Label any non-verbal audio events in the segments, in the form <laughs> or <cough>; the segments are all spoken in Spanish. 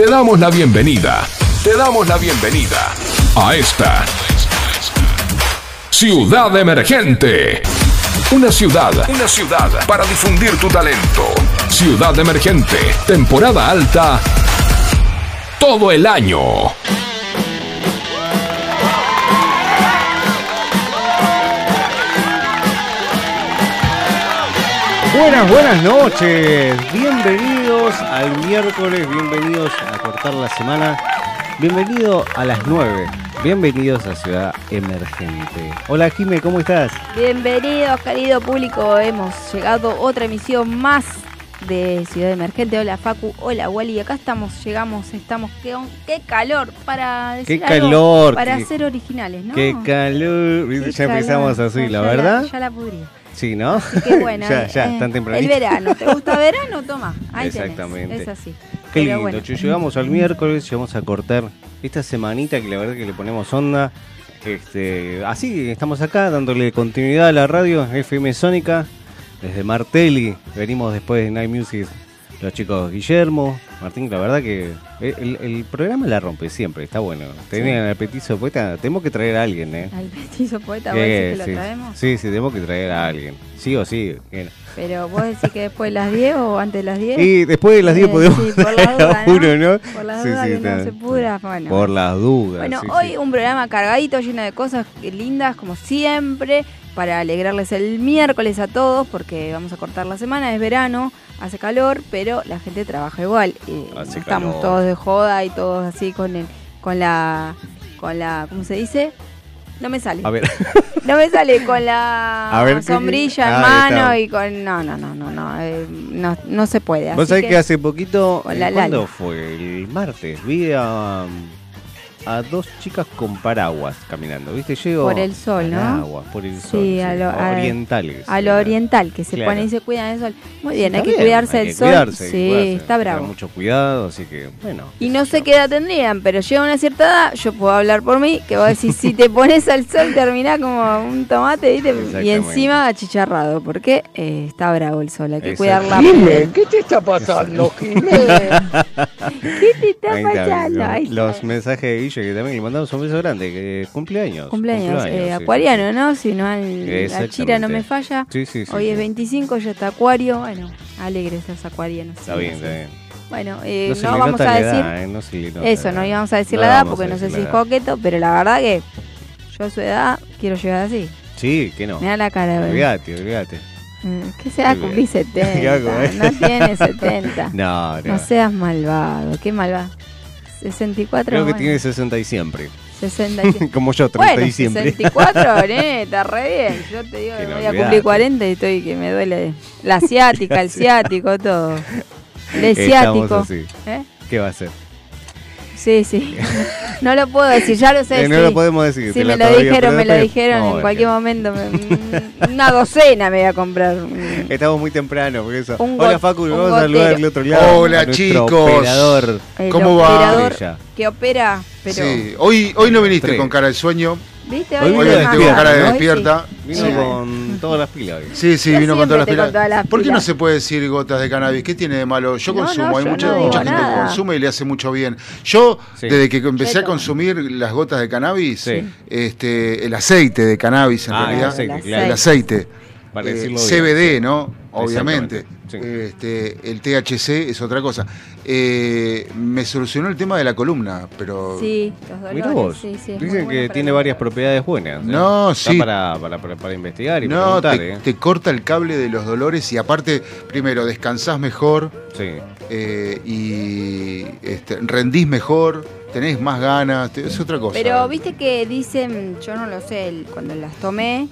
te damos la bienvenida. Te damos la bienvenida a esta Ciudad Emergente. Una ciudad, una ciudad para difundir tu talento. Ciudad Emergente, temporada alta, todo el año. Buenas, buenas noches. Bienvenidos al miércoles, bienvenidos a cortar la semana. Bienvenido a las 9. Bienvenidos a Ciudad Emergente. Hola Jime, ¿cómo estás? Bienvenidos, querido público. Hemos llegado a otra emisión más de Ciudad Emergente. Hola Facu, hola Wally. Acá estamos, llegamos, estamos. Qué, qué calor para decir Qué algo, calor, para qué- ser originales, ¿no? Qué calor. Qué ya calor. empezamos así, la verdad. Ya la pudrí. Sí, ¿no? Qué <laughs> bueno. ya, ya, eh, tan temprano. El verano. ¿Te gusta verano? Toma. Ahí Exactamente. Tenés. Es así. Qué Pero lindo, bueno. llegamos al miércoles, llegamos a cortar esta semanita que la verdad que le ponemos onda. Este, así estamos acá dándole continuidad a la radio FM Sónica desde Martelli. Venimos después de Night Music los chicos Guillermo, Martín, la verdad que el, el programa la rompe siempre, está bueno. Tenían el petizo poeta, tenemos que traer a alguien, ¿eh? Al petizo poeta, vos decís que lo sí. traemos. Sí, sí, tenemos que traer a alguien. Sí o sí. bien. Pero vos decís que después de las 10 o antes de las 10. Y después de las 10 Eh, podemos sí, por <laughs> traer duda, a ¿no? uno, ¿no? Por las dudas sí, que no se pudra. Bueno. Por las dudas. Bueno, hoy un programa cargadito, lleno de cosas lindas, como siempre, para alegrarles el miércoles a todos, porque vamos a cortar la semana, es verano, hace calor, pero la gente trabaja igual. no estamos calor. todos de joda y todos así con el, con la, con la, ¿cómo se dice? No me sale. A ver, <laughs> No me sale con la ver, ¿qué- sombrilla Ah, en ahí mano y con... No, no, no, no, no, eh, no, no se puede. vos así sabés que, hace poquito, eh, la ¿cuándo fue? El martes, vi a, a dos chicas con paraguas caminando, ¿viste? Llego Por el sol, ¿no? Paraguas, por el sol. Sí, a lo- a- orientales. A lo oriental, que se Claro. ponen y se cuidan del sol. Muy bien, hay que bien, cuidarse hay del que sol. cuidarse, sí, cuidarse, está tener bravo. mucho cuidado, así que, bueno. Y no sé qué edad tendrían, pero llega una cierta edad, yo puedo hablar por mí, que vos decís, si te <laughs> pones al sol terminás como un tomate ¿viste? y encima achicharrado, porque eh, está bravo el sol, hay que Exacto. cuidar la Jimé, piel. ¿qué te está pasando, Jimé? <laughs> ¿Qué te está pasando? Los mensajes que también le mandamos un beso grande, que cumpleaños. Cumpleaños, eh, sí, acuariano, ¿no? Si no, al- la chira no me falla. Sí, sí, sí. Hoy es 25, ya está acuario. Bueno, alegres los acuarianos. Está bien, está bien. Bueno, eh, No se vamos a decir edad, eh, no se nota eso, no íbamos a decir No la edad porque no sé si es coqueto, pero la verdad que yo a su edad quiero llegar así. Sí, que no. Mira la cara. Olvídate, olvídate. Mm, <laughs> ¿Qué se va a cumplir Qué 70? hago, eh. No tiene 70. <laughs> No, no. No seas malvado, qué malvado. 64, Creo que bueno, tiene 60 y siempre. 60 y- <laughs> Como yo, 30 Bueno, y siempre. 64, nene, está re bien. Yo te digo Que que no voy a cumplir 40 y estoy que me duele la <laughs> asiática, el ciático, todo. El ciático. ¿Eh? ¿Qué va a hacer? Sí, sí. <laughs> No lo puedo decir, ya lo sé. Eh, no sí. lo podemos decir. Sí, te me lo dijeron, me lo dijeron No, en cualquier momento. me- <laughs> mm, Una docena me voy a comprar. <laughs> Estamos muy temprano, por eso. Un Hola Facu, un vamos a saludar al otro lado. Hola, a chicos. Operador. El ¿Cómo va? que opera, pero. Sí, hoy, hoy no viniste Tres. con cara de sueño, ¿Viste? Hoy hoy viniste con cara de despierta. Vino Sí. con todas las pilas hoy. Sí, sí, Yo vino con todas las pilas. con todas las ¿Por qué no se puede decir gotas de cannabis? ¿Qué tiene de malo? Yo No, consumo, no, hay yo mucha, no mucha gente que consume y le hace mucho bien. Yo, Sí. desde que empecé a consumir las gotas de cannabis, Sí. este, el aceite de cannabis en Ah, el realidad, aceite, El claro. el aceite, Para eh, decirlo bien. CBD, ¿no? Obviamente. Sí. Este, el THC es otra cosa. Eh, me solucionó el tema de la columna, pero Sí, los dolores. Mirá vos. sí, sí, Dicen bueno que tiene varias propiedades buenas. ¿eh? No, Está sí. Para, para, para, para investigar y no, preguntar, te, ¿eh? te corta el cable de los dolores y aparte, primero, descansás mejor Sí. eh, y este, rendís mejor, tenés más ganas, es otra cosa. Pero viste que dicen, yo no lo sé, cuando las tomé,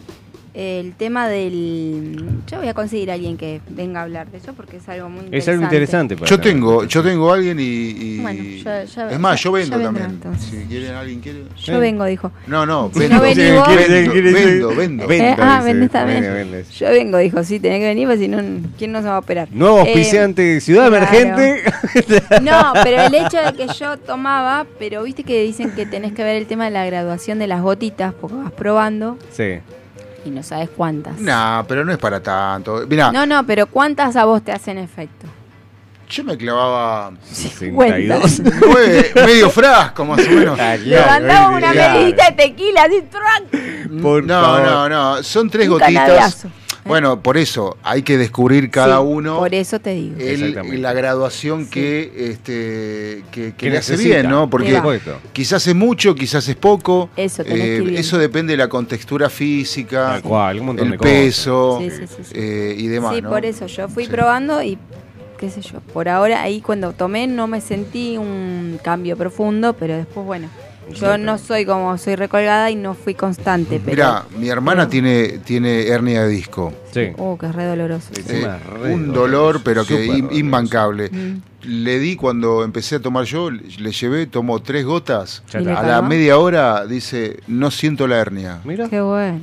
el tema del... Yo voy a conseguir a alguien que venga a hablar de eso porque es algo muy interesante. Es algo interesante. para Yo tengo, yo tengo a alguien y, y- Bueno, es más, yo vendrá, también. Si quieren alguien quiere. Yo vengo, dijo. No, no, Si vendo, no vendo, vendo, vendo, vendo. Vendo, Eh, ah, vendés también. Vende, vende. Yo vengo, dijo, sí, tenés que venir, porque si no, ¿quién no se va a operar? Nuevo Eh, auspiciante, Ciudad claro. Emergente. <laughs> <laughs> No, pero el hecho de que yo tomaba, pero viste que dicen que tenés que ver el tema de la graduación de las gotitas, porque vas probando sí. Y no sabes cuántas. No, pero no es para tanto. Mirá, No, no, pero ¿cuántas a vos te hacen efecto? Yo me clavaba 62. nueve, medio frasco más o menos. Ah, una claro. medidita de tequila, así, no, favor. no, no. Son tres Un gotitas. canadiazo. Bueno, por eso hay que descubrir cada Sí, uno Por eso te digo. el- la graduación Sí. que, este, que, que Que le hace bien, ¿no? Porque quizás es mucho, quizás es poco. Eso tenés que eso depende de la contextura física, Tal cual, un montón el de cosas. peso Sí, sí, sí, sí. eh, y demás. sí, ¿no? por eso yo fui Sí. probando y qué sé yo. Por ahora ahí cuando tomé no me sentí un cambio profundo, pero después bueno. Yo no soy como soy recolgada y no fui constante, pero Mira, mi hermana pero- tiene, tiene hernia de disco. Sí. Uh, que es re doloroso. Sí. Eh, re un doloroso, dolor, pero que doloroso. imbancable. Mm. Le di cuando empecé a tomar yo, le llevé, tomó tres gotas. Ya ¿Y le está. A la media hora dice, no siento la hernia. Mira, Qué bueno.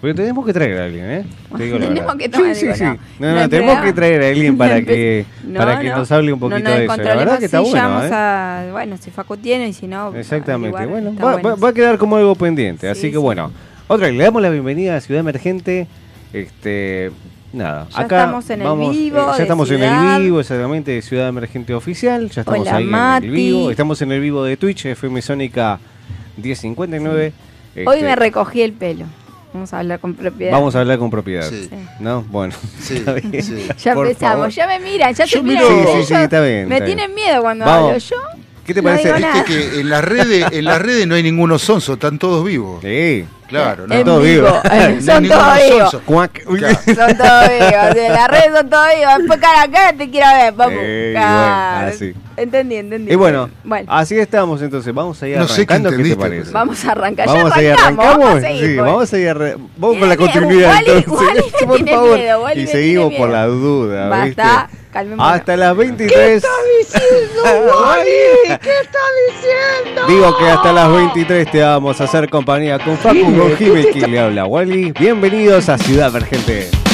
Pero tenemos que traer a alguien, ¿eh? Te digo la <laughs> Tenemos que tomar, sí, sí, sí. no. No, tenemos que traer a alguien <laughs> para que, No, para que no. nos hable un poquito de eso. La verdad que está bueno, ¿eh? a, bueno, si Facu tiene y si no, Exactamente. Bueno, va, bueno, a quedar como algo pendiente. Sí, así que bueno. Otra, vez, le damos la bienvenida a Ciudad Emergente. Este, nada. Ya acá estamos en el vamos, vivo eh, ya estamos en el vivo, exactamente, de Ciudad Emergente Oficial. Ya estamos Hola, ahí en el vivo. Estamos en el vivo de Twitch, FM Sónica 1059. Hoy Este, me recogí el pelo. Vamos a hablar con propiedad. Vamos a hablar con propiedad. Sí. ¿No? Bueno. Sí, <laughs> está bien. sí. Ya Por empezamos, favor. ya me miran, ya Yo te miro- miran. Sí, sí, está bien, Me está bien. tienen miedo cuando Vamos. hablo yo. ¿Qué te No parece? Viste que en las redes, en las redes no hay ninguno sonso, están todos vivos. Sí. Claro, ¿no? En Todo vivo, vivo. eh, <laughs> No son ninguno todos vivos. Claro. Son todos vivos. En las redes son todos vivos. Después cara a cara te quiero ver, papu. Eh, Claro. bueno, así. Entendí, entendí. Y bueno, Bueno, así estamos entonces. Vamos a ir No sé qué arrancando. ¿Qué, te parece? vamos a arrancar. Vamos ya a ir arrancamos. Vamos a seguir, sí, pues. vamos a ir arre- Vamos con la continuidad Wally- entonces. Wally le <laughs> por favor. miedo, Wally y seguimos por la duda, ¿viste? Calmémonos. Hasta las 23. <laughs> Digo que hasta las 23 te vamos a hacer compañía con Facu Gojime que le habla Wally. Bienvenidos a Ciudad Emergente.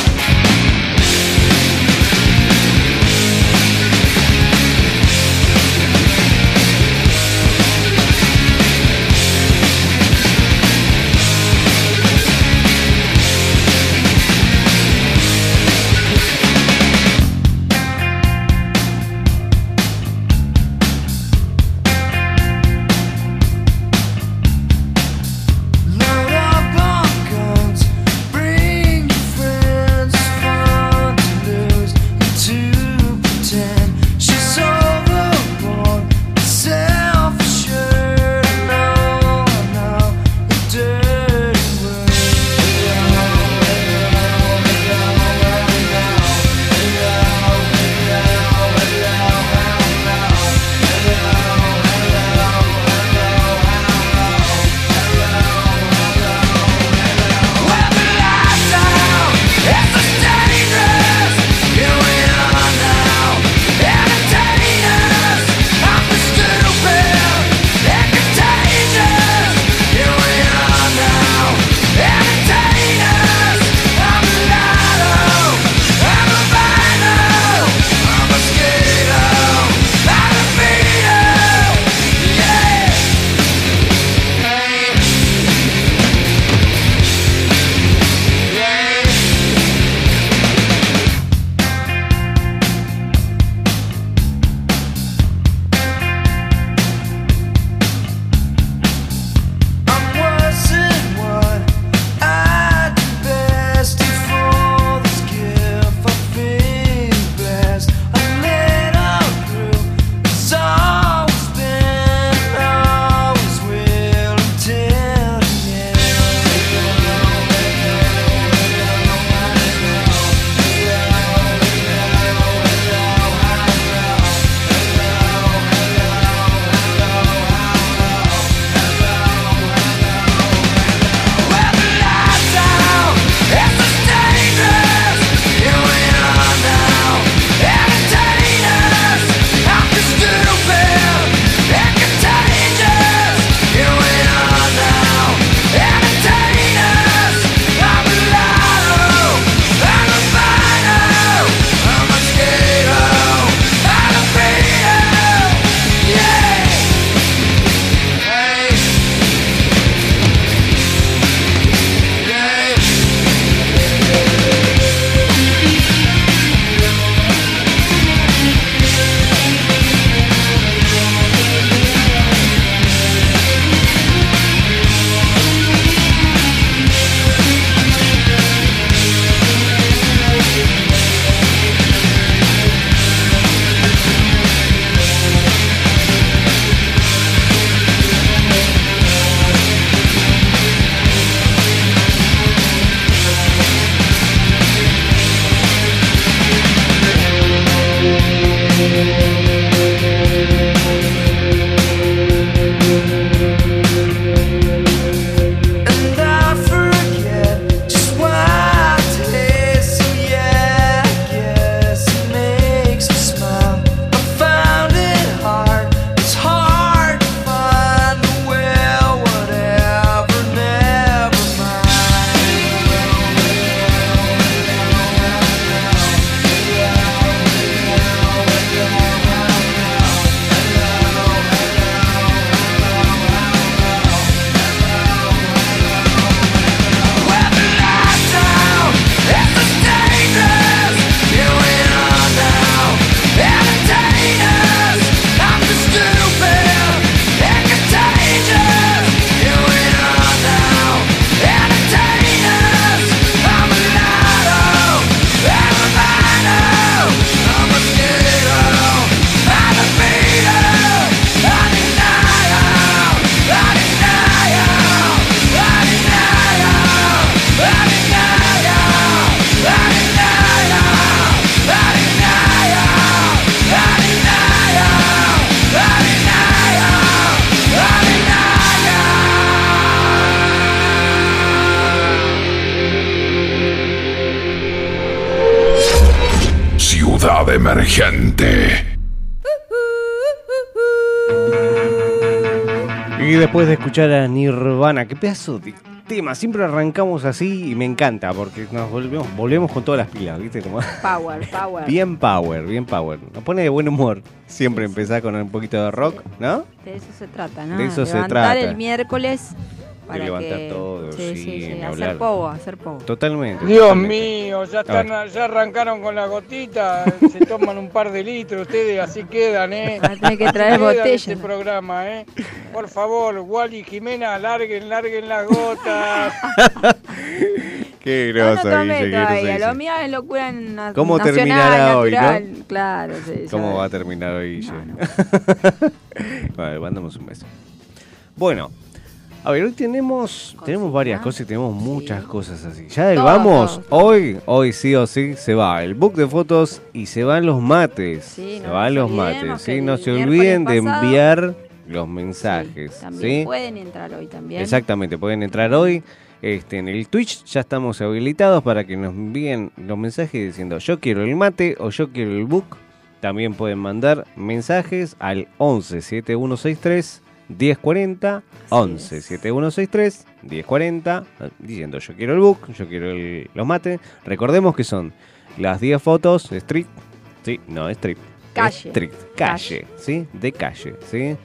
Escuchar a Nirvana, qué pedazo de tema. Siempre arrancamos así y me encanta porque nos volvemos, volvemos con todas las pilas, ¿viste? Como <laughs> Power, power. bien power, bien power. Nos pone de buen humor. Siempre empezar con un poquito de rock, ¿no? De eso se trata, ¿no? De eso se trata. el miércoles para levantar que... todo, sí, sí, sí, hacer pogo, hacer pogo. Totalmente. Dios totalmente. mío, ya, están, ya arrancaron con la gotita, se toman un par de litros, ustedes así quedan, ¿eh? Van a tener que traer botellas. Este programa, ¿eh? Por favor, Wally y Jimena, larguen, larguen las gotas. <laughs> Qué No, no groso, Guille, groso, lo mío es locura na- ¿Cómo nacional, terminará hoy, natural. Claro, sí. ¿Cómo va a terminar hoy, Guille? <laughs> vale, mandamos un beso. Bueno, a ver, hoy tenemos, tenemos varias cosas y tenemos muchas Sí. cosas así. Ya del vamos, hoy, hoy sí o sí se va el book de fotos y se van los mates. Sí, se no van los mates, ¿sí? No se olviden de pasado- enviar los Sí, mensajes, también ¿sí? pueden entrar hoy también. Exactamente, pueden entrar hoy. Este, en el Twitch ya estamos habilitados para que nos envíen los mensajes diciendo yo quiero el mate o yo quiero el book. También pueden mandar mensajes al 11 7163 1040 11 es. 7163 1040 diciendo yo quiero el book, yo quiero el- los mates. Recordemos que son las 10 fotos street, sí, no street, Calle. street, calle, sí, de calle, sí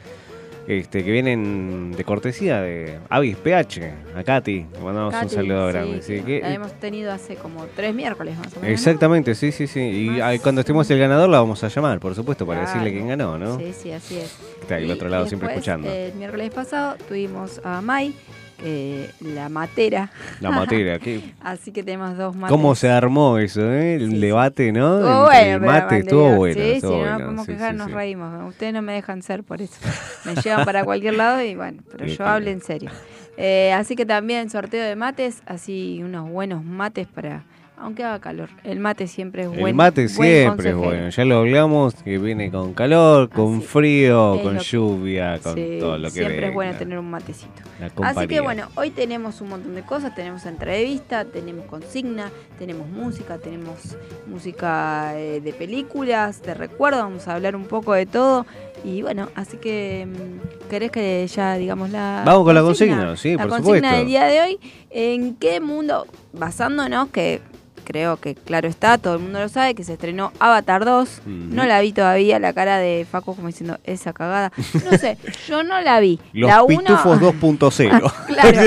este, que vienen de cortesía de Avis PH, a Katy. Le mandamos un saludo grande. sí, que la hemos tenido hace como tres miércoles más o menos. ¿no? exactamente, sí, sí, sí. Y Más cuando estemos el ganador la vamos a llamar, por supuesto, para Claro. decirle quién ganó, ¿no? Sí, sí, así es. Está ahí al otro lado siempre escuchando. El miércoles pasado tuvimos a Mai, que la matera. La materia. <laughs> ¿qué- Así que tenemos dos mates. ¿Cómo se armó eso, eh? El Sí, debate, ¿no? Estuvo bueno, el mate estuvo bueno. Sí, estuvo sí, no bueno, nos podemos sí, quejar, sí, nos reímos. Ustedes no me dejan ser por eso. <laughs> Me llevan para cualquier lado y bueno, pero yo hablo en serio. Eh, así que también sorteo de mates, así unos buenos mates para. Aunque haga calor. El mate siempre es bueno. El mate siempre es bueno, ya lo hablamos, que viene con calor, con Así, frío, es con lluvia, con Sí, todo lo que siempre es bueno tener un matecito. Así que bueno, hoy tenemos un montón de cosas, tenemos entrevista, tenemos consigna, tenemos música, tenemos música eh, de películas, de recuerdo, vamos a hablar un poco de todo. Y bueno, así que mm, ¿querés que ya digamos la Vamos con la consigna, sí, la por consigna supuesto. del día de hoy, ¿en qué mundo, basándonos que creo que claro está, todo el mundo lo sabe, que se estrenó Avatar 2, Ujú. no la vi todavía, la cara de Faco como diciendo, esa cagada, no sé, <laughs> yo no la vi. Los la uno- pitufos <laughs> 2.0. claro,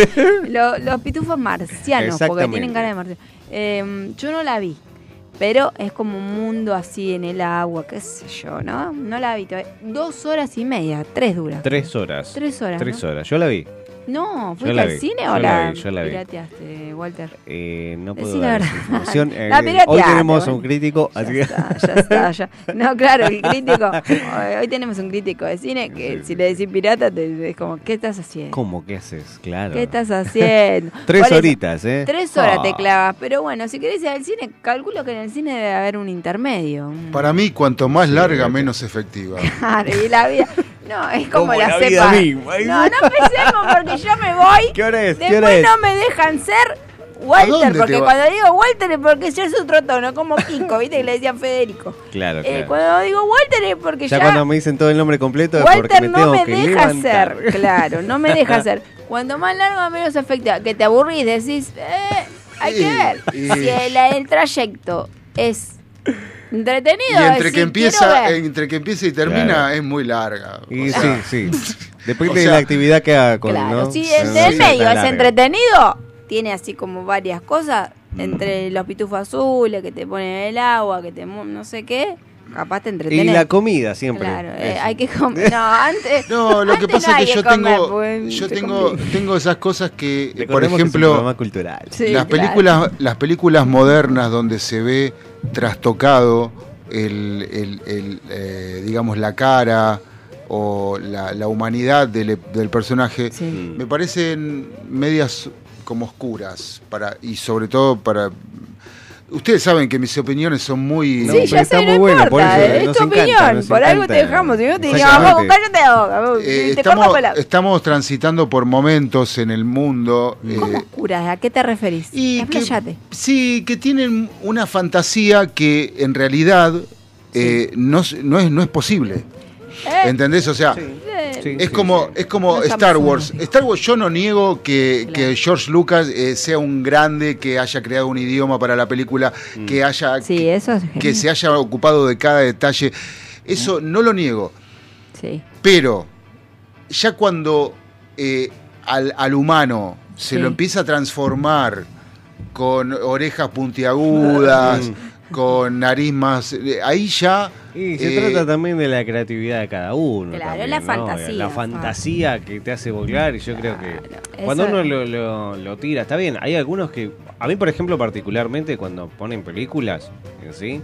<laughs> lo- los pitufos marcianos, porque tienen cara de marciano. Eh, yo no la vi, pero es como un mundo así en el agua, qué sé yo, ¿no? No la vi todavía. Dos horas y media, tres duras. Tres horas. Tres horas. Tres ¿no? horas. Yo la vi. No, ¿fuiste la al vi, cine yo o la la, vi, yo la vi. pirateaste, Walter? Eh, no Decí puedo la dar verdad. esa información. <laughs> Eh, La hoy tenemos bueno. un crítico, Ya así que está, ya está, ya. <laughs> No, claro, el crítico. <laughs> Hoy, tenemos un crítico de cine que Sí, si le decís pirata, te es como, ¿qué estás haciendo? ¿cómo que haces? Claro. ¿Qué estás haciendo? Tres Por horitas, ¿eh? Tres horas Ah. te clavas, pero bueno, si querés ir al cine, calculo que en el cine debe haber un intermedio. Para mí, cuanto más larga, sí. menos efectiva. Claro, y la vida. No, es como, Como la, la vida cepa. misma. No, no empecemos porque yo me voy. ¿Qué hora es? ¿Qué Después hora es? no me dejan ser ¿A Walter, porque cuando digo Walter es porque yo es otro tono, como Kiko, viste que le decían Federico. Claro, Eh, claro. cuando digo Walter es porque ya, ya, cuando me dicen todo el nombre completo es porque Walter me no tengo me que deja levantar. ser, claro, no me deja <laughs> ser. Cuando más largo, menos efectiva. Que te aburrís, decís, eh, hay que ver. y- Si el, el trayecto es entretenido, Y entre que empieza, ver. entre que empieza y termina Claro. es muy larga. Y sea, sí, <laughs> sí. Depende o de la actividad que haga con, Claro, ¿no? si Eh, el no del medio es larga. entretenido, tiene así como varias cosas, Mm. entre los pitufos azules, que te ponen el agua, que te no sé qué, capaz te Y entretenés. la comida siempre. Claro, eh, hay que comer. No, antes. <laughs> No, lo que pasa no es que yo comer, tengo, porque yo te tengo, <laughs> tengo esas cosas que, por Recordemos que es un ejemplo, programa cultural. Sí, las claro. películas, las películas modernas donde se ve trastocado el, el- el, eh, digamos la cara o la, la humanidad del, del personaje, Sí. Mm. me parecen medias como oscuras para y sobre todo para ustedes saben que mis opiniones son muy No, sí, pero ya está sé, muy no bueno, por importa, eso es nos tu encanta, opinión, por algo te dejamos, si no te digo, Exactamente. vos cállate la boca, Eh, te estamos, corto con la... estamos transitando por momentos en el mundo ¿Cómo eh, oscuras? ¿A qué te referís? y que, sí, que tienen una fantasía que en realidad eh, no, no, es, no es posible. ¿Entendés? O sea, Eh, Sí, es sí, como, sí. es como Star Wars. Star Wars, yo no niego que, Claro. que George Lucas eh, sea un grande, que haya creado un idioma para la película, Mm. que haya Sí, eso es que se haya ocupado de cada detalle. Eso no lo niego. Sí. Pero ya cuando eh, al, al humano se Sí. lo empieza a transformar con orejas puntiagudas, con nariz más... eh, Ahí ya... Y se eh, trata también de la creatividad de cada uno. Claro, también, la ¿no? fantasía, La Fa. fantasía que te hace volar y yo creo que cuando eso- uno lo, lo- lo tira, está bien. Hay algunos que, a mí por ejemplo particularmente cuando ponen películas en sí,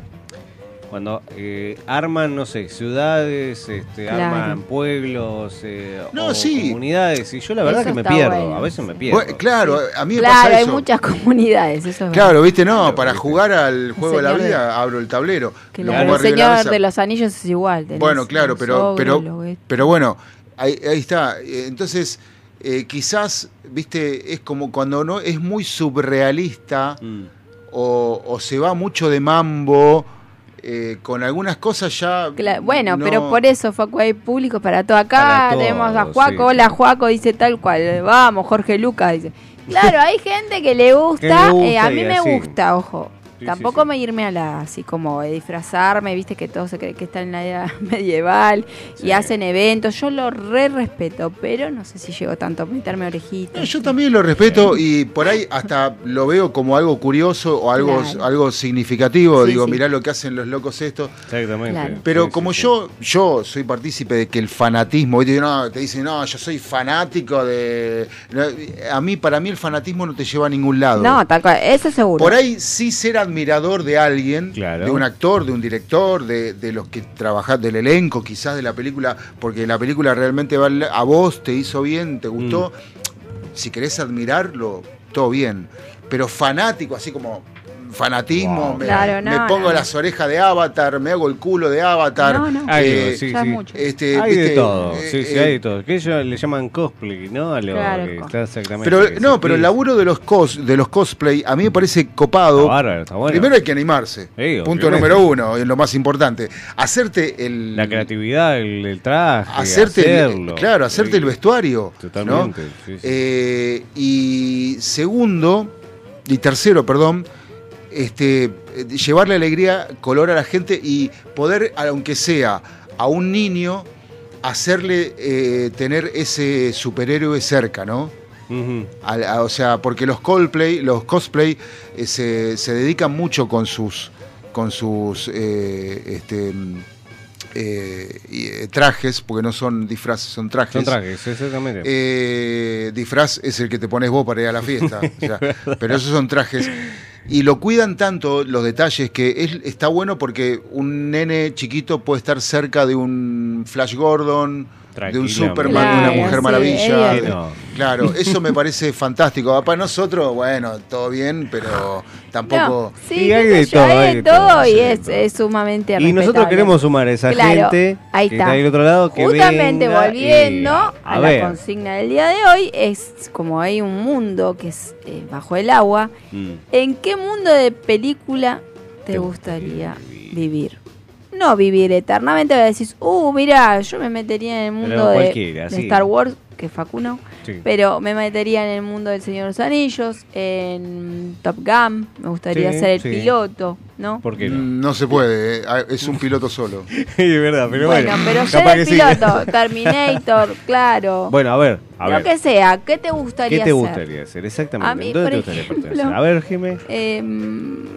cuando eh, arman, no sé, ciudades, este, Claro. arman pueblos, eh, No, o sí. comunidades, y yo la verdad Eso que me pierdo, bueno. a veces me pierdo. bueno, claro, a mí me Claro, pasa hay eso. muchas <laughs> comunidades, eso es verdad. Claro, viste, no, Claro, para viste. jugar al juego de la de- vida abro el tablero. lo el arriba de la Señor de los Anillos es igual. tenés Bueno, claro, pero, pero, pero bueno, ahí, ahí está. Eh, Entonces, eh, quizás, viste, es como cuando no es muy surrealista Mm. o, o se va mucho de mambo. Eh, con algunas cosas ya. Bueno, no- pero por eso, Facu, hay público para todo. Acá Para todo, tenemos a Juaco, sí, hola. Juaco, dice tal cual. Vamos, Jorge Lucas, dice. Claro, hay gente que le gusta, Que le eh, a mí me así. gusta, ojo. Sí, Tampoco sí, sí. me irme a la, así como de disfrazarme, viste que todo se cree que está en la edad <laughs> medieval Sí. y hacen eventos. Yo lo re respeto, pero no sé si llego tanto a meterme orejitas. No, yo también lo respeto y por ahí hasta lo veo como algo curioso o algo, Claro. algo significativo. Sí, Digo, sí. mirá lo que hacen los locos estos. Exactamente. Claro. Pero Sí, como sí, sí. yo yo soy partícipe de que el fanatismo, ¿viste? No, te dicen, no, yo soy fanático de... A mí, para mí el fanatismo no te lleva a ningún lado. No, tal cual, eso seguro. Por ahí sí ser admirador de alguien, Claro. de un actor, de un director, de, de los que trabajan, del elenco quizás de la película, porque la película realmente va a vos, te hizo bien, te gustó. Mm. Si querés admirarlo, todo bien. Pero fanático, así como fanatismo, Wow. me, Claro, no, me pongo no. las orejas de Avatar, me hago el culo de Avatar. No, no. Hay eh, sí, sí. mucho. este, Hay de todo, eh, sí, sí, eh, hay de todo. Que ellos le llaman cosplay, ¿no? A lo Claro, que está exactamente. Pero que no, pero el laburo de los cos, de los cosplay a mí me parece Está copado. bárbaro, está bueno. Primero hay que animarse. Sí, Punto número uno, es lo más importante. Hacerte el. La creatividad, el, el traje, Hacerte el- hacerlo. claro, hacerte Sí. el vestuario. ¿no? Totalmente, sí, sí. Eh, y segundo, y tercero, perdón, este, eh, llevarle alegría, color a la gente y poder, aunque sea a un niño, hacerle eh, tener ese superhéroe cerca, ¿no? A- o sea, porque los cosplay, los cosplay eh, se, se dedican mucho con sus con sus eh, este, mm, eh, trajes, porque no son disfraces, son trajes. Son trajes, exactamente. Eh, disfraz es el que te pones vos para ir a la fiesta. o sea, <laughs> pero esos son trajes. Y lo cuidan tanto los detalles que es- está bueno porque un nene chiquito puede estar cerca de un Flash Gordon, de un. Superman, de una Mujer sí, Maravilla. de-. Claro, eso me parece fantástico. Para nosotros, bueno, todo bien, pero tampoco. No, sí, Y hay de todo, hay hay de todo, todo y es, es sumamente Y nosotros queremos sumar a esa Claro, gente ahí que está. del otro lado. Que Justamente venga volviendo y- a, a la consigna del día de hoy, es como hay un mundo que es eh, bajo el agua. Mm. ¿En qué mundo de película te, Te gustaría gustaría vivir? No vivir eternamente, decís, uh, mira, yo me metería en el mundo de, de. Star Wars, que Facu no, Sí. pero me metería en el mundo del Señor de los Anillos, en Top Gun, me gustaría Sí, ser el sí. piloto, ¿no? ¿Por qué no? Mm, No se puede, eh, ah, es un piloto solo. <laughs> es verdad, pero bueno. bueno, pero ser el piloto, <laughs> Terminator, claro. Bueno, a ver, a lo ver. que sea, ¿qué te gustaría ¿Qué te hacer? gustaría hacer? Exactamente. A mí, ¿Dónde por te gustaría ejemplo- pertenecer? A ver, Jimé. Eh,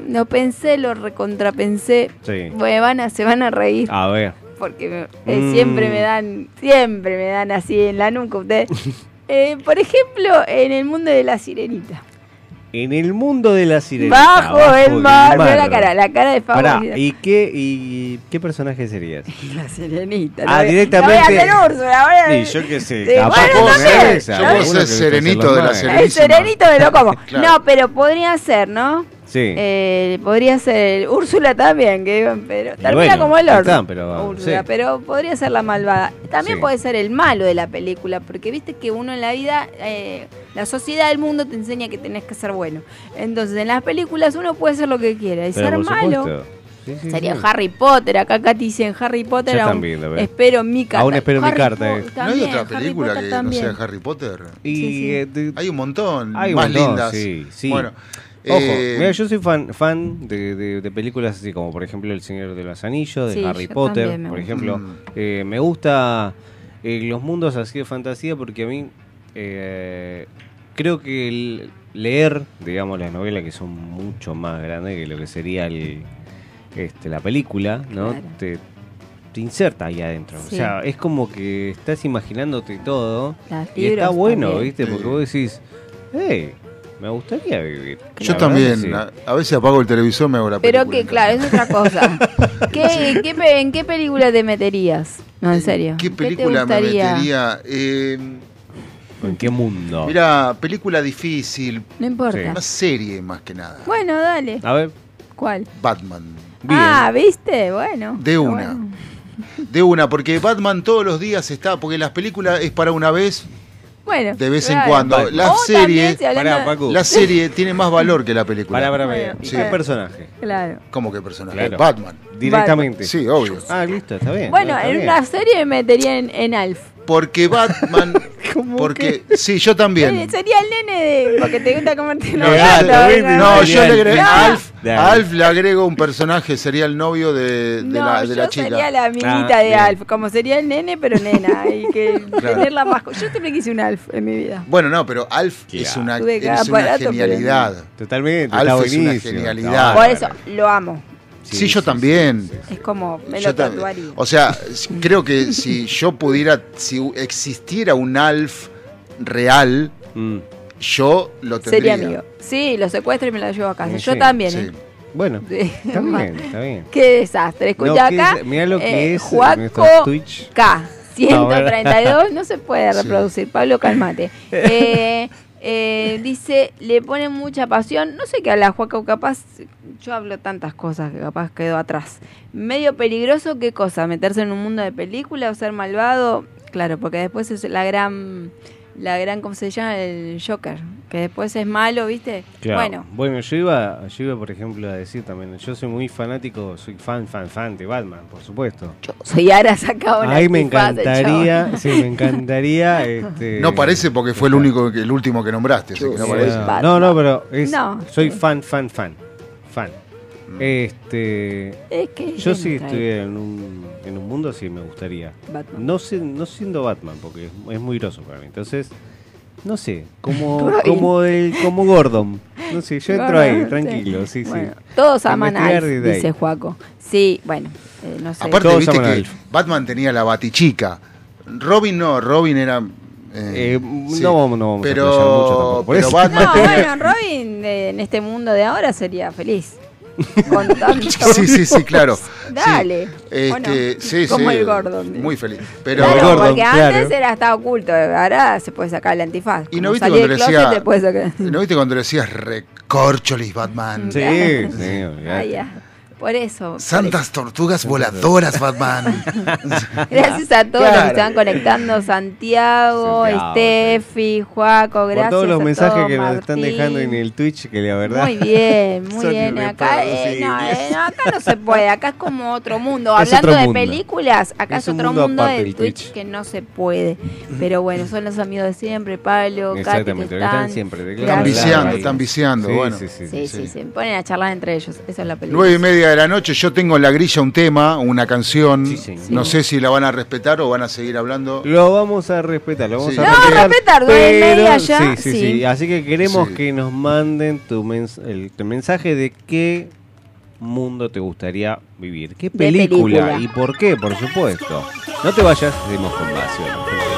lo pensé, lo recontrapensé. Sí. Me van a, se van a reír A ver. porque me- eh, Mm. siempre me dan, siempre me dan así en la nuca ustedes. <laughs> Eh, por ejemplo, en el mundo de la sirenita. En el mundo de la sirena. Bajo, el mar, la cara, la cara de Pará, favorita. ¿y qué, y qué personaje serías? <laughs> La sirenita. Ah, no directamente- No voy a ser Úrsula, voy a Y yo qué sé, Sí, capaz bueno, Yo ser guste serenito de la maes. El serenito me lo como. <laughs> Claro. No, pero podría ser, ¿no? Sí. Eh, podría ser Úrsula también, que pero termina bueno, como el está, pero, Úrsula, sí. pero podría ser la malvada. También Sí. puede ser el malo de la película, porque viste que uno en la vida, eh, la sociedad del mundo te enseña que tenés que ser bueno. Entonces en las películas uno puede ser lo que quiera y Pero ser malo. supuesto. Sí, sí, Sería sí. Harry Potter. Acá Katy dice en Harry Potter. Aún espero mi carta. Aún espero mi carta, eh. ¿No hay otra película que también. no sea Harry Potter? Y, Sí, sí. eh, de- Hay un montón, Hay un más montón, lindas. sí, sí. Bueno, Ojo, eh, mira, yo soy fan, fan de, de- de películas así como, por ejemplo, El Señor de los Anillos, de Sí, Harry Potter, por ejemplo. Mm. Eh, me gusta eh, los mundos así de fantasía porque a mí eh, creo que el leer, digamos, las novelas que son mucho más grandes que lo que sería el, este, la película, ¿no? Claro. Te, te inserta ahí adentro. Sí. O sea, es como que estás imaginándote todo. Y está bueno, también. ¿viste? Porque vos decís, hey, me gustaría vivir. yo también, que sí. a, a veces apago el televisor me hago la Pero película que, en claro, es otra cosa. <laughs> ¿Qué, qué ¿En qué película te meterías? No, en serio. ¿Qué te película me metería? Eh, ¿En qué mundo? mira, película difícil, No importa. Sí. una serie más que nada. Bueno, dale. A ver, ¿Cuál? Batman. bien. Ah, ¿viste? Bueno. De una. bueno. De una, porque Batman todos los días está, porque las películas es para una vez, Bueno. de vez en claro. cuando. La O serie, también, si hablando Pará, Paco. la serie tiene más valor que la película. Pará, pará, Bueno, pará. ¿Y sí. qué personaje? Claro. ¿Cómo que personaje? Claro. Batman. Directamente. Sí, obvio. Ah, listo, está bien. Bueno, está en bien. una serie me metería en, en Alf. Porque Batman. <laughs> porque. Sí, yo también. Sería el nene de. Porque te gusta comerte No. No, Sería yo le agrego. A Alf, Dale. a Alf le agrego un personaje, sería el novio de, de No, la, de la yo chica. sería la minita Ah, de bien. Alf, como sería el nene, pero nena, y que <laughs> Claro. tener la mascota. Yo siempre quise un Alf en mi vida. Bueno, no, pero Alf Claro. es una, es una aparato, genialidad. Totalmente, Alf es una genialidad. Por eso, lo amo. Sí, yo también. Es como, me lo tatuaría. O sea, creo que si yo pudiera, si existiera un Alf real, Mm. yo lo tendría. Sería mío. Sí, lo secuestro y me lo llevo a casa. Sí, Yo sí, también, Sí. ¿eh? Bueno, Sí. <laughs> está bien, está bien. Qué desastre. Escucha ¿qué acá. es? Mirá lo que eh, es Juaco Twitch. K. 132. No se puede <laughs> Sí. reproducir. Pablo, calmate. <laughs> Eh, eh, dice, le ponen mucha pasión. No sé qué habla Juaco, capaz. Yo hablo tantas cosas que capaz quedó atrás. Medio peligroso, ¿qué cosa? ¿Meterse en un mundo de película o ser malvado? Claro, porque después es la gran. La gran, ¿cómo se llama? El Joker. Que después es malo, ¿viste? Claro. Bueno, Bueno, yo iba, yo iba, por ejemplo, a decir también, yo soy muy fanático, soy fan, fan, fan de Batman, por supuesto. yo soy Ara sacaba una Ahí me encantaría, sí, me encantaría. <laughs> este, No parece porque fue el único, que- el último que nombraste, así que no parece. no, no, no, pero es- No. soy fan, fan, fan, fan. Este, Es que yo si estuviera en un, en un mundo, sí me gustaría. Batman. No, sé, no siendo Batman, porque es, es muy groso para mí. Entonces, no sé, como, <laughs> como, el, como Gordon. No sé, yo entro ahí, tranquilo, sí, sí. Bueno, Todos aman a Alf, dice Juaco. Sí, bueno, eh, no sé. Aparte, Todos viste a que Alf. Batman tenía la batichica. Robin no, Robin era. eh, Eh, sí. no, vamos- no vamos a pero, explayar mucho tampoco, por pero eso. Batman no, bueno, Robin eh, en este mundo de ahora sería feliz. Con <laughs> tanto. Sí, sí, sí, claro. Dale. Sí, ¿o este, no? sí, Como sí, el Gordon. Muy feliz. Pero, Claro, Gordon, porque claro. antes era estaba oculto, ahora se puede sacar el antifaz. Y no viste cuando le decía. ¿No viste cuando le decías recorcholis Batman? Sí, sí. <laughs> Ah, ya. Por eso. por Santas tortugas voladoras, Batman. <laughs> Gracias a todos los que están conectando, Santiago, Santiago, Steffi, Juaco, gracias. Por todos los a mensajes todos, que nos están dejando en el Twitch, que la verdad. Muy bien, <laughs> muy bien. Acá, eh, no, eh, no, acá no se puede, acá es como otro mundo. <laughs> Es Hablando otro de mundo. películas, acá es, otro mundo mundo, del Twitch, Twitch. que no se puede. Pero bueno, son los amigos de siempre, Pablo, Katy, que Exactamente, que están. siempre. de Están viciando, están viciando. Sí, bueno. sí, sí, Sí, sí, Sí. se ponen a charlar entre ellos. Esa es la película. Nueve y media de la noche, yo tengo en la grilla un tema, una canción. Sí, no sé si la van a respetar o van a seguir hablando. Lo vamos a respetar, lo vamos Sí. a respetar. respetar, nueve y media ya, Sí, sí, sí, sí. Así que queremos Sí. que nos manden tu, mens- el, tu mensaje de qué mundo te gustaría vivir. ¿Qué película. ¿Y por qué? Por supuesto. No te vayas, seguimos con más.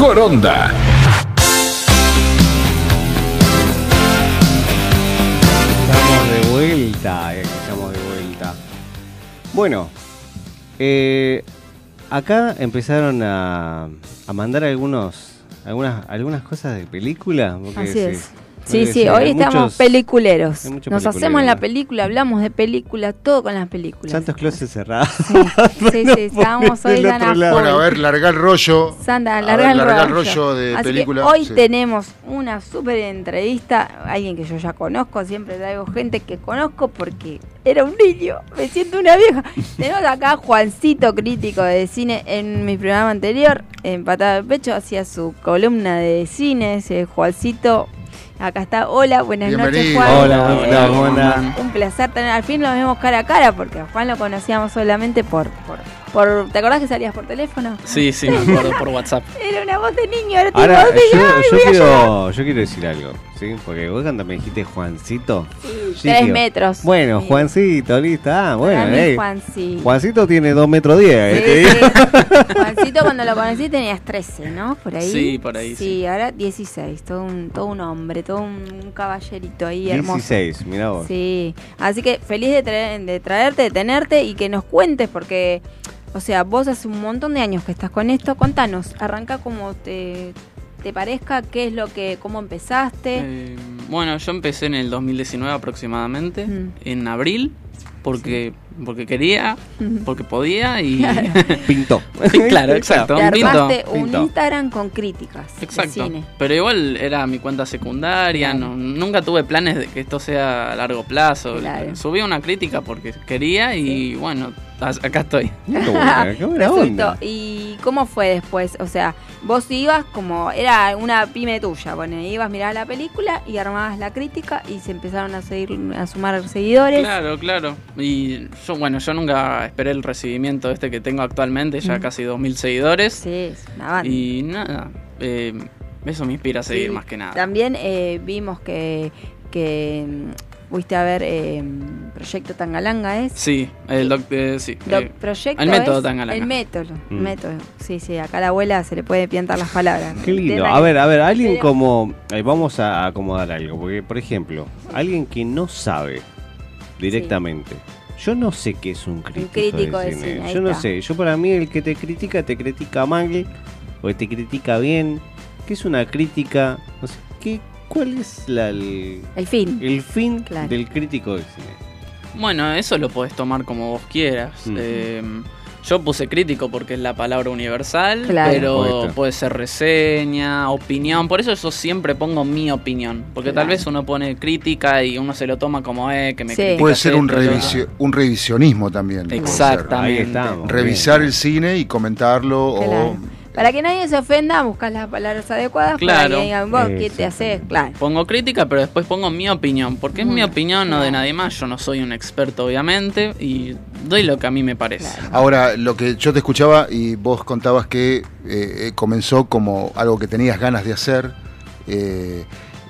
Mejor onda. Estamos de vuelta, eh, estamos de vuelta. Bueno, eh, acá empezaron a, a mandar algunos, algunas, algunas cosas de película. Así sí, es. Sí, sí, hoy hay estamos muchos- peliculeros. Nos hacemos la película, hablamos de película, todo con las películas. Santos closets cerrados. Sí, <laughs> sí, hoy otro a lado. full. Bueno, a ver, larga el rollo. Sandra, A larga ver, el larga el rollo. rollo de Así película. hoy Sí. tenemos una súper entrevista, alguien que yo ya conozco, siempre traigo gente que conozco porque era un niño, me siento una vieja. <laughs> tenemos acá a Juancito, crítico de cine, en mi programa anterior, en Patada de Pecho, hacía su columna de cine, ese Juancito. Acá está, hola, buenas noches. Juan. Hola, ¿cómo estás? ¿Cómo andás? Un placer tener, al fin lo vemos cara a cara, porque a Juan lo conocíamos solamente por, por, por ¿te acordás que salías por teléfono? Sí, sí, me acuerdo por WhatsApp. <laughs> Era una voz de niño, ahora Ahora, voz de yo, yo quiero, yo quiero decir algo, ¿sí? Porque vos cuando me dijiste Juancito. yo tres metros. Bueno, Sí. Juancito, listo. Ah, bueno, Para mí, ey. Juancito. Juancito tiene 2 metros 10. eh, te Sí, sí. <laughs> Juancito cuando lo conocí tenías 13, ¿no? Por ahí. Sí, por ahí, Sí, sí. ahora 16, todo un, todo un hombre, todo un, un caballerito ahí hermoso. 16, mirá vos. Sí, así que feliz de, traer- de traerte, de tenerte y que nos cuentes porque, o sea, vos hace un montón de años que estás con esto, contanos, arranca como te, te parezca, qué es lo que, cómo empezaste. Eh, bueno, yo empecé en el 2019 aproximadamente, Mm. en abril, porque porque quería, porque podía y... <laughs> Pintó. Sí, claro, exacto. te un. Instagram con críticas de Exacto. cine. Pero igual era mi cuenta secundaria, Claro. no, nunca tuve planes de que esto sea a largo plazo. Claro. Subí una crítica porque quería y bueno, acá estoy. Qué <laughs> buena, qué buena Resultó. onda. ¿Y cómo fue después? O sea, vos ibas como, era una pyme tuya, bueno, ibas, mirabas la película y armabas la crítica y se empezaron a seguir, a sumar seguidores. Claro, claro. Y yo, bueno, yo nunca esperé el recibimiento este que tengo actualmente, ya Mm. casi 2.000 seguidores. Sí, es una banda. Y nada, eh, eso me inspira a seguir Sí, más que nada. También eh, vimos que, que fuiste a ver eh, Proyecto Tangalanga, ¿es? Sí, el doc, eh, sí. Doc- eh, proyecto el método es- Tangalanga. El método, Mm. método. Sí, sí, acá a la abuela se le puede piantar las palabras. Qué lindo. A ver, a ver, alguien Pero- como. ahí vamos a acomodar algo. Porque, por ejemplo, alguien que no sabe directamente. Yo no sé qué es un crítico, crítico de de cine. Yo no está. sé. Yo, para mí, el que te critica, te critica mal o te critica bien. ¿Qué es una crítica? No sé, ¿qué, ¿Cuál es la, el, El fin. el fin Claro. del crítico de cine? Bueno, eso lo podés tomar como vos quieras. Eh, yo puse crítico porque es la palabra universal, Claro. pero Poeta. puede ser reseña, opinión. Por eso yo siempre pongo mi opinión. Porque tal vez uno pone crítica y uno se lo toma como, eh, que me Sí. Puede ser un, revisio- un revisionismo también. Exactamente. Ahí estamos. Revisar bien. el cine y comentarlo Claro. o Para que nadie se ofenda, buscas las palabras adecuadas para Claro. que digan vos qué te haces. Claro. Pongo crítica, pero después pongo mi opinión, porque es mi opinión, no de nadie más. Yo no soy un experto, obviamente, y doy lo que a mí me parece. Claro. Ahora, lo que yo te escuchaba y vos contabas que eh, eh, comenzó como algo que tenías ganas de hacer Eh,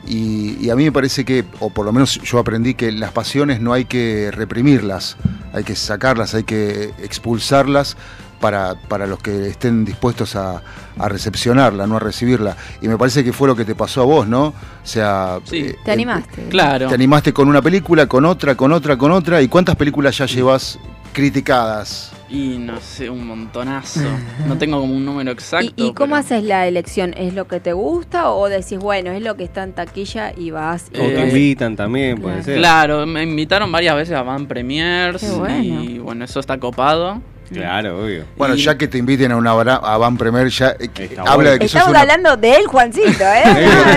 y, y a mí me parece que, o por lo menos yo aprendí que las pasiones no hay que reprimirlas, hay que sacarlas, hay que expulsarlas para, para los que estén dispuestos a, a recepcionarla, no a recibirla. Y me parece que fue lo que te pasó a vos, ¿no? O sea, Sí. eh, Te animaste. Claro. te animaste con una película, con otra, con otra, con otra. ¿Y cuántas películas ya llevas criticadas? Y no sé, un montonazo. No tengo como un número exacto. ¿Y, y cómo pero- haces la elección? ¿Es lo que te gusta o decís, bueno, es lo que está en taquilla y vas? y O te invitan también, puede claro. ser. Claro, me invitaron varias veces a Van Premiers Qué bueno. y bueno, eso está copado. Claro, obvio. Bueno, Y- ya que te inviten a una a Van Premier, ya eh, que habla bueno. de que sos Estamos una... hablando de él, Juancito, ¿eh?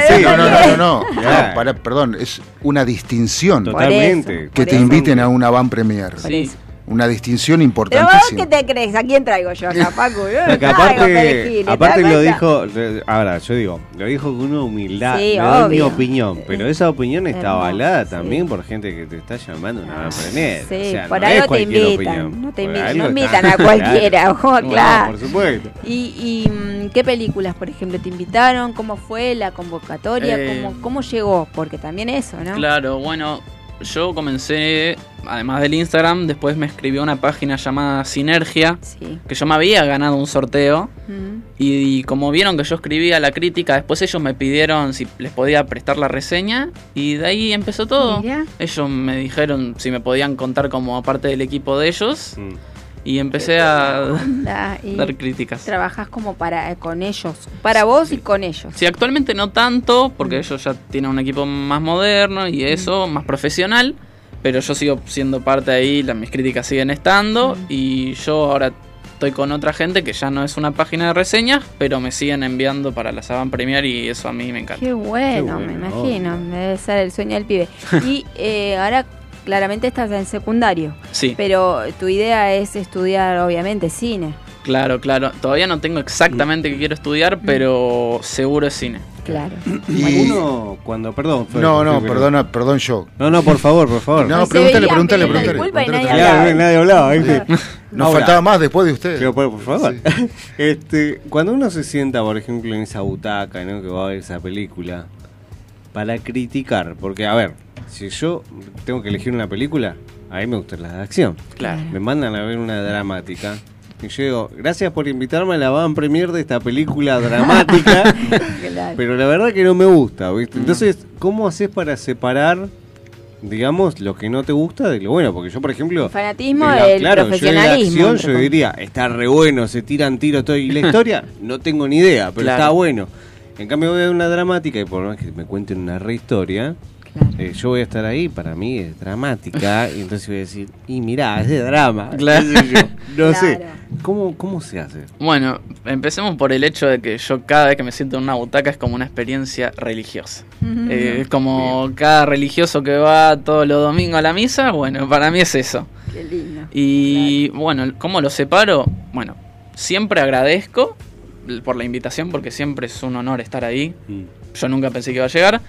Sí, No, no, no, no, no. Perdón, es una distinción Totalmente. que te inviten a una Van Premier. Sí. Una distinción Pero vos, ¿qué importantísima. te crees? ¿A quién traigo yo <laughs> acá, Paco? Yo no aparte, perejil, ¿te aparte lo dijo, ahora yo digo, lo dijo con una humildad, Sí, le doy mi opinión, pero esa opinión está Hermoso, avalada sí. también por gente que te está llamando a una van premier. Sí, o sea, por no algo es te cualquier invitan. opinión. No te invitan, no invitan a <laughs> cualquiera, <laughs> ojo, No, claro. por supuesto. ¿Y, y mm, qué películas, por ejemplo, te invitaron? ¿Cómo fue la convocatoria? Eh, ¿Cómo, ¿Cómo llegó? Porque también eso, ¿no? Claro, bueno, yo comencé, además del Instagram, después me escribió una página llamada Sinergia, Sí. que yo me había ganado un sorteo. Mm. Y, como vieron que yo escribía la crítica, después ellos me pidieron si les podía prestar la reseña y de ahí empezó todo. Mirá. Ellos me dijeron si me podían contar como parte del equipo de ellos Mm. Y empecé a <laughs> y dar críticas. trabajas como para eh, con ellos, para vos y con ellos. Sí, actualmente no tanto, porque ellos ya tienen un equipo más moderno y eso, más profesional, pero yo sigo siendo parte ahí, las, mis críticas siguen estando y yo ahora estoy con otra gente que ya no es una página de reseñas, pero me siguen enviando para la Saban Premier y eso a mí me encanta. Qué bueno, Qué bueno, me imagino. Debe ser el sueño del pibe. <laughs> y eh, ahora claramente estás en secundario, Sí, pero tu idea es estudiar obviamente cine. claro, claro. Todavía no tengo exactamente qué quiero estudiar, pero seguro es cine. Claro. <clears throat> Y- Uno cuando, perdón. No, no, perdona, perdón yo. No, no, por favor, por favor. No, pregúntale, pregúntale, pregúntale. nadie hablaba. Nos Ahora, faltaba más después de usted. Pero, por, por favor. <laughs> Este, cuando uno se sienta, por ejemplo, en esa butaca, ¿no? Que va a ver esa película, para criticar, porque, a ver, si yo tengo que elegir una película, a mí me gusta la de acción. Claro. Me mandan a ver una dramática. Y yo digo, gracias por invitarme a la van premier de esta película dramática, <laughs> Claro. pero la verdad que no me gusta, ¿viste? Entonces, ¿cómo haces para separar, digamos, lo que no te gusta de lo bueno? Porque yo, por ejemplo... El fanatismo de la- del claro, profesionalismo. Yo, de la acción, yo diría, está re bueno, se tiran tiros todo. Y la historia, <laughs> no tengo ni idea, pero Claro. está bueno. En cambio, voy a ver una dramática y por más que me cuenten una re historia, Claro. eh, yo voy a estar ahí, para mí es dramática, y entonces voy a decir, y mirá, es de drama. <laughs> Claro. yo. No sé. ¿Cómo, ¿Cómo se hace? Bueno, empecemos por el hecho de que yo cada vez que me siento en una butaca es como una experiencia religiosa. Ujú. Eh, es como cada religioso que va todos los domingos a la misa, bueno, para mí es eso. Qué lindo. Y bueno, ¿cómo lo separo? Bueno, siempre agradezco por la invitación porque siempre es un honor estar ahí. Yo nunca pensé que iba a llegar.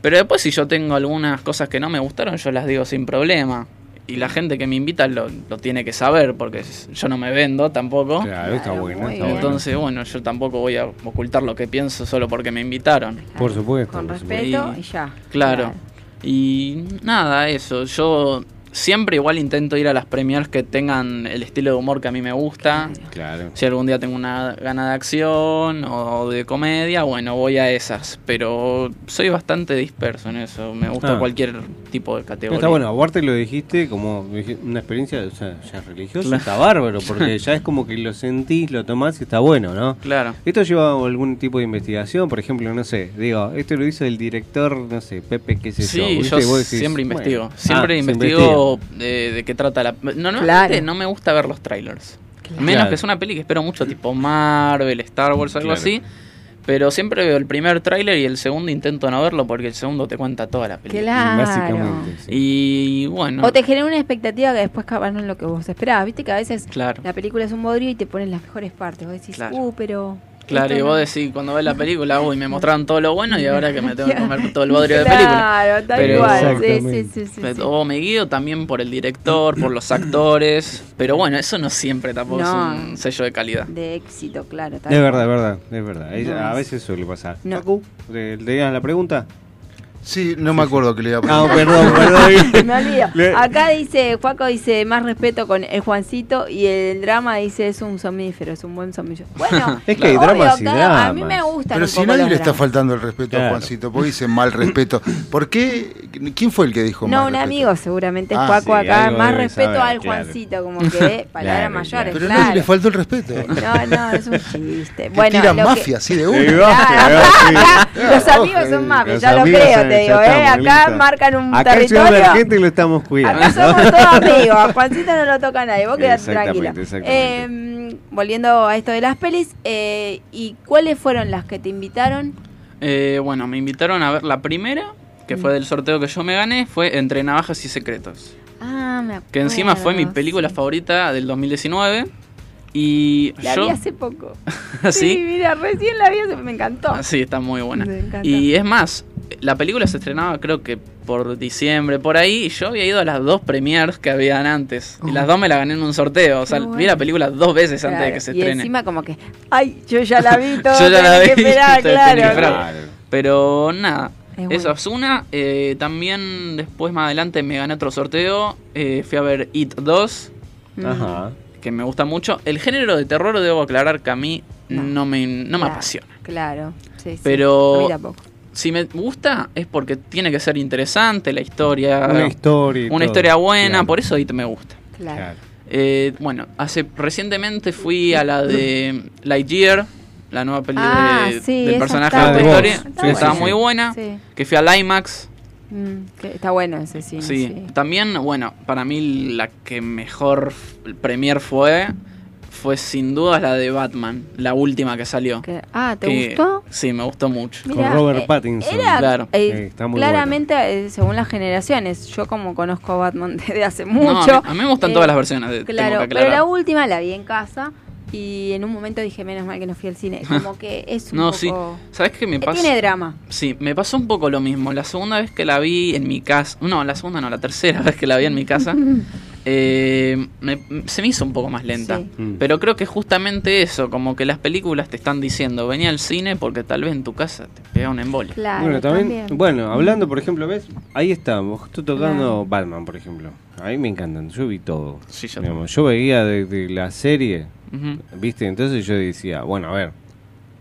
Pero después si yo tengo algunas cosas que no me gustaron, yo las digo sin problema. Y la gente que me invita lo, lo tiene que saber porque yo no me vendo tampoco. Claro, está Claro, bueno. está. Entonces, bueno, yo tampoco voy a ocultar lo que pienso solo porque me invitaron. Por supuesto. Con por respeto supuesto. y ya. Claro. Y nada, eso. Yo siempre igual intento ir a las premiers que tengan el estilo de humor que a mí me gusta. Claro. Si algún día tengo una gana de acción o de comedia, bueno, voy a esas. Pero soy bastante disperso en eso. Me gusta Ah. cualquier tipo de categoría. Está bueno, aparte lo dijiste como una experiencia o sea, ya religiosa, Claro. está bárbaro, porque ya es como que lo sentís, lo tomás y está bueno, ¿no? Claro. ¿Esto lleva a algún tipo de investigación? Por ejemplo, no sé, digo, esto lo hizo el director, no sé, Pepe, qué sé Sí, yo. yo, decís, siempre investigo. ah, Siempre se investigo de, de qué trata la... No, normalmente Claro. no me gusta ver los trailers. Claro. Menos Claro. que es una peli que espero mucho, tipo Marvel, Star Wars, algo Claro. así. Pero siempre veo el primer tráiler y el segundo intento no verlo porque el segundo te cuenta toda la película. Claro. Básicamente. sí. Y bueno, O te genera una expectativa que después capaz no es lo que vos esperabas. Viste que a veces claro. la película es un bodrio y te ponen las mejores partes. Vos decís, Claro. uh, pero Claro, y vos decís, cuando ves la película, uy, me mostraron todo lo bueno y ahora que me tengo que <laughs> comer todo el bodrio de película. Claro, tal Pero- cual. Sí, sí, sí, sí, Pero sí. o me guío también por el director, por los actores. Pero bueno, eso no siempre tampoco No. es un sello de calidad. De éxito, claro. tal Es verdad, es verdad, es verdad. No a es- veces suele pasar. No. ¿te leías la pregunta? Sí, no me acuerdo que le iba a Ah, preguntar. perdón, perdón. <laughs> <laughs> Me olvido. Acá dice, Juaco dice, más respeto con el Juancito y el drama dice, es un somnífero, es un buen somnífero. <laughs> Bueno, Es que hay dramas y cada- A mí dramas. me gustan Pero un si poco nadie le está dramas. faltando el respeto Claro. a Juancito, porque dice mal respeto. ¿Por qué? ¿Quién fue el que dijo No, mal un respeto? amigo seguramente, Ah, Juaco sí, acá, más respeto saber, al claro. Juancito, como que palabras Claro, mayores, Pero claro. no, le faltó el respeto. No, no, es un chiste. Bueno, que- mafia así de sí. Los amigos son mafias, ya lo creo, digo, ¿eh? Acá marcan un Acá territorio. Argentina lo estamos cuidando. Acá somos todos <laughs> amigos. A Juancito no lo toca nadie. Vos Exactamente, tranquila. Eh, volviendo a esto de las pelis, eh, ¿y cuáles fueron las que te invitaron? Eh, bueno, me invitaron a ver la primera, que Mm. fue del sorteo que yo me gané, fue Entre Navajas y Secretos. Ah, me acuerdo. Que encima fue mi película sí. favorita del 2019. Y La yo... vi hace poco. <laughs> ¿Sí? mira, recién la vi hace me encantó. Ah, Sí, está muy buena. Me. Y es más, la película se estrenaba creo que por diciembre, por ahí, y yo había ido a las dos premiers que habían antes. Y las dos me la gané en un sorteo. O sea, Qué vi la película dos veces antes de Claro, que se y estrene. encima como que, ay, yo ya la vi <laughs> todo. Yo ya la vi, <laughs> que esperar, claro. esperar. Pero nada, Es bueno. es una. Eh, también después, más adelante, me gané otro sorteo. Eh, fui a ver It 2, Mm. Ajá. que me gusta mucho. El género de terror, debo aclarar que a mí No. no, me, no me Claro, apasiona. Claro, sí, sí. Pero- A mí tampoco. Si me gusta es porque tiene que ser interesante la historia. Una historia. una todo. historia buena, Claro. por eso It me gusta. Claro. Eh, bueno, hace recientemente fui a la de <laughs> Lightyear, la nueva película Ah, de- sí, del personaje está de. Story. Está que buena. estaba Sí, muy sí. buena. Sí. Que fui al IMAX. Mm, que está bueno ese cine. Sí. sí. También, bueno, para mí la que mejor premier fue fue sin duda la de Batman, la última que salió. Ah, ¿te Que- gustó? Sí, me gustó mucho. Con Robert Pattinson. Era, Claro. eh, Sí, está muy claramente, eh, según las generaciones, yo como conozco a Batman <laughs> desde hace No, mucho. a, mí, a mí me gustan eh, todas las versiones. de- tengo Claro, que pero la última la vi en casa y en un momento dije, menos mal que no fui al cine. <laughs> Como que es un No, poco... sí. ¿Sabes qué me Eh, pasa? Tiene drama. Sí, me pasó un poco lo mismo. La segunda vez que la vi en mi casa, no, la segunda no, la tercera <laughs> vez que la vi en mi casa, eh, me- se me hizo un poco más lenta. Sí. Mm. Pero creo que justamente eso, como que las películas te están diciendo, venía al cine porque tal vez en tu casa te pega un embole. Claro, Bueno, también, también. bueno, hablando, por ejemplo, ¿ves? Ahí estamos, estoy tocando Claro. Batman, por ejemplo. A mí me encantan, yo vi todo. Sí, yo Digamos, yo veía de, de la serie, ¿viste? Entonces yo decía, bueno, a ver,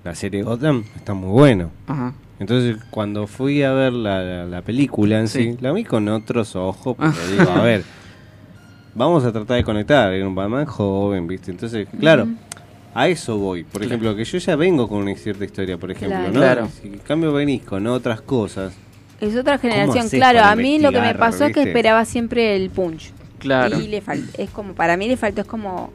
la serie Gotham está muy bueno. Ajá. Entonces cuando fui a ver la, la- la película en sí. Sí. la vi con otros ojos, porque <laughs> digo, a ver, vamos a tratar de conectar, era un Batman joven, ¿viste? Entonces, claro, a eso voy. Por ejemplo, que yo ya vengo con una cierta historia, por ejemplo, Claro. ¿no? Claro. Si en cambio venís con otras cosas, Es otra generación, claro. A mí lo que me pasó es que esperaba siempre el punch. Claro. Y le fal- es como, para mí le faltó, es como,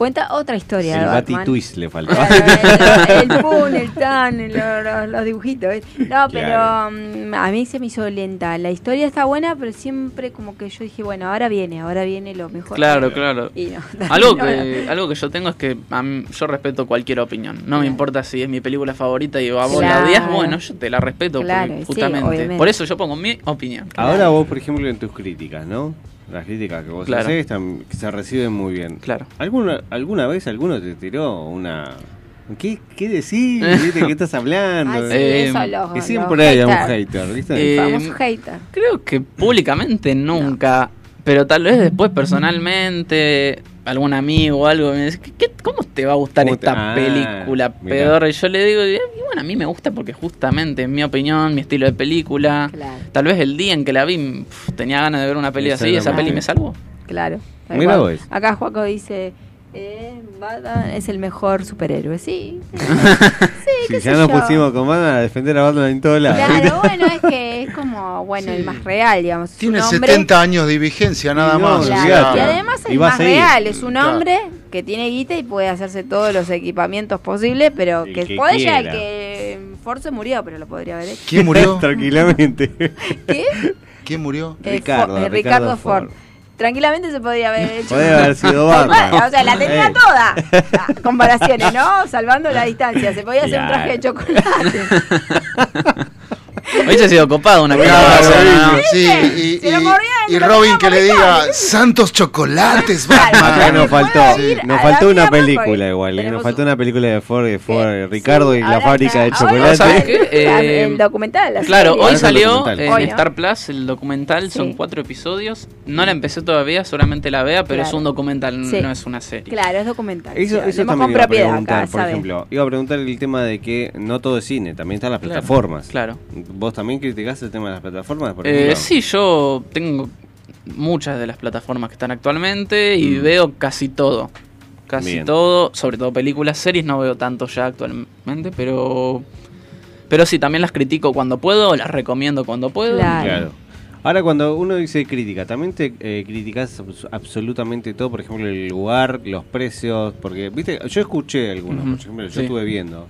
cuenta otra historia el Batman. Twist le faltaba. Claro, el, el pun, el tan, el- los, los dibujitos. ¿ves? No, pero Claro. mm, a mí se me hizo lenta. La historia está buena, pero siempre como que yo dije, bueno, ahora viene, ahora viene lo mejor. Claro, claro. Y no, <laughs> Algo no, que, algo que yo tengo es que mí- yo respeto cualquier opinión. No me importa si es mi película favorita y a vos la odias, bueno, yo te la respeto Claro, porque sí, justamente. obviamente. Por eso yo pongo mi opinión. Ahora vos, por ejemplo, en tus críticas, ¿no? Las críticas que vos Claro. hacés están- que se reciben muy bien. Claro. ¿Alguna, ¿Alguna vez alguno te tiró una... ¿Qué, qué decís? <laughs> ¿Viste? ¿Qué estás hablando? Ay, sí, Eh, eso los, que siempre haya un hater, ¿viste? Eh, famoso hater. Creo que públicamente nunca, pero tal vez después personalmente algún amigo o algo me dice, ¿qué, qué- cómo te va a gustar ¿Cómo te- esta Ah, película pedorra? Y yo le digo, y bueno, a mí me gusta porque justamente en mi opinión, mi estilo de película, Claro, tal vez el día en que la vi pf, tenía ganas de ver una peli así y esa peli me salvó. claro. vos. Acá Juaco dice, eh, Batman es el mejor superhéroe. Sí. <laughs> sí, Si qué ya sé nos yo. pusimos con Batman a defender a Batman en todos lados. Claro, bueno, es que <laughs> es como, bueno, el más real, digamos. Es Tiene hombre- 70 años de vigencia, nada no, más. Claro, y además Y el más real, es un Claro. hombre que tiene guita y puede hacerse todos los equipamientos posibles, pero El que, que puede quiera. que Ford se murió, pero lo podría haber hecho. ¿Quién murió? <laughs> Tranquilamente. ¿Qué? ¿Quién murió? Eh, Ricardo, eh, Ricardo Ricardo Ford. Ford. Tranquilamente se podría haber <laughs> hecho. Podría haber sido <laughs> o sea, la tenía toda. Ah, <laughs> Comparaciones, ¿no? Salvando la distancia. Se podía hacer un traje de chocolate. Hubiese sido copado una ¿no? sí, y, Robin que le diga santos chocolates. Batman. Acá nos faltó, nos faltó una película igual, ¿eh? nos faltó un- una película de Ford, de Ford Sí, Ricardo y la fábrica de chocolate. El- Eh, el documental. la Claro, serie. hoy salió en. Star Plus el documental, son cuatro episodios. No la empecé todavía, solamente la vea, pero Claro. es un documental, Sí. no es una serie. Claro, es documental. Eso, eso también con iba a propiedad preguntar, acá, por ejemplo. Iba a preguntar el tema de que no todo es cine, también están las plataformas. claro. ¿Vos también criticás el tema de las plataformas? Por Eh, sí, yo tengo muchas de las plataformas que están actualmente y veo casi todo. Casi Bien. todo, sobre todo películas, series no veo tanto ya actualmente, pero pero sí, también las critico cuando puedo, las recomiendo cuando puedo. Claro. Claro. Ahora, cuando uno dice crítica, ¿también te eh, criticas abs- absolutamente todo? Por ejemplo, el lugar, los precios, porque, viste, yo escuché algunos, por ejemplo, yo sí. estuve viendo.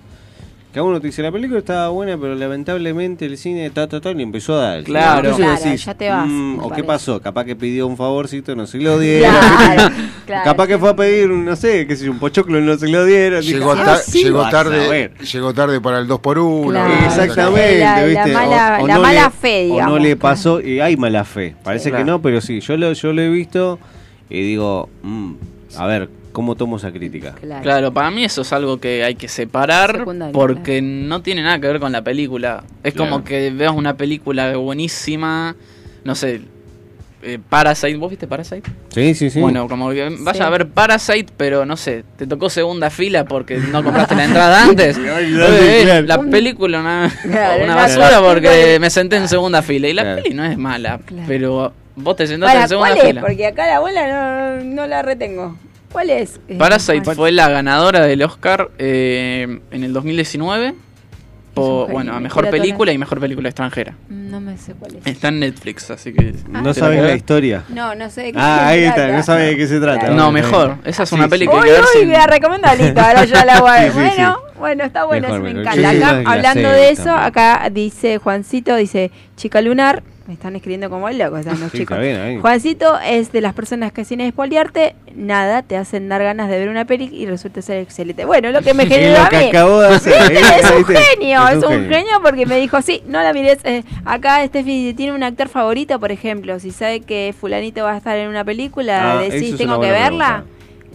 Que a uno te dice, la película estaba buena, pero lamentablemente el cine, ta, ta, ta, le empezó a dar. Claro. Entonces Claro, decís, ya te vas, "Mm, ¿O qué pasó? Capaz que pidió un favorcito, no se lo <laughs> dieron. Claro, <laughs> claro. Capaz que fue a pedir, un, no sé, qué sé yo, un pochoclo y no se lo dieron. Llegó, ta- "Ah, sí, llegó vas a tarde ver". llegó tarde para el 2x1. Claro. Exactamente, La- la ¿viste? mala- O- o la no mala le- fe, O digamos, no le pasó, y hay mala fe. Parece que no, pero sí, yo lo, yo lo he visto y digo, mm, a ver, ¿cómo tomo esa crítica? Claro. Claro, para mí eso es algo que hay que separar Secundario, porque no tiene nada que ver con la película. Es Claro. como que veas una película buenísima, no sé, eh, Parasite, ¿vos viste Parasite? Sí, sí, sí. Bueno, como que vaya Sí. a ver Parasite, pero no sé, te tocó segunda fila porque no compraste la entrada antes. <laughs> Ay, Eh, claro. La película una, Claro, <laughs> una la basura porque me senté en segunda fila. Y la Claro. peli no es mala, Claro. pero vos te sentaste en segunda ¿Cuál es? fila. Porque acá la abuela no, no la retengo. ¿Cuál es? Eh, Parasite ah, fue la ganadora del Oscar eh, en el 2019 por, bueno, a me mejor película la- y mejor película extranjera. No me sé cuál es. Está en Netflix, así que no Ah, sabes pero- la historia. No, no sé de qué Ah, se ahí está, trata. no sabe de qué se trata. Claro. No, Bueno, mejor. Esa es Sí, una sí. peli que hay Uy, que ver uy, sin- me la recomiendo, listo, ahora ya la voy a <laughs> ver. Sí, sí. Bueno, bueno, está bueno, Mejor, eso me mejor. encanta. Sí, Acá, la- la hablando de eso, también. acá dice Juancito, dice, chica lunar, me están escribiendo como el loco, están los <laughs> Sí, chicos. está bien, ahí. Juancito es de las personas que sin espoliarte, nada, te hacen dar ganas de ver una peli y resulta ser excelente. Bueno, lo que me <laughs> generó a mí. acabó de hacer. <laughs> Es un genio, es un genio porque me dijo, sí, no la mires. eh, acá Steffi tiene un actor favorito, por ejemplo, si sabe que fulanito va a estar en una película, Ah, decís, tengo que verla.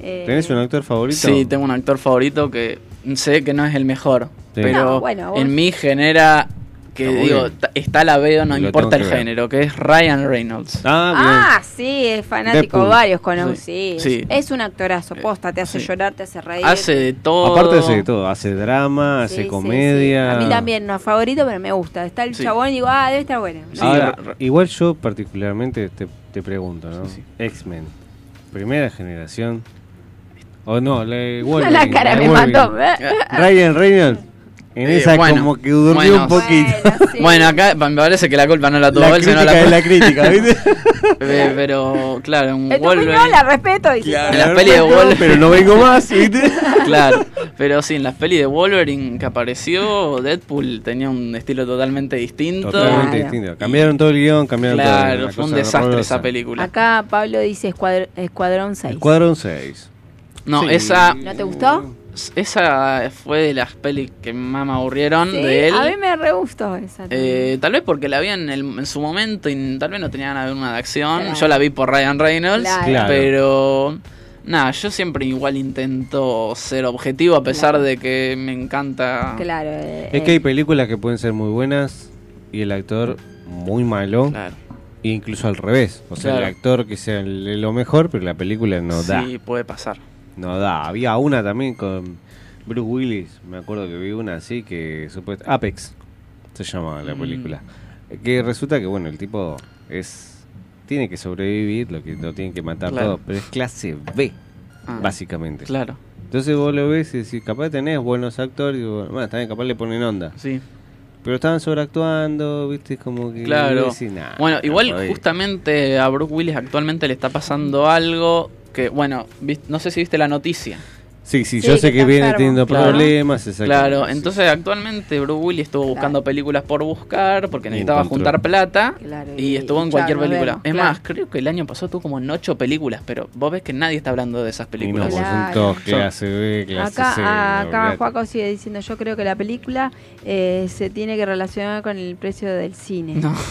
Eh, ¿Tenés un actor favorito? Sí, tengo un actor favorito que sé que no es el mejor, Sí. pero No, bueno, vos- en mí genera que Está digo, está la veo, no Lo importa el que género, que es Ryan Reynolds. Ah, bien. Ah, sí, es fanático, Deadpool. varios conozco, sí. Sí. Es, es un actorazo, posta, te hace Sí. llorar, te hace reír. Hace de todo. Aparte hace de todo, hace drama, Sí, hace comedia. sí. A mí también no es favorito, pero me gusta. Está el Sí. chabón y digo, ah, debe estar bueno. Sí, Ahora, ra- igual yo particularmente te, te pregunto, ¿no? Sí, X-Men, primera generación. O no, la <laughs> la cara la me mató. Ryan Reynolds, en Eh, esa bueno, como que durmió bueno. un poquito. Bueno, sí. Bueno, acá me parece que la culpa no la tuvo la él, sino crítica la de la crítica, ¿viste? <laughs> Eh, Pero, claro, un Es tu Wolverine. la respeto. En las pelis de Wolverine. Pero no vengo más, ¿viste? Claro, pero sí, en las pelis de Wolverine que apareció, Deadpool tenía un estilo totalmente distinto. Totalmente Claro. distinto. Cambiaron todo el guion, cambiaron todo. Claro, fue un desastre horrorosa. esa película. Acá Pablo dice Escuadr- Escuadrón 6. Escuadrón 6. No, Sí. esa ¿No te gustó? Esa fue de las pelis que más me aburrieron Sí, de él. A mí me re gustó esa. Eh, tal vez porque la vi en, el- en su momento y tal vez no tenía ganas de ver una de acción. Claro. Yo la vi por Ryan Reynolds, Claro. Pero nada, yo siempre igual intento ser objetivo a pesar Claro. de que me encanta. Claro. eh, Es que hay películas que pueden ser muy buenas y el actor muy malo. Claro. E incluso al revés. O sea, Claro. el actor que sea lo mejor, pero la película no da. Sí, puede pasar. No da. Había una también con Bruce Willis. Me acuerdo que vi una así que supuesta Apex se llamaba la Mm. película. Que resulta que, bueno, el tipo es. Tiene que sobrevivir, lo que lo tienen que matar Claro. todo. Pero es clase B, Ah, básicamente. Claro, Entonces vos lo ves y decís, capaz tenés buenos actores. Y bueno, bueno, también capaz le ponen onda. sí. Pero estaban sobreactuando, viste, como que. Claro. decís, "Nah, Bueno, no igual podés". justamente a Brooke Willis actualmente le está pasando algo que, bueno, no sé si viste la noticia. Sí, sí, Sí, yo que sé que viene enfermo. teniendo Claro. problemas. Claro, sí. entonces actualmente Bruce Willis estuvo buscando películas por buscar porque necesitaba encontró. juntar plata Claro, y, y- estuvo en y cualquier película. es claro. más, creo que el año pasado tuvo como en ocho películas, pero vos ves que nadie está hablando de esas Y no, películas. son todos Son- clase B, clase C. Acá, acá olvidate. Juaco sigue diciendo, yo creo que la película eh, se tiene que relacionar con el precio del cine. No. <laughs>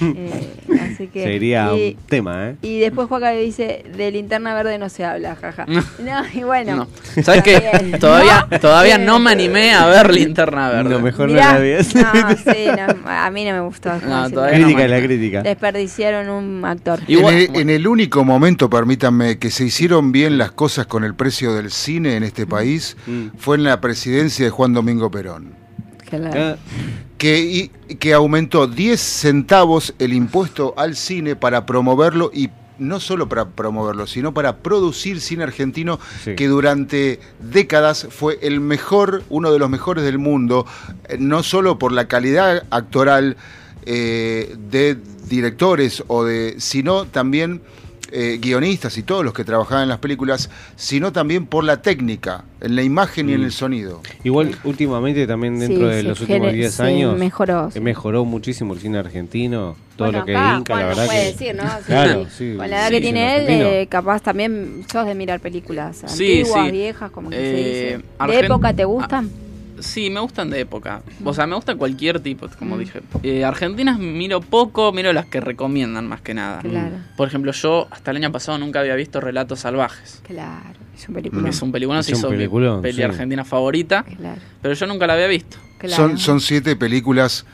Eh, así que, Sería y, un tema, ¿eh? y después Juaca le dice, de linterna verde no se habla, jaja. No, <laughs> y bueno. No. ¿Sabes qué? Todavía, No, todavía no me animé a ver Linterna Verde. No, mejor mirá, no la no, sí, no, a mí no me gustó. No, todavía no crítica la crítica. Desperdiciaron un actor. En, el, en el único momento, permítanme, que se hicieron bien las cosas con el precio del cine en este país Mm. fue en la presidencia de Juan Domingo Perón, Claro. Ah, que, y- que aumentó 10 centavos el impuesto al cine para promoverlo y no solo para promoverlo, sino para producir cine argentino Sí. que durante décadas fue el mejor, uno de los mejores del mundo, eh, no solo por la calidad actoral eh, de directores o de, sino también eh, guionistas y todos los que trabajaban en las películas, sino también por la técnica, en la imagen y en Mm. el sonido. Igual, últimamente también dentro Sí, de los últimos gene- 10 se años, mejoró, eh, sí. mejoró muchísimo el cine argentino. Todo Bueno, lo que acá, Inca, Juan la verdad puede que... decir, ¿no? Sí, Claro, sí. sí. Con la edad sí, que tiene él, eh, capaz también sos de mirar películas Sí, antiguas, sí. viejas, como que Eh, se dice. ¿De Argen- época te gustan? Sí, me gustan de época. O sea, me gusta cualquier tipo, como Mm. dije. Eh, Argentinas miro poco, miro las que recomiendan más que nada. Claro, Por ejemplo, yo hasta el año pasado nunca había visto Relatos Salvajes. claro. Es un película. Es un peliculón, Es se un hizo mi peliculón, peli sí. argentina favorita. Claro, Pero yo nunca la había visto. claro. Son, son siete películas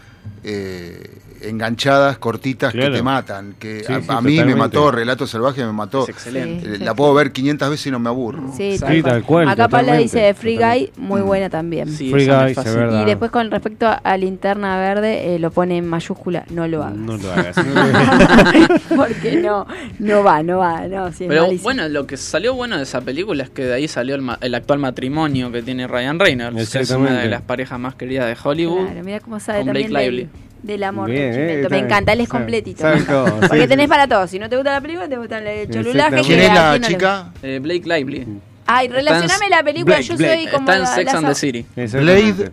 eh, enganchadas, cortitas, Claro. que te matan. Que Sí, a, sí, a mí me mató, Relato Salvaje me mató. Es excelente. Eh, Sí, la sí. puedo ver 500 veces y no me aburro. Sí, Sí, tal cual. tal cual, Acá Paula dice de Free Guy, muy buena también. Sí, Free Guys, es verdad. Y después con respecto a linterna verde, eh, lo pone en mayúscula, no lo hagas. No lo hagas. <laughs> Porque no, no va, no va, no, Pero malísimo. bueno, lo que salió bueno de esa película es que de ahí salió el, ma- el actual matrimonio que tiene Ryan Reynolds, que es una de las parejas más queridas de Hollywood. Claro, mira cómo sabe con también Blake Lively. Del amor Bien, del eh, Me bien. encanta, él es completito. sabe me encanta. todo, sí, Porque sí. tenés para todo. Si no te gusta la película, te gusta el cholulaje. ¿Quién que es la no le- chica? Eh, Blake Lively. Ay, Está en- relacioname la película, Blake, yo Blake. soy como Está en Sex la and the City. Blade.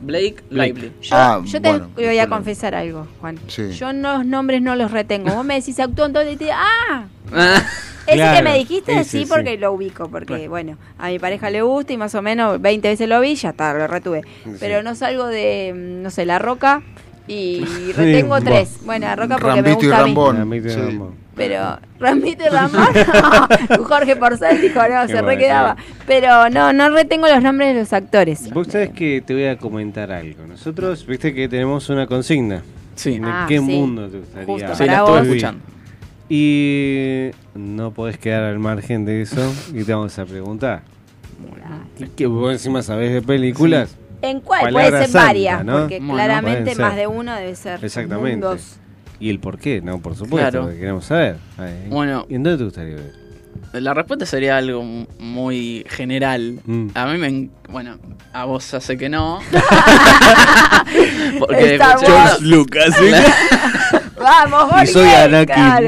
Blake Lively. Yo, Ah, yo te bueno, voy a confesar algo, Juan. Sí. Yo los nombres no los retengo. Vos me decís actúa entonces y te ¡ah! Ah, Ese Claro, que me dijiste, sí, sí. porque lo ubico, porque bueno, a mi pareja le gusta y más o menos 20 veces lo vi, ya está, lo retuve. Pero no salgo de, mm, no sé, La Roca y retengo Sí, <laughs> tres. Bueno, Roca porque me Rambito y gusta mí. Rambón. A mí te Sí. Pero Rambito y Ramón, <laughs> <laughs> Jorge Porcel dijo, no, Qué se bueno, re quedaba. Pero no, no retengo los nombres de los actores. Vos sabés que te voy a comentar algo. Nosotros, viste que tenemos una consigna. sí, ¿En Ah, qué sí. mundo te gustaría Justo, sí, la vos. escuchando. Y no podés quedar al margen de eso y te vamos a preguntar. Que vos encima sabés de películas. ¿En cuál? Puede ser santa, varias, ¿no? porque Bueno, claramente más de uno debe ser. Exactamente. mundos. Y el por qué, ¿no? Por supuesto, Claro. que queremos saber. Ay, Bueno. ¿Y en dónde te gustaría ver? La respuesta sería algo muy general. Mm. A mí me. en- Bueno, a vos sé que no. <laughs> Porque. Lucas, <laughs> Vamos, Jorge. Y soy Anakin, claro.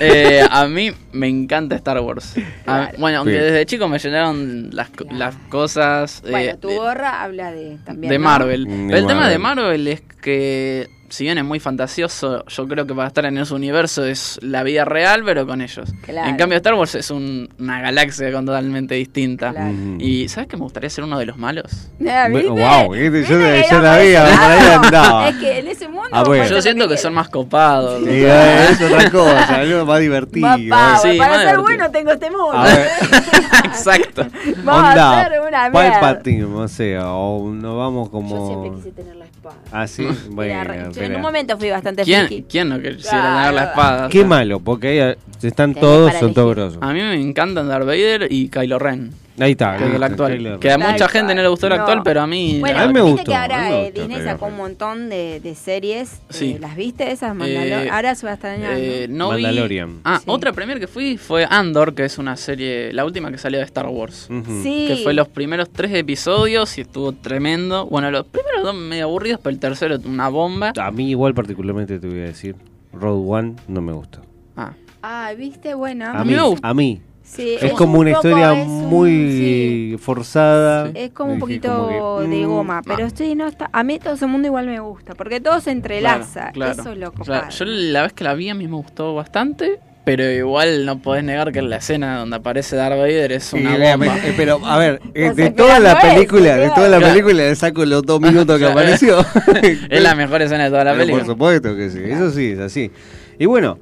Eh, a mí me encanta Star Wars. A- Claro. bueno, aunque desde chico me llenaron las, Claro. las cosas. eh, Bueno, tu de- gorra habla de también. de ¿no? Marvel. Mm, de Pero el tema de. Marvel es que, si bien es muy fantasioso, yo creo que para estar en ese universo es la vida real, pero con ellos. Claro. En cambio, Star Wars es un- una galaxia totalmente distinta. Claro. Mm. ¿Y sabes que me gustaría ser uno de los malos? <laughs> Ah, ¿viste? Wow, ¿viste? Yo- ¿Viste yo la a ese por andaba. Es que en ese mundo. Ah, bueno. Yo siento que son más copados. Sí, eh, es otra cosa, <laughs> algo más divertido. Power. Sí, Para más ser divertido. bueno tengo este mundo. A ver. <laughs> Exacto. Vamos a Onda, hacer una mierda. Palpatine, o sea, o nos vamos como... Yo siempre quise tener la espada. Ah, sí, <laughs> bueno, re- yo en un momento fui bastante ¿Quién, friki. ¿Quién no quisiera Claro. tener la espada? Qué malo, porque ahí están Tenés todos, para son todos elegir. grosos. A mí me encantan Darth Vader y Kylo Ren, Ahí está. que el actual. Que a mucha gente no le gustó el No. actual, pero a mí... Bueno, A mí me viste gustó, que a ahora mí me eh, gustó Disney sacó un montón de, de series. Sí. eh, ¿Las viste esas? Mandalo- Eh, ahora se va a estar Eh, no vi- Mandalorian. Ah, Sí. otra premier que fui fue Andor, que es una serie, la última que salió de Star Wars. Sí. Que fue los primeros tres episodios y estuvo tremendo. Bueno, los primeros dos medio aburridos, pero el tercero una bomba. A mí igual particularmente te voy a decir, Road One no me gustó. Ah, Ah, ¿viste? Bueno. A mí mí, me gusta. a mí, Sí, Es como un una poco- historia un- muy forzada. Es como un poquito como que, de mm, goma, pero sí, no está. A mí todo ese mundo igual me gusta, porque todo se entrelaza. Claro, claro. Eso es lo Claro. Yo la vez que la vi a mí me gustó bastante, pero igual no podés negar que la escena donde aparece Darth Vader es una bomba. obviamente, eh, pero a ver, <laughs> eh, de toda la película, de toda la Claro. película le saco los dos <laughs> minutos que apareció. es la mejor escena de toda la Pero película. Por supuesto que sí, eso sí, es así. Y bueno,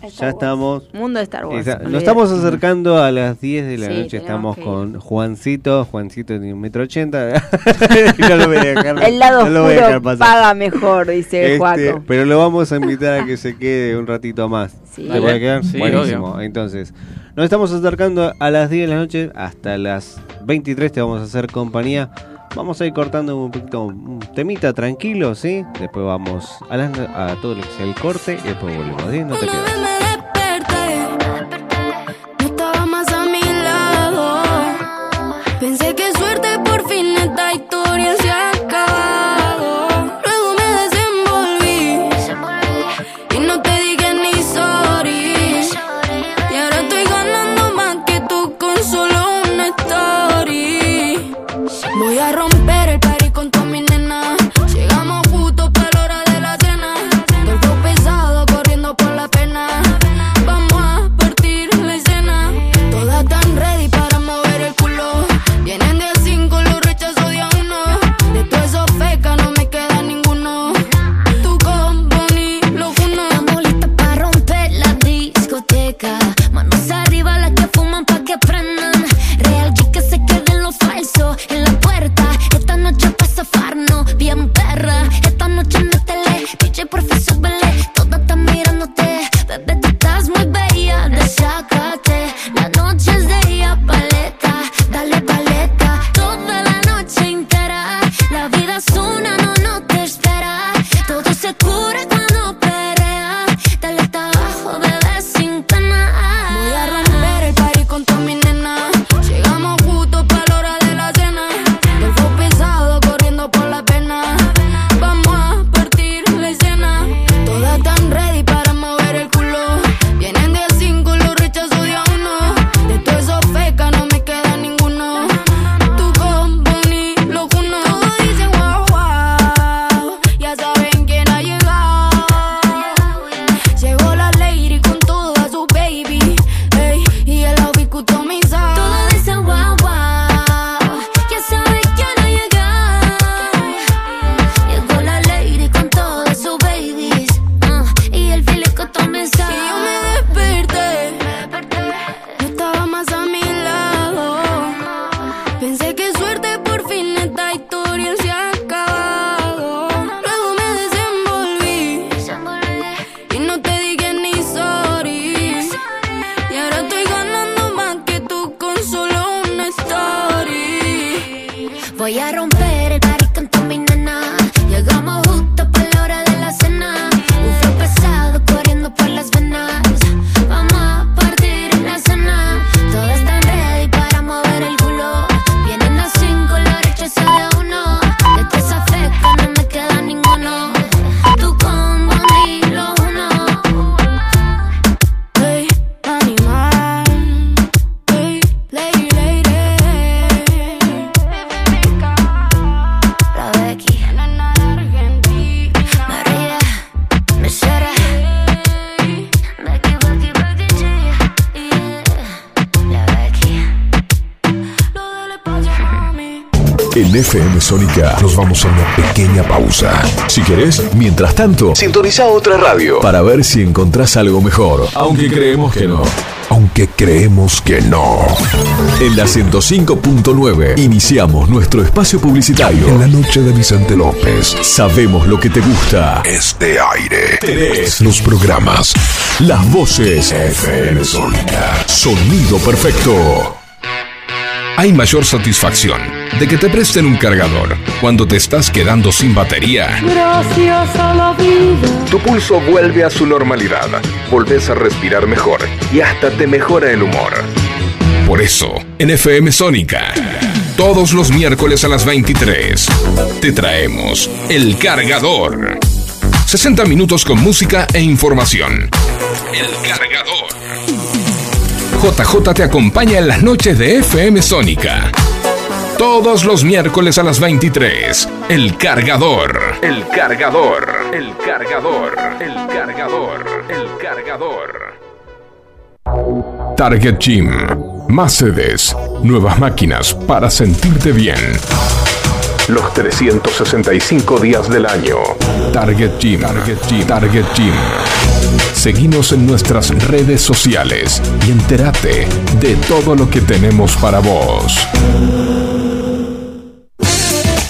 ya Wars. estamos Mundo de Star Wars. Nos estamos acercando a las 10 de la Sí, noche. Estamos con Juancito. Juancito tiene un metro ochenta. <laughs> <laughs> No lo voy a dejar, El lado no lo voy a dejar oscuro pasar. paga mejor, dice Este, Juaco. pero lo vamos a invitar a que se quede un ratito más. Sí. ¿Se Dale. puede quedar? Sí, Buenísimo. obvio. Entonces, nos estamos acercando a las 10 de la noche. Hasta las 23 te vamos a hacer compañía. Vamos a ir cortando un poquito, un temita tranquilo, ¿sí? Después vamos a, todo lo que sea el corte y después volvemos. ¿sí? No te Una vamos a una pequeña pausa. Si querés, mientras tanto, sintoniza otra radio para ver si encontrás algo mejor. Aunque creemos que no. Aunque creemos que no. En la 105.9 iniciamos nuestro espacio publicitario. En la noche de Vicente López. Sabemos lo que te gusta. Este aire. Tenés los programas. Las voces. FM Sónica. Sonido perfecto. Hay mayor satisfacción de que te presten un cargador cuando te estás quedando sin batería. Gracias a la vida. Tu pulso vuelve a su normalidad, volvés a respirar mejor y hasta te mejora el humor. Por eso, en FM Sónica, todos los miércoles a las 23, te traemos El Cargador. 60 minutos con música e información. El Cargador. JJ te acompaña en las noches de FM Sónica. Todos los miércoles a las 23. El cargador. El cargador. El cargador. El cargador. El cargador. Target Gym. Más sedes. Nuevas máquinas para sentirte bien. Los 365 días del año. Target Gym. Target Gym. Target Gym. Seguinos en nuestras redes sociales y entérate de todo lo que tenemos para vos.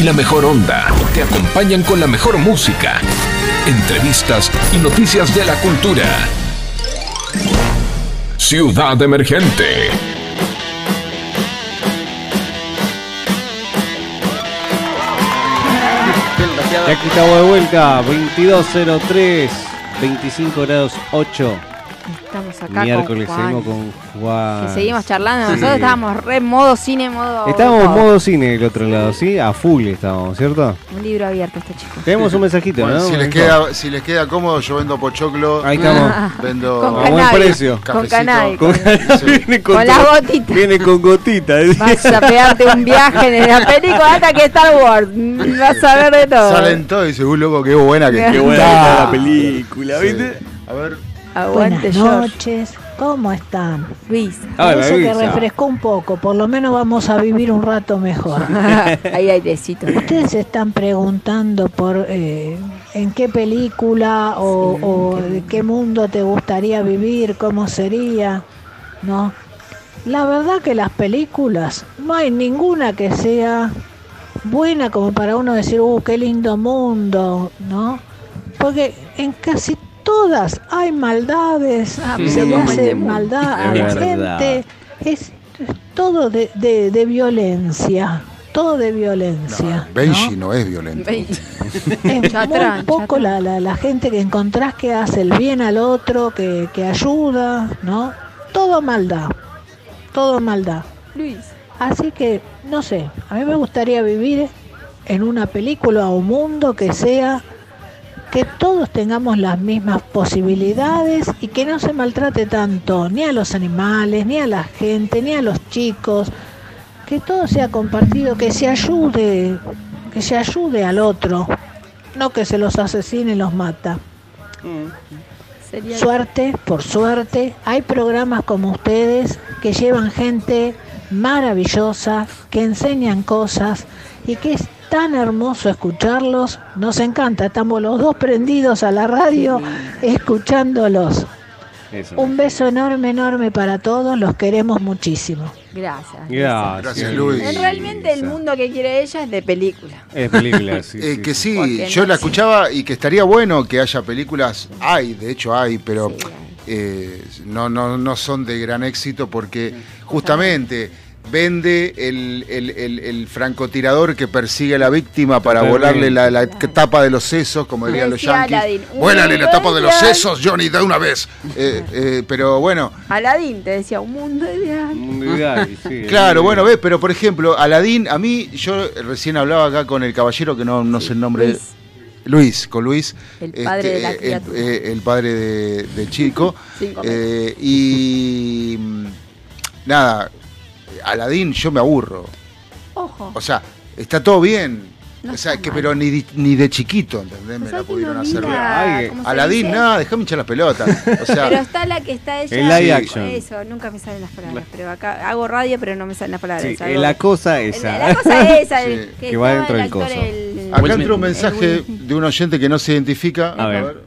y la mejor onda te acompañan con la mejor música, entrevistas y noticias de la cultura. Ciudad Emergente. Y aquí estamos de vuelta, 2203, 25 grados 8. Estamos acá Miércoles con Juan. seguimos con Juan. Que seguimos charlando. Sí. Nosotros estábamos re modo cine, modo. Estábamos en todo. modo cine del otro lado, ¿sí? A full estábamos, ¿cierto? Un libro abierto este chico. Tenemos un mensajito, Bueno, ¿no? si, les queda, si les queda cómodo, yo vendo pochoclo. Ahí estamos. <laughs> Vendo Con A buen cannabis, precio. Con cannabis. Con, <laughs> viene Con todo- las gotitas. Viene con gotitas. Vas a pegarte un viaje en la película hasta que Star Wars. Vas a ver de todo. Salen todos y dicen, uy, loco, qué buena que Qué buena está". que está la película, Sí. ¿viste? A ver, Aguante, Buenas George. noches, ¿cómo están? Luis. Hola, Parece que refrescó un poco, por lo menos vamos a vivir un rato mejor. <laughs> Ahí hay tecito. Ustedes se están preguntando por eh, en qué película o, o de qué mundo te gustaría vivir, cómo sería, ¿no? La verdad que las películas, no hay ninguna que sea buena como para uno decir, uh, qué lindo mundo, ¿no? Porque en casi todas hay maldades, Ah, se le hace maldad a la gente, es, es todo de, de- de violencia, todo de violencia. ¿no? Benji no es violento. <laughs> Es muy poco la, la, la gente que encontrás que hace el bien al otro, que, que ayuda, ¿no? Todo maldad, todo maldad. Luis. Así que, no sé, a mí me gustaría vivir en una película o mundo que sea que todos tengamos las mismas posibilidades y que no se maltrate tanto ni a los animales, ni a la gente, ni a los chicos, que todo sea compartido, que se ayude, que se ayude al otro, no que se los asesine y los mata. Suerte, por suerte, hay programas como ustedes que llevan gente maravillosa, que enseñan cosas y que es tan hermoso escucharlos. Nos encanta, estamos los dos prendidos a la radio escuchándolos. Eso. Un beso enorme, enorme para todos, los queremos muchísimo. Gracias. Gracias, Gracias, Luis. Realmente el mundo que quiere ella es de película. Es película, <laughs> sí. Eh, sí, que sí. yo no la escuchaba y que estaría bueno que haya películas, hay, de hecho hay, pero Sí, eh, no, no, no son de gran éxito porque justamente vende el, el- el- el francotirador que persigue a la víctima para volarle la, la tapa de los sesos, como dirían los yankees. Vuélale la tapa de los "Un sesos, Johnny, de una vez. Eh, eh, pero bueno, Aladín te decía, un mundo ideal. Un mundo ideal, sí, <laughs> claro, el- bueno, ves, pero por ejemplo, Aladín, a mí, yo recién hablaba acá con el caballero, que no, no sé el nombre. Luis. Luis, con Luis. El padre de la el- criatura. eh, el padre de- del chico. <laughs> Eh, y mm, nada, Aladín yo me aburro. Ojo. O sea, está todo bien. No o sea, que, pero ni, ni de chiquito, ¿entendés? Me O sea la pudieron no hacer mira, bien. ¿cómo se Aladín, nada, déjame hinchar las pelotas. O sea, pero está la que está ella. El live action. Eso, nunca me salen las palabras. Pero acá hago radio, pero no me salen las palabras. Sí, la cosa El- esa. La cosa esa, Sí. el- Que va dentro el del coso. el- acá entró un mensaje de un oyente que no se identifica. A ver.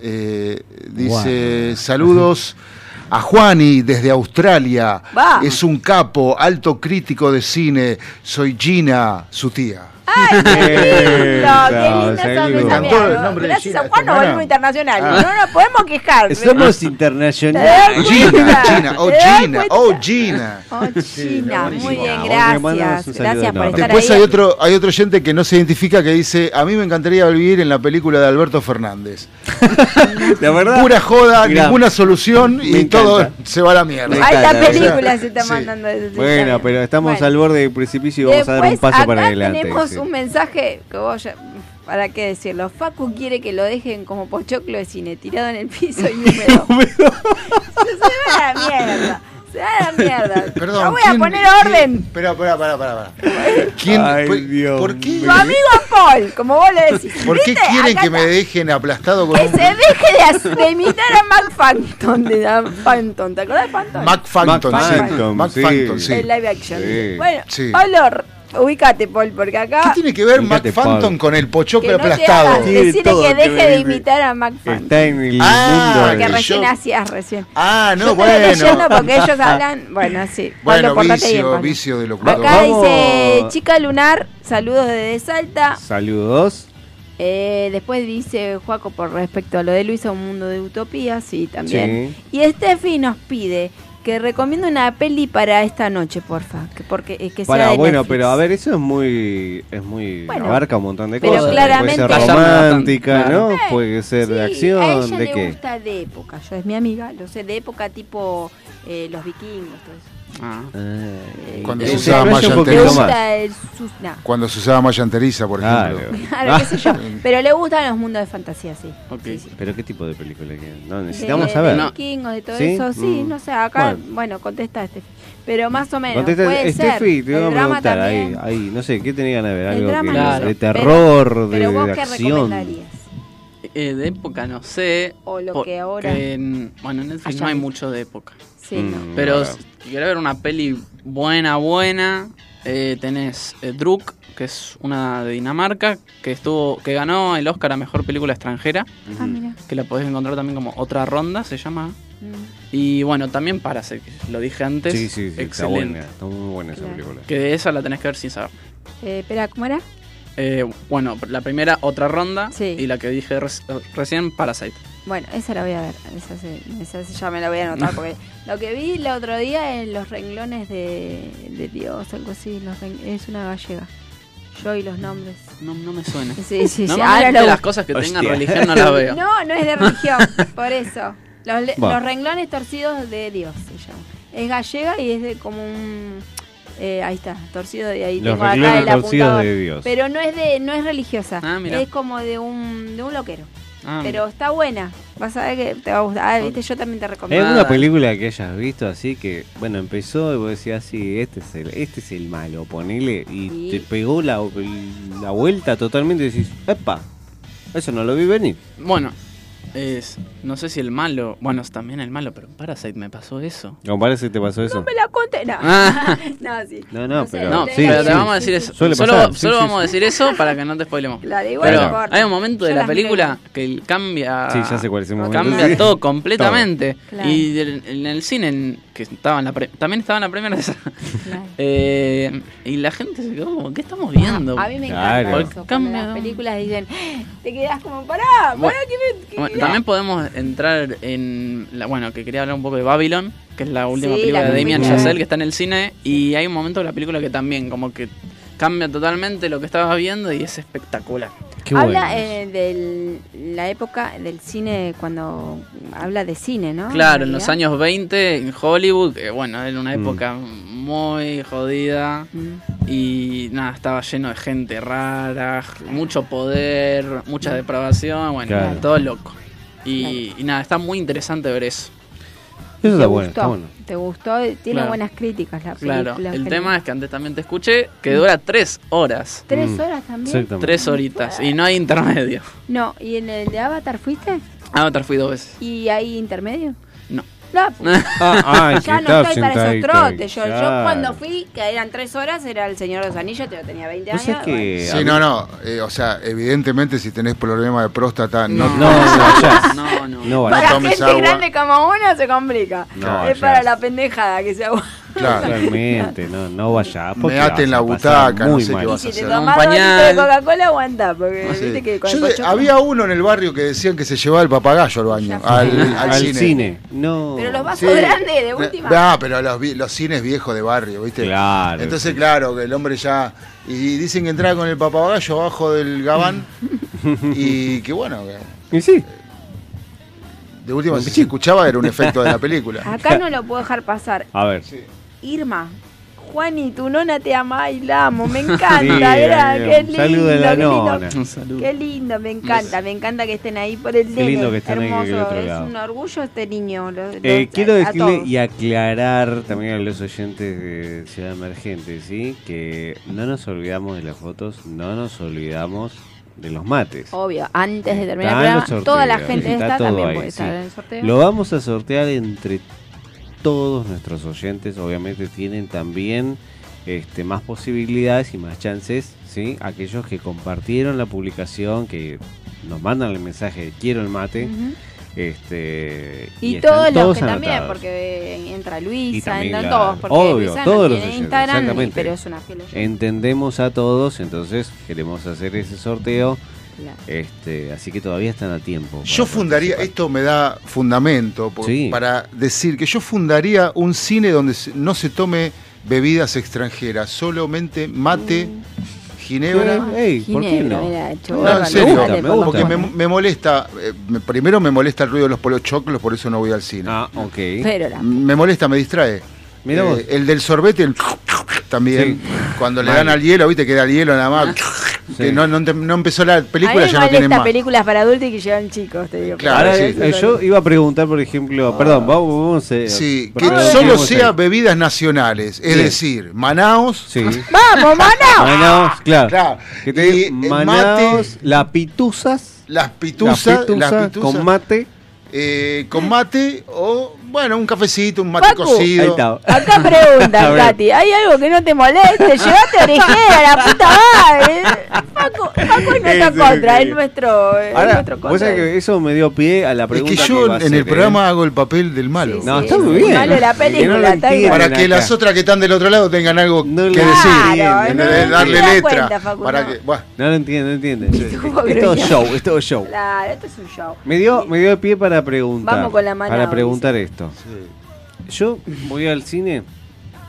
Eh, dice, saludos <laughs> a Juani desde Australia. Va. Es un capo, alto crítico de cine. Soy Gina, su tía. ¡Ay, qué lindo! ¡Qué linda Gracias Gina, a Juan nos nana. internacionales. Ah. No nos podemos quejar. Somos ¿Te internacionales. Gina? Gina, oh ¿Te das Gina, oh Gina. Oh, Gina, muy bien, gracias. Gracias por estar Después hay otro, hay otro oyente que no se identifica que dice, a mí me encantaría vivir en la película de Alberto Fernández. <laughs> La verdad. Pura joda, Mirá, ninguna solución y todo se va a la mierda. Alta película se está Sí. mandando. desde Bueno, pero estamos Bueno. al borde del precipicio y vamos a dar un paso para adelante. tenemos sí. un mensaje que vos ya, ¿para qué decirlo? Facu quiere que lo dejen como pochoclo de cine, tirado en el piso y húmedo. <laughs> <laughs> se va a la mierda. Se va a la mierda. <laughs> Perdón, no voy a ¿quién- poner orden. Espera, espera, espera, espera. ¿Quién, Ay, por- Dios ¿Por qué, Tu amigo Paul, como vos le decís. ¿por qué quieren Acá que me dejen aplastado con Que un se deje de, de imitar a Mac Phantom de Dan Phantom. ¿Te acordás de Phantom? Mac Phantom? Mac sí. Phantom, Mac sí. Phantom, sí. El live action. Sí. Bueno, Sí. Ubícate, Paul, porque ¿Qué acá. tiene que ver Mac Phantom con el Que pochoclo no aplastado? decirle que deje de imitar a Mac Phantom. Está en el Ah, mundo. Que yo- recién hacías recién. Ah, no, Yo estoy bueno. leyendo porque <laughs> ellos hablan. Bueno, sí. Bueno, Pablo, bien, vicio, vicio de locutor. Acá Vamos. dice Chica Lunar, saludos desde Salta. Saludos. Eh, después dice Juaco por respecto a lo de Luisa, un mundo de utopía, sí, también. Sí. Y Steffi nos pide que recomiende una peli para esta noche, porfa. Que, porque, eh, que sea Para, de bueno, Netflix. pero a ver, eso es muy. Es muy. Bueno, abarca un montón de pero cosas. claramente- Puede ser romántica, ¿no? claro. Puede ser de Sí, a acción, ella ¿de le qué? gusta de época, yo es mi amiga, lo sé, de época tipo eh, los vikingos, todo eso. Ah. Eh, Cuando se usaba malla sus, no. Cuando se usaba por ejemplo. Claro. <laughs> Claro, qué sé yo. <laughs> Pero le gustan los mundos de fantasía, sí. Ok. Sí, sí. ¿Pero qué tipo de película? que- No, necesitamos de, saber. De vikingos, de todo ¿Sí? eso, sí, Mm. no sé, acá, Bueno. bueno, contesta este. Pero más o menos, Contesta, puede Steffi, ser. te a preguntar ahí, no sé, ¿qué tenía ganas de ver? Algo que- de terror, Pero de, vos de qué acción. recomendarías? Eh, de época no sé. O lo que ahora- en- bueno, en Netflix Allá no hay mucho de época. Sí, Mm. no. Pero si querés ver una peli buena, buena, eh, tenés eh, Druk, que es una de Dinamarca, que estuvo que ganó el Oscar a Mejor Película Extranjera, Ah, mira. que la podés encontrar también como Otra Ronda, se llama. Mm. Y bueno, también Parasite, que lo dije antes. Sí, sí, sí, está excelente. buena, está muy buena esa Claro. película. Que de esa la tenés que ver sin saber. Eh, espera, ¿cómo era? Eh, bueno, la primera, Otra Ronda, Sí. y la que dije res- recién, Parasite. Bueno, esa la voy a ver. Esa, sí- esa sí ya me la voy a anotar. <laughs> Porque lo que vi el otro día en los renglones de, de Dios, algo así, los es una gallega. Yo y los nombres. No, no me suena. Sí, sí, sí. Normalmente Ahora lo las busco. cosas que tengan Hostia. religión no las veo. <laughs> No, no es de religión, por eso. Los, le- Va. los renglones torcidos de Dios se llama. Es gallega y es de como un. Eh, ahí está, torcido de ahí. Los tengo acá renglones el torcidos apuntador. de Dios. Pero no es de, no es religiosa. Ah, mira. es como de un, de un loquero. Ah, Pero está buena. Vas a ver que te va a gustar. Ah, viste, yo también te ¿Hay recomiendo. alguna Nada. película que hayas visto así que, bueno, empezó y vos decías, sí, este es el, este es el malo, ponele, y Sí. te pegó la, la vuelta totalmente y decís, epa, eso no lo vi venir. Bueno, es, no sé si el malo, bueno, es también el malo, pero Parasite me pasó eso. ¿Cómo parece que te pasó eso? No me la conté. No, Ah. <laughs> no sí. No, no, pero- No, te- sí, pero te sí, vamos a decir sí. eso. Suele solo pasar, sí, solo sí, vamos a sí. decir eso para que no te spoilemos. Claro, igual Pero no importa. hay un momento de Yo la película que cambia. Sí, ya sé cuál es el momento. Cambia Sí. todo completamente. Claro. Y del- en el cine, en- que estaba en la pre- también estaba en la primera de esa. Claro. <laughs> Eh, y la gente se quedó como, ¿qué estamos viendo? A mí me Claro. encanta eso. Las películas dicen, te quedas como, pará, pará, Bueno, que me. que- Bueno, también podemos entrar en. La, bueno, que quería hablar un poco de Babylon, que es la última Sí, película la de Damien. Chazelle que está en el cine. Y hay un momento de la película que también, como que cambia totalmente lo que estabas viendo y es espectacular. habla eh, de la época del cine cuando habla de cine, ¿no? Claro, en los años 20 en Hollywood, que bueno, era una Mm. época muy jodida Mm. y nada, estaba lleno de gente rara, mucho poder, mucha depravación, bueno, Claro. todo loco. Y, y nada, está muy interesante ver eso. Eso ¿Te está bueno, gustó? está bueno. ¿Te gustó? Tiene Claro. buenas críticas la película. Claro, el tema es que antes también te escuché que dura tres horas. ¿Tres Mm. horas también? Tres horitas y no hay intermedio. No, ¿y en el de Avatar fuiste? Avatar fui dos veces. ¿Y hay intermedio? No. No, pues, Ah, ah, <laughs> ya no estoy para esos trotes. Yo, yo cuando fui, que eran tres horas, era el Señor de los Anillos, yo tenía 20 ¿Vos años. que Sí, no, no. eh, o sea, evidentemente si tenés problema de próstata, no, No, no vayas. No, no. No Para gente agua. grande como uno se complica. No, es ya. para la pendejada que se agua. Claro. Realmente, no, no vayas. porque Meate vas en la butaca, no muy sé qué mal. Y vas si a te hacer. tomás Un dos litros de. Coca-Cola, aguanta. Porque Sí. viste que con Yo de- había uno en el barrio que decían que se llevaba el papagayo al baño, al, <laughs> al Al cine. cine. No. Pero los vasos Sí. grandes, de última. No, pero los, cines viejos de barrio, ¿viste? Claro. Entonces, claro, que el hombre ya. Y dicen que entraba con el papagayo abajo del gabán. <laughs> y que bueno, que Y sí. de última, si se escuchaba, era un efecto de la película. Acá no <laughs> lo puedo dejar pasar. A ver. Irma. Juani, tu nona te ama y la amo, me <laughs> encanta, Sí, era, qué lindo, saludo de la qué lindo, nona. Saludo. qué lindo, me encanta, me encanta que estén ahí por el Qué nene, lindo que estén ahí hermoso, del otro es lado. un orgullo este niño. lo- Eh, quiero a decirle y aclarar también a los oyentes de Ciudad Emergente, ¿sí? Que no nos olvidamos de las fotos, no nos olvidamos de los mates. Obvio, antes de terminar el programa, toda la gente está también ahí, puede sí. estar en el sorteo. Lo vamos a sortear entre todos nuestros oyentes. Obviamente tienen también este, más posibilidades y más chances, ¿sí? Aquellos que compartieron la publicación, que nos mandan el mensaje de quiero el mate. Este, Y, están todos los que anotados. también, porque entra Y Luisa, entran todos, porque Obvio, Luisa todos no los oyentes, Instagram, y- exactamente. pero es una fiel oyente. Entendemos a todos, entonces queremos hacer ese sorteo. Claro. Este, así que todavía están a tiempo. Yo fundaría, participar. esto me da fundamento por- Sí. para decir que yo fundaría un cine donde se- no se tome bebidas extranjeras, solamente mate, Mm. ginebra. ¿por qué no? mira, No, chorra, en serio, me gusta. Porque me, me molesta, eh, me- primero me molesta el ruido de los polochoclos, por eso no voy al cine. Ah, ok. Pero la- Me molesta, me distrae. Mira Eh, vos. el del sorbete, el también. Sí. Cuando le Mal. dan al hielo, viste, queda el hielo nada más. Que no, no, no empezó la a película, mí ya no tienen más. películas para adultos y que llevan chicos, te digo. Claro, sí. eh, yo iba a preguntar, por ejemplo, perdón, vamos, vamos a... Sí, que solo sea bebidas nacionales, es decir, Manaos, Sí. <laughs> ¡Vamos, Manaos! Manaos, claro. Claro. Que te Y Manaos, mate- la pituzas, las la pituzas, pituza las pituzas, con mate. eh, con mate o, bueno, un cafecito, un mate Facu, cocido. Ahí está. Acá pregunta. <laughs> Katy, ¿hay algo que no te moleste? Llevaste orejera, la puta madre. Facu, Facu es nuestra Ese contra, es nuestro, es Ahora, nuestro vos contra. sabés que eso me dio pie a la Es pregunta que yo en el ¿eh? programa hago el papel del malo. Sí, No, sí, está es muy bien. malo la Que no lo película, está bien. Para que las otras que están del otro lado tengan algo No que decir. Claro, ¿entendés? no, darle no das letra. cuenta, Facu, para no. que, bueno, No lo entiendo, no entiendo. <laughs> Es todo show, es todo show. Claro, esto es un show. Me dio, me dio pie para preguntar. Vamos con la mano, Para preguntar esto. Yo voy al cine,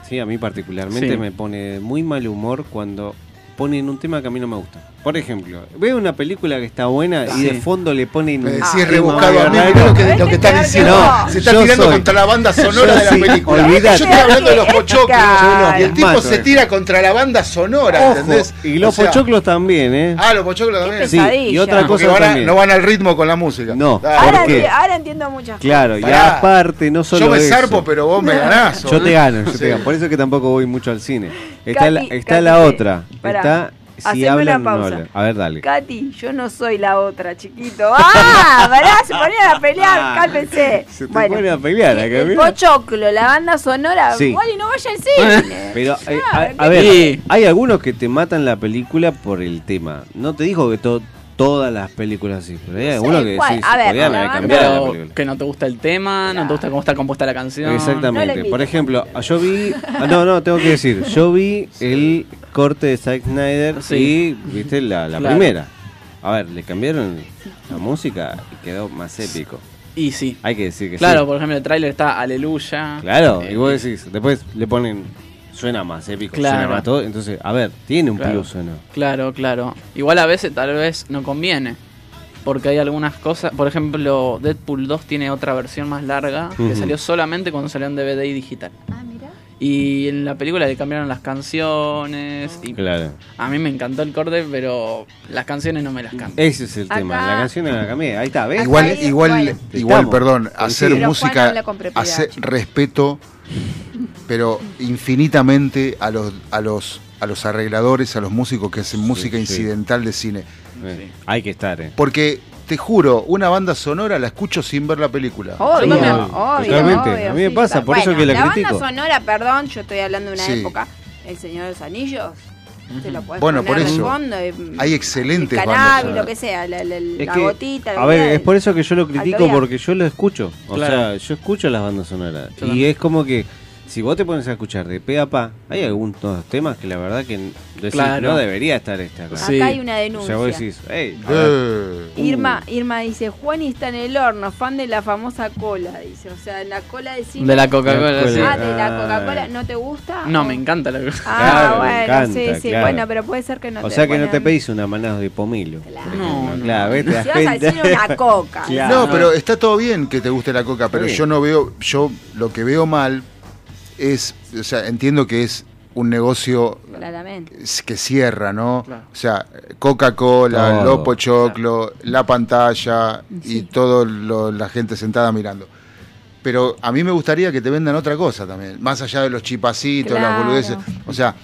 sí, a mí particularmente Sí. me pone muy mal humor cuando ponen un tema que a mí no me gusta. Por ejemplo, veo una película que está buena y de Sí. fondo le ponen me un decís tema rebuscado a mí, lo que, lo que es están diciendo. Se está tirando soy- contra la banda sonora yo de la sí, película. olvídate. Yo estoy hablando de los Es pochoclos. Y el tipo Mato, se tira contra la banda sonora, Ojo, ¿entendés? y los O sea, pochoclos también, ¿eh? Ah, los pochoclos también. Sí, y otra cosa van a- también. no van al ritmo con la música. No. Ahora, ¿Por qué? enti- ahora entiendo muchas cosas. Claro, y Pará. aparte, no solo Yo me eso. zarpo, pero vos me ganás. Yo te gano, yo te gano. Por eso es que tampoco voy mucho al cine. Está, Katy, la, está Katy, la otra. Pará. Está si hablan una no pausa. hablan. A ver, dale. Katy, yo no soy la otra, chiquito. <laughs> ¡Ah! Pará, se ponían a pelear, Ah, cálmense. Se te Bueno, pone a pelear acá, el pochoclo, la banda sonora, Sí. Wally, no vaya al cine. <laughs> Pero, eh, Claro, a, a ¿qué ver, Sí. hay algunos que te matan la película por el tema. No te dijo que to- todas las películas así, pero hay sé, algunos que sí, A ver, podían la haber banda- cambiado la Pero película. que no te gusta el tema, no te gusta cómo está compuesta la canción. Exactamente. Por ejemplo, yo vi. ah, No, no, tengo que decir. Yo vi el corte de Zack Snyder Sí. y, viste, la, la Claro. primera. A ver, le cambiaron la música y quedó más épico. Y sí. Hay que decir que Claro, sí. por ejemplo, el tráiler está Aleluya. Claro, Eh, y vos decís, después le ponen, suena más épico, Claro. suena más todo. Entonces, a ver, tiene un Claro. plus o no. Claro, claro. Igual a veces tal vez no conviene. Porque hay algunas cosas. Por ejemplo, Deadpool 2 tiene otra versión más larga que salió solamente cuando salió en DVD y digital. Ah, mira. Y en la película le cambiaron las canciones. Y Claro. A mí me encantó el corte, pero las canciones no me las cambian. Ese es el Acá- tema. La canción la cambié. Ahí está, ¿ves? Igual, ahí- igual, igual, perdón, hacer música, propiedad, hacer respeto, pero infinitamente a los, a los, a los arregladores, a los músicos que hacen música sí. incidental de cine. Eh, Hay que estar, eh. Porque te juro, una banda sonora la escucho sin ver la película. Obvio, Sí, obvio, totalmente. obvio, A mí me pasa, por eso Bueno, que la la critico. banda sonora, perdón, yo estoy hablando de una Sí. época, El Señor de los Anillos, te lo puedes Bueno, poner por eso. fondo, y- Hay excelentes el cannabis, lo que sea, la, la- Es la que, gotita. a ver, es por eso que yo lo critico, porque yo lo escucho. O Claro. sea, yo escucho las bandas sonoras. Yo y también. es como que, si vos te pones a escuchar de pe a pa, hay algunos temas que la verdad que decís, Claro. no debería estar este acá. Acá hay una O denuncia. sea, vos decís, hey, a ver, Eh, Irma, Irma dice, Juan está en el horno, fan de la famosa cola, dice. O sea, la cola de cine. De la Coca-Cola, sí. Ah, de la Ah. Coca-Cola, ¿no te gusta? No, O- me encanta la Ah, Claro, bueno, encanta, sí, sí. claro. Bueno, pero puede ser que no o te sea que no te pedís una manada de pomelo. Claro. No, no. Claro, ¿ves? Te das Si vas a cuenta. decir una coca. <laughs> Claro. No, pero está todo bien que te guste la coca, pero yo no veo, yo lo que veo mal es, o sea, entiendo que es un negocio Claramente. que cierra, ¿no? Claro. O sea, Coca-Cola. Lopo Choclo, la pantalla y Sí. lo- la gente sentada mirando. Pero a mí me gustaría que te vendan otra cosa también, más allá de los chipacitos, las boludeces. O sea,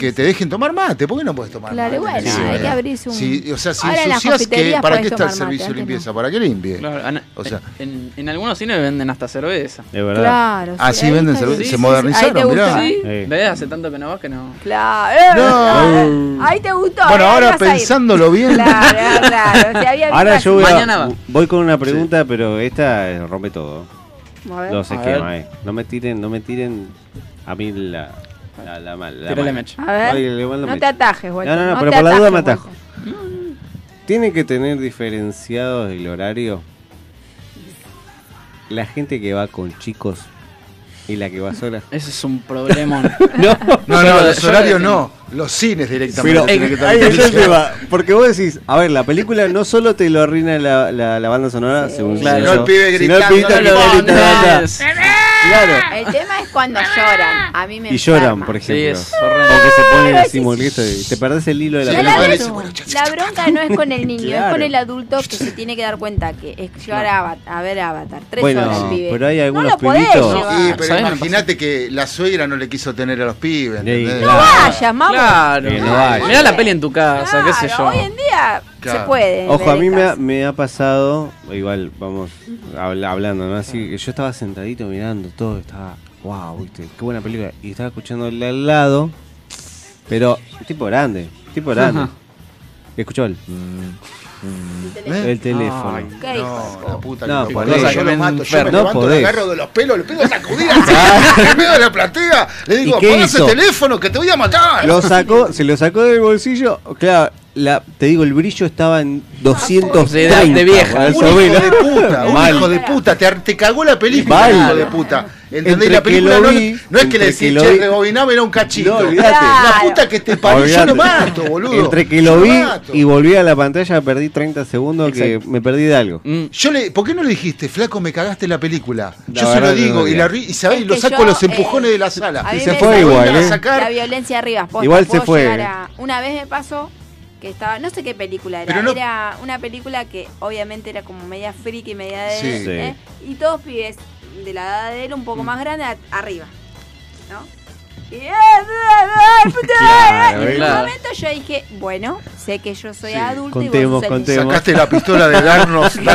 que te dejen tomar mate. ¿Por qué no puedes tomar Claro, mate? bueno, Sí, hay que abrirse un- Sí, o sea, si Ahora ensucias, ¿qué- confiterías ¿para qué está el servicio de limpieza? no. ¿Para qué limpie? Claro, en, O sea- en, en algunos cines venden hasta cerveza. Es verdad. Claro. Ah, sí, ahí venden cerveza. Se modernizaron, mirá. gusta. Sí, Sí. ¿ves? Hace tanto que no vas que no. Claro. eh, No. Ahí te gustó. Bueno, eh, ahora pensándolo bien. Claro, había <laughs> Ahora yo voy, a- Mañana va. voy con una pregunta, pero esta eh, rompe todo. así. A ver. Los A esquemas, ver. eh. No me tiren, no me tiren a mí la la la, mal- la Tírale mala. mecha. A ver. Ay, le mando no te atajes, Walter. No, no, no, no pero por la duda me atajo. Tiene que tener diferenciado el horario la gente que va con chicos y la que va sola. <laughs> Ese es un problema. <laughs> No, No, no, lo- los horarios no. Los cines directamente. Pero que estar ahí está el diferenciados. tema, porque vos decís, a ver, la película no solo te lo arruina la, la, la banda sonora, según Claro. no, el pibe sino el gritando, pibito no que. Claro. El tema es cuando lloran. A mí me Y lloran, enferma. por Sí, ejemplo. es horrendo. O que se ponen así sí. molesto y te perdés el hilo de la película. bronca, la bronca no es con el niño, es con el adulto que se tiene que dar cuenta que es llevar a, Avatar- a ver Avatar. Tres Bueno, horas el pibe. pero hay algunos no lo podés pibitos-. Sí, pero imagínate que la suegra no le quiso tener a los pibes. Sí, No claro. vayas, mamá. Claro. Que no vaya. Mirá la peli en tu casa, qué sé yo. Hoy en día Claro. se puede. Ojo, a mí me ha, casa. me ha pasado, igual vamos habla- hablando, ¿no? Así que yo estaba sentadito mirando todo, estaba, wow, viste, qué buena película. Y estaba escuchando el de al lado, pero tipo grande, tipo grande. Ajá. Escuchó el, ¿Eh? el teléfono. Ay. ¿Qué hijo de No, la puta No, que podés. Cosa Yo lo mato, yo me. No levanto, le podés. agarro de los pelos, le pego a sacudir <laughs> así, en medio de la platea. Le digo, ¿Y qué pon ese hizo? teléfono que te voy a matar. Lo sacó, se lo sacó del bolsillo, claro, la, te digo, el brillo estaba en 230. De- de vieja. Un hijo de puta, un hijo de puta, te, te cagó la película, Mal. hijo de puta. ¿Entendés? Entre La película que lo no, vi, no es que le que decís, che, rebobiname, era un cachito. No, olvídate. La puta que te parió, yo lo mato, boludo. Entre que Yo lo vi mato. y volví a la pantalla, perdí 30 segundos que Exacto. me perdí de algo. Mm. Yo le, ¿Por qué no le dijiste, flaco, me cagaste la película? La yo se lo que digo no y, la, y sabés, Es lo que saco yo, a los empujones eh, de la sala. Y se fue igual, ¿eh? La violencia arriba. posta, Igual se fue. Una vez me pasó que estaba, no sé qué película era, no- era una película que obviamente era como media friki, media de... Sí. ¿eh? Y todos pibes de la edad de él, un poco más grande, a- arriba. ¿No? Y, ¡eh, eh, eh, puta! Claro, Y en un claro. momento yo dije, bueno, sé que yo soy Sí. adulto y Contemos, vos sos. Sacaste la pistola de darnos, <laughs> agua,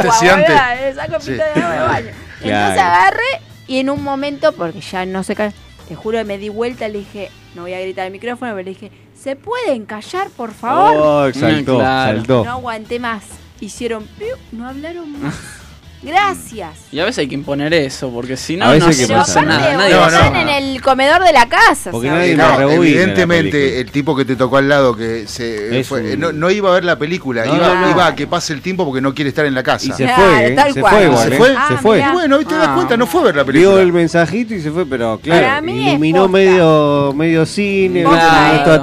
anestesiantes. saco Sí. pistola de agua de baño. <laughs> Entonces Claro. agarré y en un momento, porque ya no sé qué, te juro que me di vuelta, le dije, no voy a gritar al micrófono, pero le dije, ¿se pueden callar, por favor? Oh, saltó, Mm, claro. saltó. No aguanté más. Hicieron piu, no hablaron más. <laughs> Gracias. Y a veces hay que imponer eso, porque si no, no se pensar. nada. Nadie No, va a no. nada. en el comedor de la casa. Porque ¿sabes? nadie No, evidentemente el tipo que te tocó al lado que se Es fue- un- no, no iba a ver la película, No, iba, iba a que pase el tiempo porque no quiere estar en la casa. Y se Claro, fue, ¿eh? tal se cual. fue igual, ¿Se ¿eh? fue? Ah, se fue. Y bueno, y te das cuenta, no fue a ver la película. el mensajito y se fue, pero Para claro, iluminó medio, medio cine, ¿eh?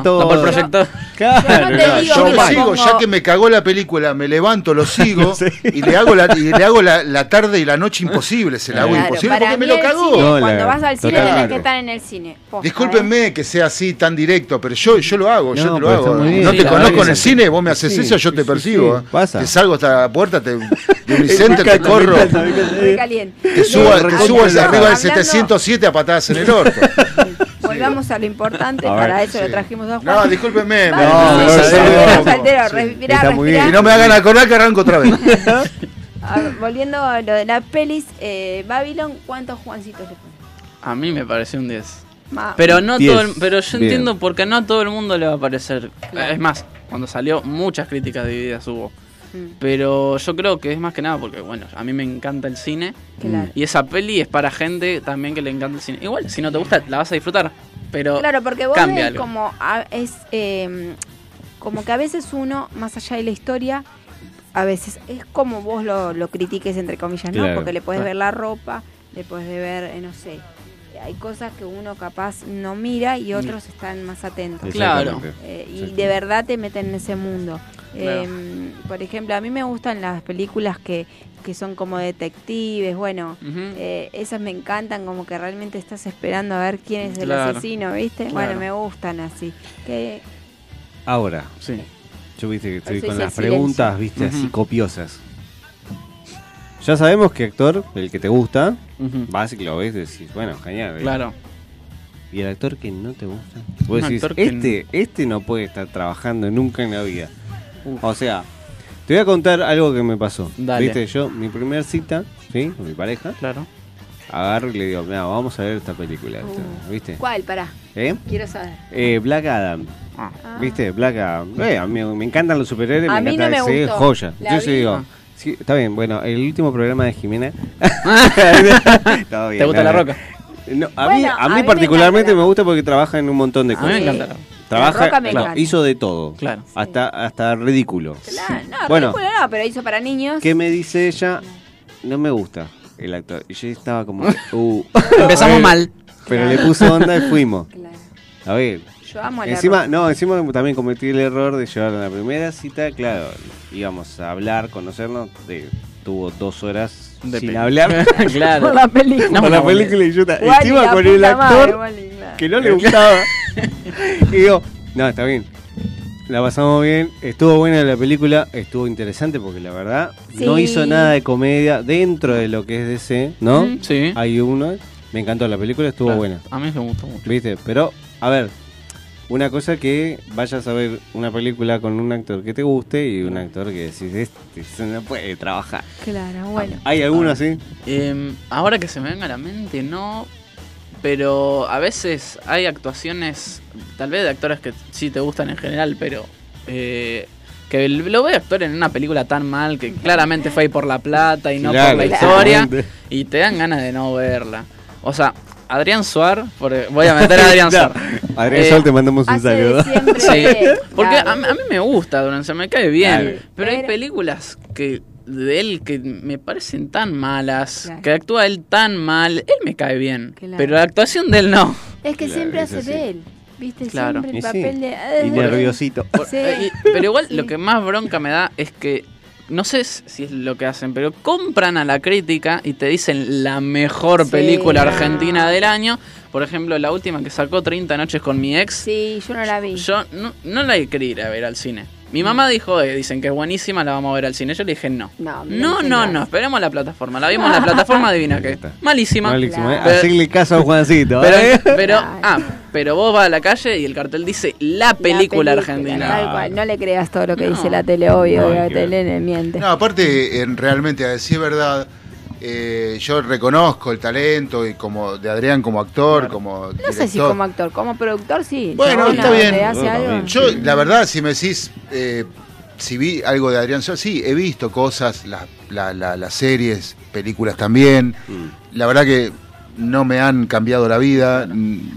todo. El proyector. Claro, Yo lo sigo, ya que me cagó la película, me levanto, lo <laughs> sigo <laughs> y le hago la, y le hago la, tarde y la noche <laughs> imposible, se la hago Claro, imposible porque me lo cagó. cine, No, cuando la- vas al cine tenés que estar en el cine. Posta, ¿eh? Discúlpenme que sea así tan directo, pero yo, yo lo hago, yo No, te lo hago. No te conozco en el cine, vos me haces Sí, eso, yo te sí, persigo. sí, pasa. Te salgo hasta la puerta, te, <laughs> de Unicente te corro, te subo, arriba del hablando- 707 a patadas en el <laughs> orto. Volvamos a lo importante, A ver, para eso sí. lo trajimos a Juan. No, discúlpenme. No, no, me- no, no, no me hagan acordar que arranco otra vez. A ver, volviendo a lo de las pelis, eh, Babylon, ¿cuántos Juancitos le ponen? A mí me pareció un 10. Ma- Pero no Diez. todo el- pero yo Bien. entiendo porque no a todo el mundo le va a parecer. Claro. Es más, cuando salió muchas críticas divididas hubo. Mm, Pero yo creo que es más que nada porque, bueno, a mí me encanta el cine. claro. Y esa peli es para gente también que le encanta el cine. Igual, si no te gusta, la vas a disfrutar. Pero Claro, porque vos cambia ves algo. como a- es eh, como que a veces uno, más allá de la historia, a veces es como vos lo, lo critiques entre comillas, ¿no? Claro. Porque le puedes ver la ropa, le puedes ver, eh, no sé, hay cosas que uno capaz no mira y otros están más atentos. Claro. Eh, y de verdad te meten en ese mundo. Claro. Eh, por ejemplo, a mí me gustan las películas que, que son como detectives, bueno, eh, esas me encantan, como que realmente estás esperando a ver quién es el Claro. asesino, ¿viste? Claro. Bueno, me gustan así. Que, Ahora, Sí. Yo viste que estoy con las preguntas, viste, así copiosas. Ya sabemos que actor, el que te gusta, Ujú. vas y lo ves y decís, bueno, genial. ¿eh? Claro. Y el actor que no te gusta. Vos Un decís, actor que este, este no puede estar trabajando nunca en la vida. Uf. O sea, te voy a contar algo que me pasó. Dale. Viste, yo, mi primera cita, ¿sí? Con mi pareja, Claro. Agarro y le digo, mira, vamos a ver esta película. esta", Uh. ¿Viste? ¿Cuál? Pará, ¿Eh? quiero saber. Eh, Black Adam. Ah. ¿Viste? Black Adam. Eh, a mí me encantan los superhéroes, A me mí encanta no me gustó. joya. La Yo sí digo, sí, está bien, bueno, el último programa de Jimena. <laughs> <laughs> Todo bien, ¿Te gusta no, la roca? No, a, Bueno, mí, a a mí mí me particularmente me, la- gusta porque trabaja en un montón de A mí cosas. me encanta. Trabaja, me claro, hizo de todo. Claro. Hasta, hasta ridículo. Claro, no, Bueno. ridículo no, pero hizo para niños. ¿Qué me dice ella? No me gusta el actor. Y yo estaba como, <laughs> uh. Empezamos ver, mal. Pero le puse onda y fuimos. Claro. A ver. Yo amo a la Encima, no, encima también cometí el error de llevar a la primera cita, claro, íbamos a hablar, conocernos, de, tuvo dos horas De sin hablar <laughs> claro. Por la película. No, por la no, película y yo encima con el actor madre, Wally, claro. que no le gustaba. <laughs> y digo, no, está bien. La pasamos bien, estuvo buena la película, estuvo interesante porque la verdad no hizo nada de comedia dentro de lo que es DC, ¿no? Mm, Sí. Hay uno, me encantó la película, estuvo Claro. buena. A mí me gustó mucho. ¿Viste? Pero, a ver, una cosa que vayas a ver una película con un actor que te guste y un actor que decís, este no puede trabajar. Claro, bueno. ¿Hay alguno así? Em, ahora que se me venga a la mente, no. Pero a veces hay actuaciones, tal vez de actores que sí te gustan en general, pero eh, que lo ve actor en una película tan mal que claramente fue ahí por la plata y no Claro, por la historia y te dan ganas de no verla. O sea, Adrián Suar, porque voy a meter a Adrián No, <laughs> Suar. Adrián Eh, Sol, te mandamos un saludo. Sí, porque a, claro. a mí me gusta Durán, se me cae bien. Claro. Pero hay películas que de él que me parecen tan malas, Claro. que actúa él tan mal, él me cae bien. Claro. Pero la actuación de él no. Es que Claro, siempre es hace así. de él. ¿Viste? Claro. Siempre el Y sí, papel de. Y nerviosito. Por- <laughs> Sí. y- pero igual Sí. lo que más bronca me da es que no sé si es lo que hacen, pero compran a la crítica y te dicen la mejor Sí, película no. argentina del año. Por ejemplo, la última que sacó 30 noches con mi ex. Sí, yo no la vi. Yo no, no la quería ir a ver al cine. Mi mamá dijo, eh, dicen que es buenísima, la vamos a ver al cine. Yo le dije, no. No, No, no, esperemos la plataforma. La vimos en la plataforma, adivina qué. está. Malísima. Malísimo, ¿eh? Hacerle caso a Juancito, Pero, ¿eh? pero, Claro. ah, pero vos vas a la calle y el cartel dice la película, La argentina. Tal cual. No le creas todo lo que No. dice la tele, obvio. No, la tele le miente. No, aparte, en- realmente, a decir verdad, eh, yo reconozco el talento y como de Adrián como actor, como No sé si como actor, como productor sí. Bueno, está bien. Yo, la verdad, si me decís, eh, si vi algo de Adrián Suárez, sí, he visto cosas, las la- la- las series, películas también. Mm. La verdad que no me han cambiado la vida.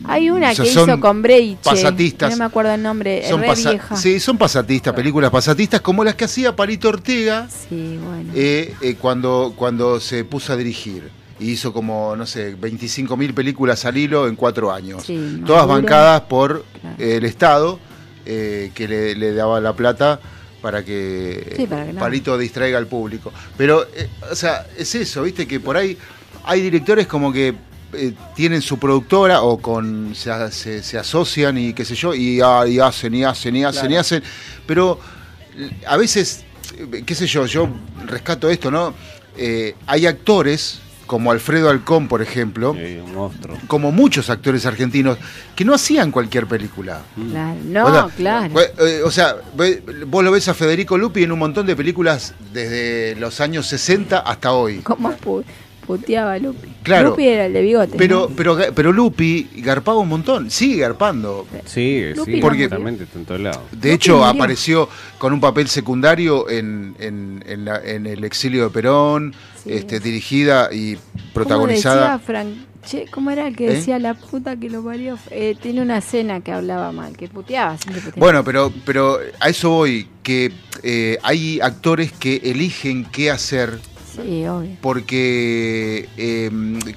Hay una o sea, que son hizo con Breiche. Pasatistas. No me acuerdo el nombre. Son re pasa- vieja. Sí, son pasatistas, películas pasatistas como las que hacía Palito Ortega Sí, bueno. eh, eh, cuando, cuando se puso a dirigir. Y hizo como, no sé, 25 mil películas al hilo en cuatro años. Sí, Todas bancadas por Claro. eh, el Estado, eh, que le, le daba la plata para que, Sí, para que no. Palito distraiga al público. Pero, eh, o sea, es eso, viste, que por ahí hay directores como que eh, tienen su productora o con se, se- se asocian y qué sé yo, y, ah, y hacen y hacen y hacen y hacen. Pero eh, a veces, eh, qué sé yo, yo rescato esto, ¿no? Eh, hay actores, como Alfredo Alcón, por ejemplo, un monstruo. como muchos actores argentinos, que no hacían cualquier película. Claro. No, O sea, claro. O sea, vos lo ves a Federico Lupi en un montón de películas desde los años 60 hasta hoy. ¿Cómo puteaba a Lupi? Claro. Lupi era el de bigote. Pero, ¿no? pero, pero Lupi garpaba un montón, sigue garpando. Sí, Lupi sí, no Porque- exactamente, está en todos lados. De hecho, murió. apareció con un papel secundario en, en- en la- en El exilio de Perón, Sí. este, dirigida y ¿Cómo decía protagonizada. Frank? Che, ¿Cómo era el que ¿Eh? decía la puta que lo parió? Eh, tiene una escena que hablaba mal, que puteaba, siempre puteaba. Bueno, pero, pero a eso voy, que eh, hay actores que eligen qué hacer Sí, obvio. porque eh,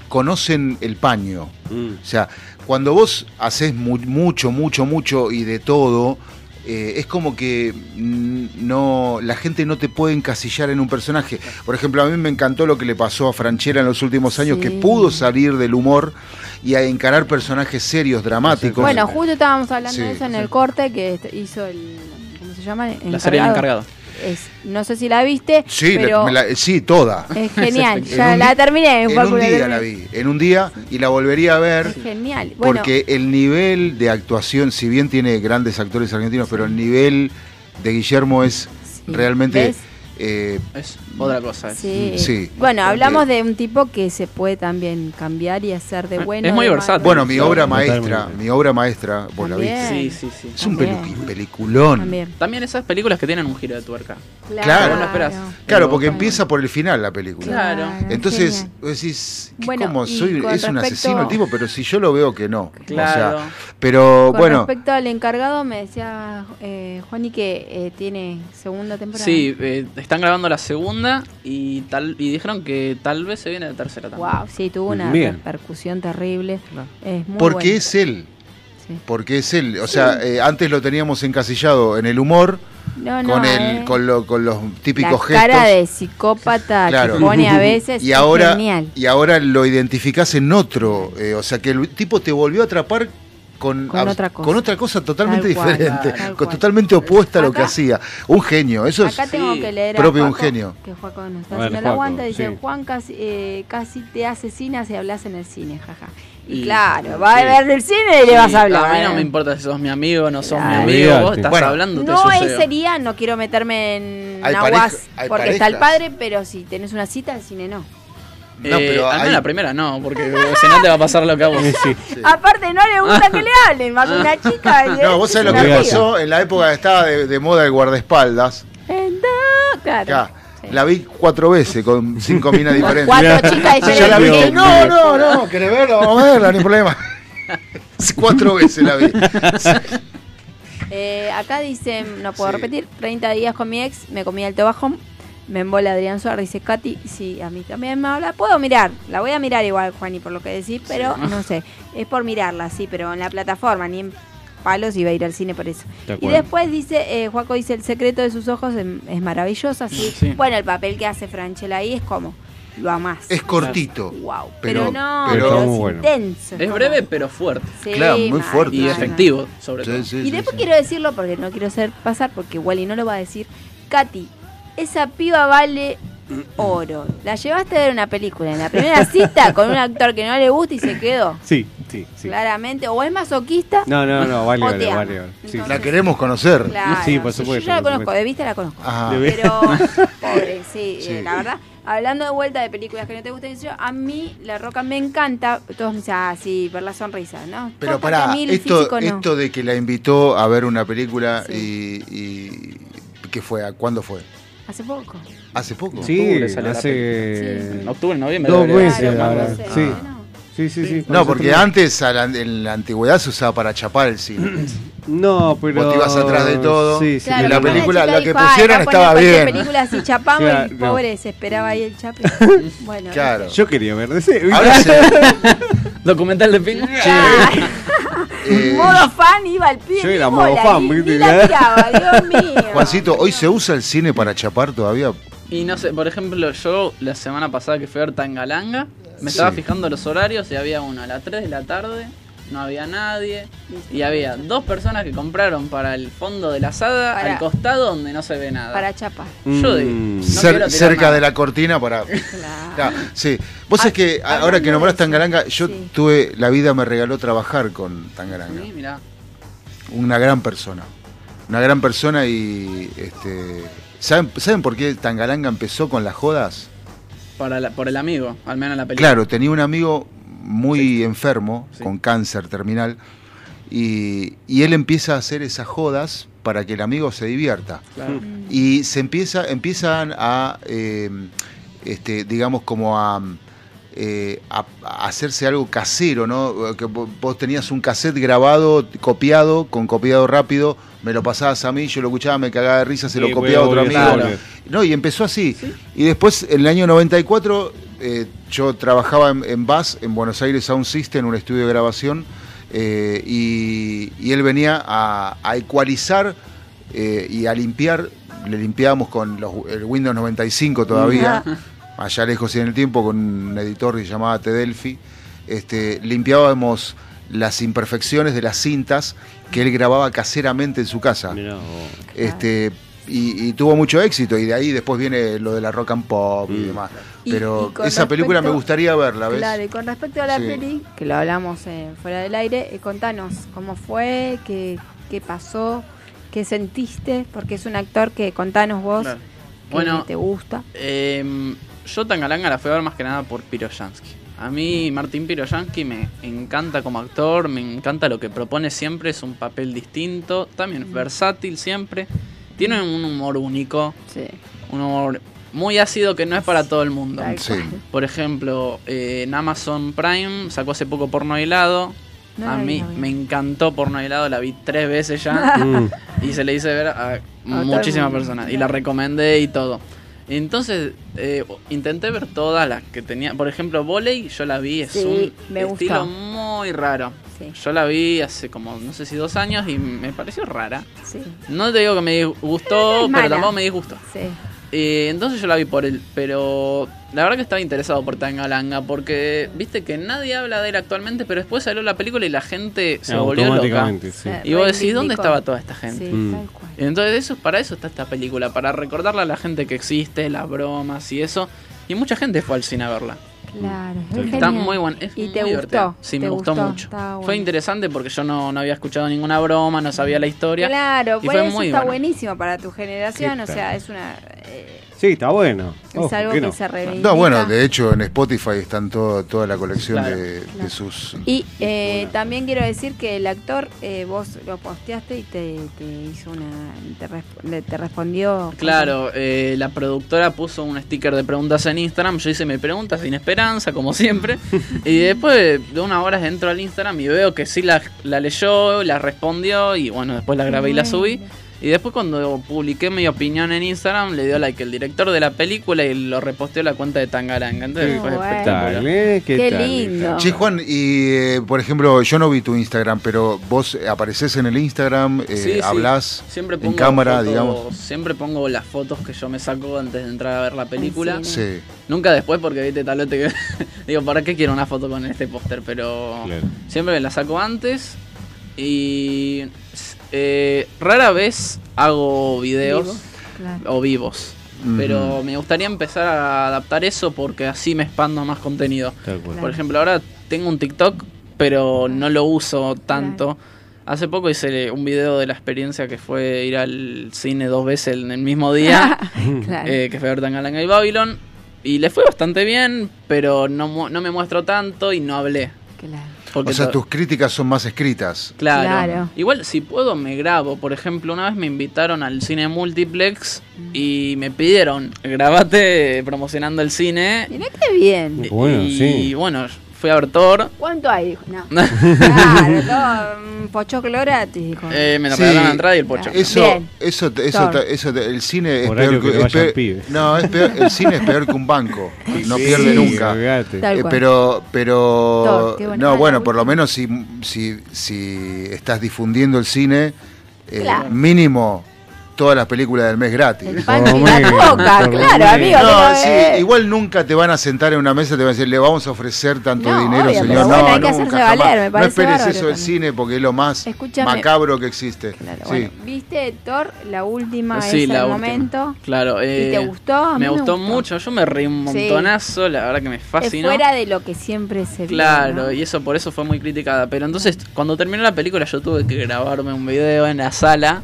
conocen el paño. Mm. O sea, cuando vos haces mu- mucho, mucho, mucho y de todo, eh, es como que no la gente no te puede encasillar en un personaje. Por ejemplo, a mí me encantó lo que le pasó a Franchera en los últimos años, Sí. que pudo salir del humor y a encarar personajes serios, dramáticos. Bueno, justo estábamos hablando Sí, de eso en sí. el corte que est- hizo el. ¿Cómo se llama? La serie El Encargado. Es, no sé si la viste, sí, pero la- sí, toda. es genial. En <laughs> ya la terminé. En un día la vi, en un día y la volvería a ver. Es genial. Bueno, Porque el nivel de actuación, si bien tiene grandes actores argentinos, pero el nivel de Guillermo es realmente... ¿Ves? Eh, Es otra cosa. es. Sí. Sí. Bueno, Porque- hablamos de un tipo que se puede también cambiar y hacer de Es bueno. muy de versátil. bueno, mi obra totalmente. maestra, mi obra maestra, vos la También. viste. Sí, sí, sí. Es un peliculón. También. También esas películas que tienen un giro de tuerca. Claro. Vos no esperás. Claro, porque empieza por el final la película. Claro. Entonces, vos decís, ¿qué- Bueno, ¿cómo soy? Es un asesino el tipo, pero si yo lo veo que no. Claro. O sea, pero Con bueno, respecto al encargado, me decía eh, Juani que eh, tiene segunda temporada. Sí, eh, están grabando la segunda y tal y dijeron que tal vez se viene la tercera también. Wow, sí, tuvo una Bien. repercusión terrible. Es muy porque bueno. es él. Sí. Porque es él. O sea, eh, antes lo teníamos encasillado en el humor, No, no, con, el, eh, con, lo- con los típicos la gestos. cara de psicópata Claro. que pone a <laughs> veces y es ahora, genial. y ahora lo identificás en otro. eh, o sea, que el tipo te volvió a atrapar con, otra cosa. con otra cosa totalmente cual, diferente, con totalmente opuesta a lo que hacía. Un genio, eso es. Acá tengo sí, que leer propio a un Juaco, genio. Que Juaco nos está haciendo el Juaco, aguante. Dice, sí. Juan casi, eh, casi te asesinas y hablas en el cine, jaja. Y, Y- claro, va a ver el cine y le vas a hablar. A mí no me importa si sos mi amigo o no sos Claro. mi amigo. Vos estás Bueno, hablando, te No sucede. sería, no quiero meterme en aguas porque está el padre, pero si tenés una cita, al cine no. No, Eh, pero al menos hay- la primera no, porque si no te va a pasar lo que a vos. Sí. <laughs> Aparte, no le gusta que le hablen, más que una chica. y No, es vos sabés lo que amiga. pasó en la época que estaba de, de moda el guardaespaldas. Endo- Claro. Acá, Sí. La vi cuatro veces con cinco <laughs> minas diferentes. cuatro chicas Sí, ya la vi. diferentes. No, no, no, ¿querés verla? Vamos a verla, ni problema. <laughs> Cuatro veces la vi. Eh, acá dice, no puedo Sí. repetir, 30 días con mi ex, me comía el tobajón, me embola Adrián Suárez, dice Katy, sí, a mí también me habla, puedo mirar, la voy a mirar igual, Juani, por lo que decís, pero no sé, es por mirarla, sí, pero en la plataforma, ni en palos iba a ir al cine por eso. De Y después dice, eh, Juaco dice, el secreto de sus ojos es, es maravilloso, así, Sí. bueno, el papel que hace Franchella ahí es como, lo amás. Es cortito. Wow, pero, Pero- no, pero- pero, es muy bueno. intenso. Es breve pero fuerte. Sí, Claro, muy fuerte. Y efectivo, sobre Sí, todo. sí, y sí, después sí. quiero decirlo porque no quiero hacer pasar porque Wally no lo va a decir. Katy, esa piba vale oro. La llevaste a ver una película en la primera cita con un actor que no le gusta y se quedó. Sí, sí, sí. Claramente, o es masoquista. No, no, no, vale, vale, vale, vale. Sí, Entonces- La queremos conocer. Claro, Sí, por supuesto, Yo ya la por conozco, supuesto. de vista la conozco. Ajá. De- Pero, <laughs> pobre, sí, Sí. eh, la verdad. Hablando de vuelta de películas que no te gustan, yo, a mí La Roca me encanta. Todos me dicen, ah, sí, ver la sonrisa, ¿no? Pero que pará, esto, físico no. esto de que la invitó a ver una película Sí. y, y ¿Qué fue? ¿A ¿Cuándo fue? Hace poco. ¿Hace poco? Sí, octubre salió la hace En octubre, noviembre. dos meses ser, ahora. más o menos. Sí. Sí, sí, sí. No, porque antes la- en la antigüedad se usaba para chapar el cine. <clears throat> No, pero. Vos te ibas atrás de todo. Sí, sí. Claro, pero la película- la que dijo, "Ay, pusieron estaba bien". película si chapamos Claro, y no. pobre se esperaba ahí el chape. <laughs> bueno, Claro. Yo quería ver ese. Ahora se, <laughs> Documental de Pingo. <laughs> eh, modo fan iba al pibe. Yo era ni modo bola, fan, ni- ¿viste? ni la miraba, <laughs> Dios mío. Juancito, ¿hoy se usa el cine para chapar todavía? Y no sé, por ejemplo, yo la semana pasada que fui a ver Tangalanga, me Sí. estaba fijando los horarios y había uno a las 3 de la tarde, no había nadie, y había dos personas que compraron para el fondo de la asada Para- al costado donde no se ve nada. Para chapar. Yo digo, Mm. no Cer- quiero tirar cerca nada. de la cortina para... <laughs> Claro. Claro, sí. Vos Ah, es que a- ahora que nombrás Tangaranga, yo sí. tuve, la vida me regaló trabajar con Tangaranga. Sí, mirá. Una gran persona. Una gran persona y este ¿saben, ¿saben por qué Tangaranga empezó con las jodas? Para la- por el amigo, al menos en la película. Claro, tenía un amigo muy enfermo, Sí. con cáncer terminal, y, y él empieza a hacer esas jodas para que el amigo se divierta. Claro. Y se empieza, empiezan a, eh, este, digamos, como a, eh, a- a hacerse algo casero, ¿no? Que vo- vos tenías un cassette grabado, copiado, con copiado rápido, me lo pasabas a mí, yo lo escuchaba, me cagaba de risa, se lo copiaba a otro amigo. No, y empezó así. Y después, en el año 94, eh, yo trabajaba en, en BAS, en Buenos Aires Sound System, en un estudio de grabación, eh, y, y él venía a, a ecualizar eh, y a limpiar, le limpiábamos con los- el Windows 95 todavía, allá lejos y en el tiempo, con un editor que se llamaba Tedelphi, este, limpiábamos las imperfecciones de las cintas que él grababa caseramente en su casa. Mirá. Este, y, y tuvo mucho éxito, y de ahí después viene lo de la rock and pop y Mm. demás. Pero y esa película me gustaría verla, ¿ves? Claro, y con respecto a la Sí. peli, que lo hablamos eh, fuera del aire, eh, contanos cómo fue, qué, qué pasó, qué sentiste, porque es un actor que contanos vos Claro. que Bueno, te gusta. Eh, yo Tangalanga la fui a ver más que nada por Piroyansky. A mí Martín Piroyansky me encanta como actor, me encanta lo que propone siempre, es un papel distinto, también es versátil siempre, tiene un humor único, Sí. un humor muy ácido que no es para todo el mundo. Sí. Por ejemplo, eh, en Amazon Prime sacó hace poco Porno Helado. No a mí no me encantó Porno Helado, la vi tres veces ya. <laughs> Mm. y se le hice ver a muchísimas personas y la recomendé y todo. Entonces eh, intenté ver todas las que tenía. Por ejemplo, Voley, yo la vi, es Sí, un me gustó. estilo muy raro. Sí. Yo la vi hace como, no sé si dos años y me pareció rara. Sí. No te digo que me Pero no disgustó, <laughs> es pero tampoco me disgustó. Sí. Eh, entonces yo la vi por él, pero la verdad que estaba interesado por Tangalanga porque viste que nadie habla de él actualmente, pero después salió la película y la gente se volvió loca. Sí. Y vos decís, ¿dónde estaba toda esta gente? Sí, Mm. tal cual. Entonces eso, para eso está esta película, para recordarle a la gente que existe, las bromas y eso. Y mucha gente fue al cine a verla. Claro, es Está genial. muy buena. Es ¿Y muy te gustó? Sí, ¿Te me gustó, gustó? mucho. Fue bueno. interesante porque yo no, no había escuchado ninguna broma, no sabía la historia. Claro, y fue eso muy está buena. buenísimo para tu generación, ¿Qué o sea, es una eh, Sí, está bueno. es algo ¿qué que no? se reivindica. No, bueno, de hecho en Spotify están todo, toda la colección Claro. de, sus... Y eh, también quiero decir que el actor, eh, vos lo posteaste y te, te hizo una. Te, resp- te respondió. Claro, eh, la productora puso un sticker de preguntas en Instagram. Yo hice mi pregunta sin esperanza, como siempre. <laughs> y después de unas horas entro al Instagram y veo que sí la, la leyó, la respondió. Y bueno, después la grabé y la subí. Y después cuando publiqué mi opinión en Instagram, le dio like el director de la película y lo reposteó la cuenta de Tangaranga. Entonces Qué fue bueno. espectacular. ¿eh? ¿Qué, Qué tal? lindo. Che, Juan, y eh, por ejemplo, yo no vi tu Instagram, pero vos apareces en el Instagram, eh, Sí, sí. hablas Siempre en pongo cámara, fotos- digamos. Siempre pongo las fotos que yo me saco antes de entrar a ver la película. Sí. Nunca después porque viste talote que <laughs> digo, ¿para qué quiero una foto con este póster? Pero Claro. siempre me la saco antes y eh, rara vez hago videos Vivo, claro. o vivos. Pero me gustaría empezar a adaptar eso porque así me expando más contenido. Por ejemplo, ahora tengo un TikTok, pero no lo uso tanto. Hace poco hice un video de la experiencia que fue ir al cine dos veces en el mismo día, <laughs> <laughs> Claro. eh, que fue ver Tangalanga y Babylon. Y le fue bastante bien, pero no, no me muestro tanto y no hablé. claro. Porque o sea, tus críticas son más escritas. Claro. Claro. Igual si puedo me grabo. Por ejemplo, una vez me invitaron al cine multiplex y me pidieron, grabate promocionando el cine. Mirá qué bien. Bueno, y sí. bueno, fui a ver Thor. ¿Cuánto hay? Dijo, no. <laughs> Claro, todo, un pochoclo gratis, dijo. Eh, me Sí. regalaron la entrada y el pocho. Eso, Bien. eso, eso, eso te- el cine es Horario peor que que, no es peor- no, es peor- <laughs> el cine es peor que un banco, no Sí, pierde nunca. olvídate. Tal Eh, pero, pero, Thor, no, bueno, por lo menos si, si, si estás difundiendo el cine, eh, Claro. mínimo todas las películas del mes gratis. El pan y Por la lo coca, menos, por lo claro, amigo. menos. No, pero, sí, eh, igual nunca te van a sentar en una mesa y te van a decir, le vamos a ofrecer tanto No, dinero, obvio, señor. pero no, bueno, hay que nunca, hacerse jamás. valer, me no esperes eso del cine porque es lo más Escúchame. macabro que existe. Claro, Sí. bueno, ¿viste Thor, la última, Sí, es la el última. momento? Claro. ¿Y te eh, gustó? A mí Me gustó mucho. Yo me reí un Sí. montonazo. La verdad que me Es fascinó. fuera de lo que siempre se vio, Claro, ¿no? y eso por eso fue muy criticada. Pero entonces, cuando terminó la película, yo tuve que grabarme un video en la sala.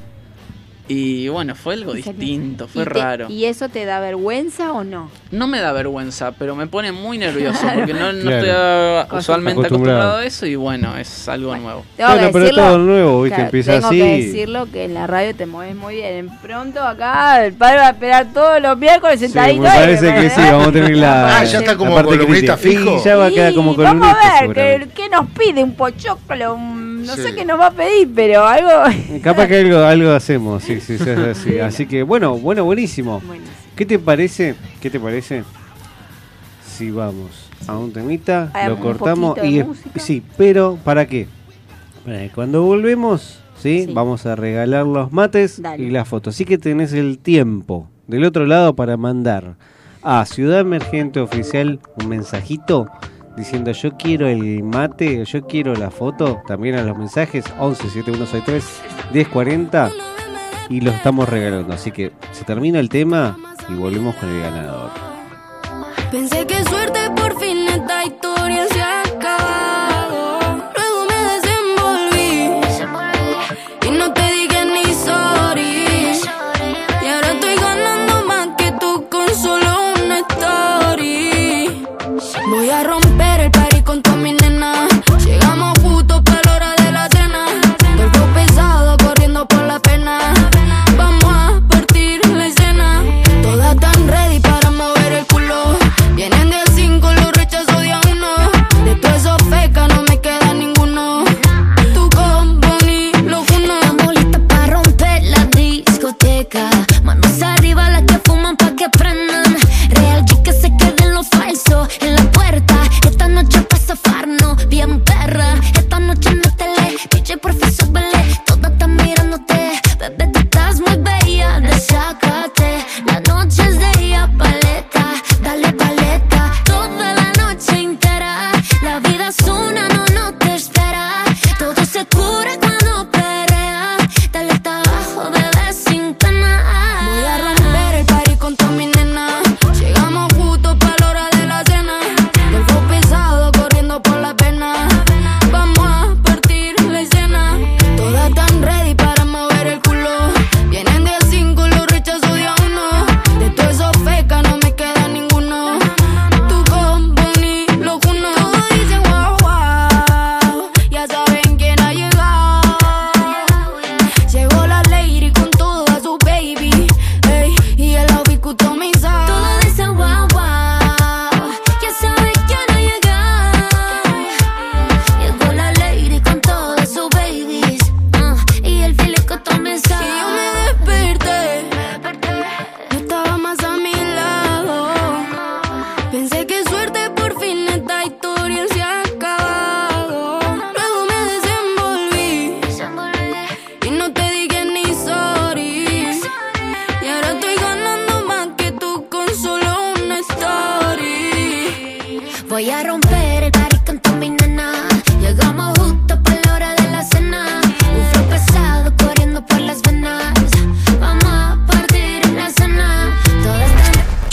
Y bueno, fue algo distinto, fue ¿Y te- raro. ¿Y eso te da vergüenza o no? No me da vergüenza, pero me pone muy nervioso porque no, no Claro. estoy usualmente Acostumbrado. acostumbrado a eso y bueno, es algo nuevo. Tengo Bueno, que pero decirlo, todo nuevo, ¿viste? claro, Empieza tengo así. que decirlo que en la radio te mueves muy bien. En pronto acá el padre va a esperar todos los miércoles Sí, sentadito. me ahí, parece que sí, vamos a tener la. <laughs> Ah, ya está la como parte columnista fijo. Y ya va a quedar como columnista. Vamos a ver. ¿qué, qué nos pide? Un pochoclo, un- no Sí. sé qué nos va a pedir, pero algo... <laughs> Capaz que algo, algo hacemos, sí, sí, sí, así. <laughs> Así que bueno, bueno, buenísimo. Buenísimo. ¿Qué te parece? ¿Qué te parece? Si vamos a un temita, Hay lo cortamos y es- sí, pero ¿para qué? Que cuando volvemos, ¿sí? Sí. Vamos a regalar los mates Dale. y las fotos. Así que tenés el tiempo del otro lado para mandar a Ciudad Emergente Oficial un mensajito diciendo yo quiero el mate, yo quiero la foto, también a los mensajes 11 7163 1040 y lo estamos regalando. Así que se termina el tema y volvemos con el ganador. Pensé que suerte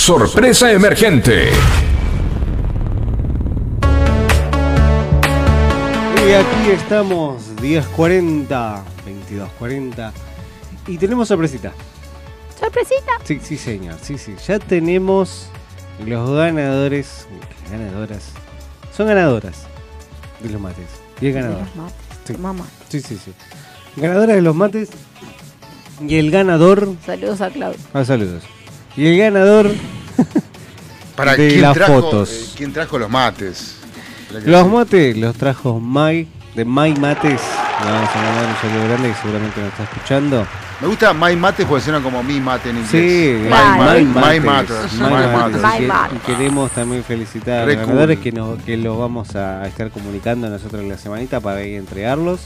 Sorpresa emergente. Y aquí estamos, 10.40, 22.40. Y tenemos sorpresita. ¿Sorpresita? Sí, sí, señor. Sí, sí. Ya tenemos los ganadores. Ganadoras. Son ganadoras. De los mates. Y el ganador. De los mates. Sí. Tomá mate. Sí, sí, sí. Ganadora de los mates. Y el ganador. Saludos a Claudio. Ah, saludos. Y el ganador <laughs> Para de ¿quién las trajo, fotos. eh, ¿Quién trajo los mates? Los mates los trajo Mai, de Mai Mates. Le vamos a mandar un saludo grande que seguramente nos está escuchando. Me gusta My Mates porque suena como mi mate en inglés. Sí, My, my, my My. My Y queremos también felicitar a los ganadores cool. que, nos, que los vamos a estar comunicando nosotros en la semanita para ir a entregarlos.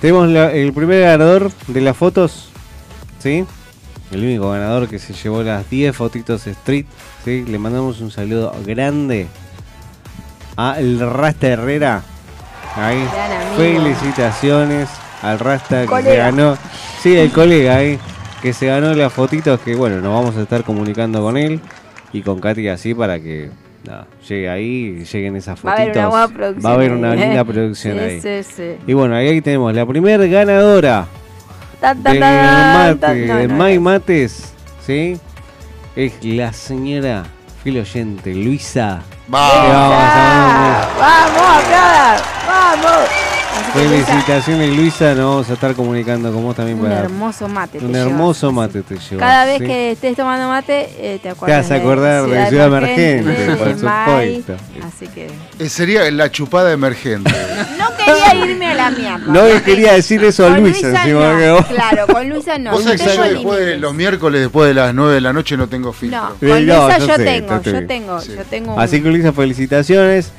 Tenemos la- el primer ganador de las fotos, ¿sí? El único ganador que se llevó las 10 fotitos street, ¿sí? Le mandamos un saludo grande a el Rasta Herrera. Ahí. Felicitaciones al Rasta que se ganó. Sí, el colega ahí. Que se ganó las fotitos que bueno, nos vamos a estar comunicando con él y con Katy así para que llegue ahí, lleguen esas Va a haber fotitos. una buena producción. Va a haber ahí, una ¿eh? linda <laughs> producción sí, ahí. Sí, sí. Y bueno, ahí tenemos la primera ganadora Mate, de My no. Mates, ¿sí? Es la señora fiel oyente, Luisa. Vamos. ¡Vamos, aplaudan! ¡Vamos! Así que, Luisa, Felicitaciones Luisa, nos vamos a estar comunicando con vos también Un para hermoso mate. te un llevas. hermoso mate te llevas. Cada vez ¿sí? que estés tomando mate, eh, te te acuerdas. vas a acordar de Ciudad Emergente, de por supuesto. Así que. Eh, Sería la chupada emergente. <laughs> No quería irme a la mierda. No le quería decir eso a Luisa, no, Claro, con Luisa no. Vos no sabés que yo después de los miércoles, después de las 9 de la noche, no tengo filtro. No, con no, Luisa yo yo sé, tengo, yo te tengo, Sí. yo tengo. un- Así que Luisa, felicitaciones.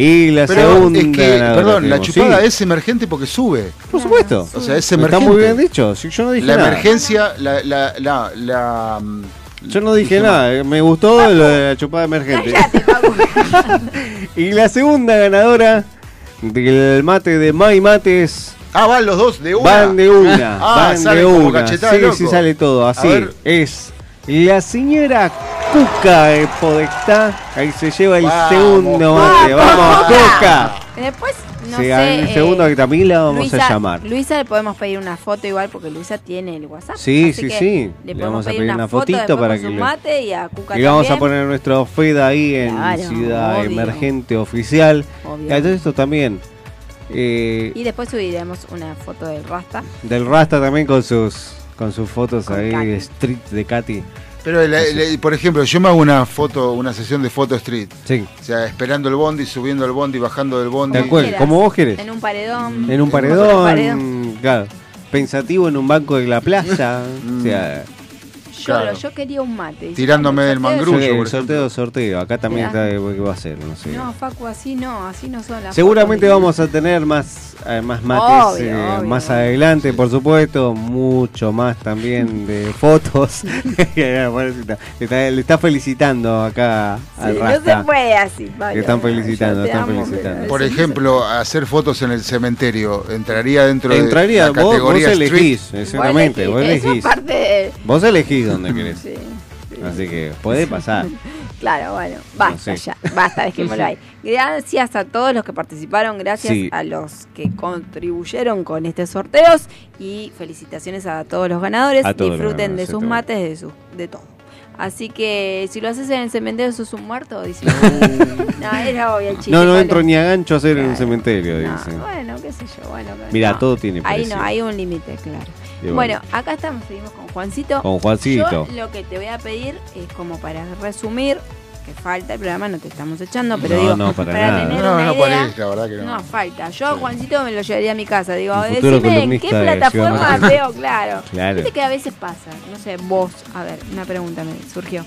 Y la Pero segunda es que, ganadora perdón, la chupada Sí, es emergente porque sube. Por supuesto. O sea, es Está emergente. muy bien dicho. si Yo no dije La nada. emergencia, la, la, la, la, mm, Yo no dije nada. eh, Me gustó lo de la chupada emergente. Cállate. <laughs> Y la segunda ganadora del mate de Mai Mates. Ah, van los dos de una. Van de una. Ah, van sale de como una. cachetada Sí, loco. sí, sale todo. Así es. La señora Cuca de Podestá. Ahí se lleva el Vamos, segundo mate. ¡Vamos, Cuca! Después, no Se sé. gana el eh, segundo que también la vamos Luisa, a llamar. Luisa le podemos pedir una foto igual porque Luisa tiene el WhatsApp. Sí, así sí, que sí. Le, Le podemos vamos a pedir una, fotito para que mate y a Cuca Y vamos a poner nuestro feed ahí en Claro, Ciudad obvio. Emergente Oficial. Todo esto también. eh, Y después subiremos una foto del Rasta. del Rasta también con sus con sus fotos Con ahí Katy. street de Katy. Pero, la- la- por ejemplo, yo me hago una foto, una sesión de foto street. Sí. O sea, esperando el bondi, subiendo el bondi, bajando del bondi. Tal cual, como vos querés. En un paredón. En un paredón, paredón. claro. Pensativo en un banco de la playa. <laughs> Mm. o sea, Yo, Claro. yo quería un mate. Tirándome del mangrullo. por sorteo, sorteo. Acá también Mirá. está qué va a ser, no sé. No, Facu, así no, así no son las Seguramente fotos. vamos a tener más, eh, más mates Obvio, eh, obvio, más obvio. adelante, por supuesto, mucho más también de <laughs> fotos. <laughs> le, está, le está felicitando acá al Sí, no Rasta. se puede así. Le están felicitando, están amo, felicitando. Por ejemplo, hacer fotos en el cementerio. ¿Entraría dentro Entraría, de la vos, vos categoría street? elegís, se- exactamente, vos elegís. Vos elegís donde querés. Sí, sí. Así que puede pasar. <laughs> Claro, bueno, basta sé. ya, basta, dejémoslo ahí. Gracias a todos los que participaron, gracias Sí. a los que contribuyeron con estos sorteos y felicitaciones a todos los ganadores. Los Disfruten de sus mates, de, su, de todo. Así que si lo haces en el cementerio, sos un muerto. Dice, <laughs> no, era obvio chiste. No, no entro ni a gancho a hacer en un cementerio, No, dicen. bueno, qué sé yo, bueno. Mira, no. todo tiene Ahí precio. no, hay un límite, claro. Bueno, acá estamos, seguimos con Juancito. Con Juancito. Yo lo que te voy a pedir es como para resumir, que falta el programa, no te estamos echando, pero No, digo, no, para nada. tener No, una no idea, parece, la verdad que no. no falta. Yo a Juancito me lo llevaría a mi casa, digo, decime en qué plataforma veo, claro. Claro. Viste que a veces pasa, no sé, vos, a ver, una pregunta me surgió.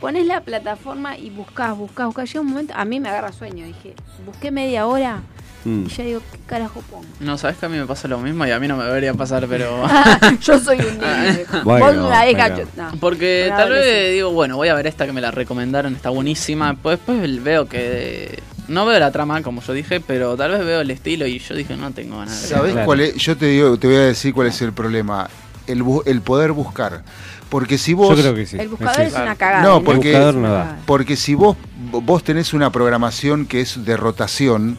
Pones la plataforma y buscás, buscás, buscás. Llega un momento, a mí me agarra sueño. Dije, busqué media hora Mm. y ya digo, ¿qué carajo pongo? No, sabes que a mí me pasa lo mismo y a mí no me debería pasar, pero. <laughs> <laughs> Yo soy un niño. Bueno, Vos vieja. pero- yo- no. Porque tal vez digo, bueno, voy a ver esta que me la recomendaron, está buenísima. Pues después veo que. No veo la trama, como yo dije, pero tal vez veo el estilo y yo dije, no tengo ganas de ¿Sabés Claro. cuál es? Yo te digo, te voy a decir cuál es el problema. El, bu- el poder buscar. Porque si vos. Yo creo que sí. El buscador es una cagada. No, ¿eh? porque- El buscador no da. Porque si vos, vos tenés una programación que es de rotación,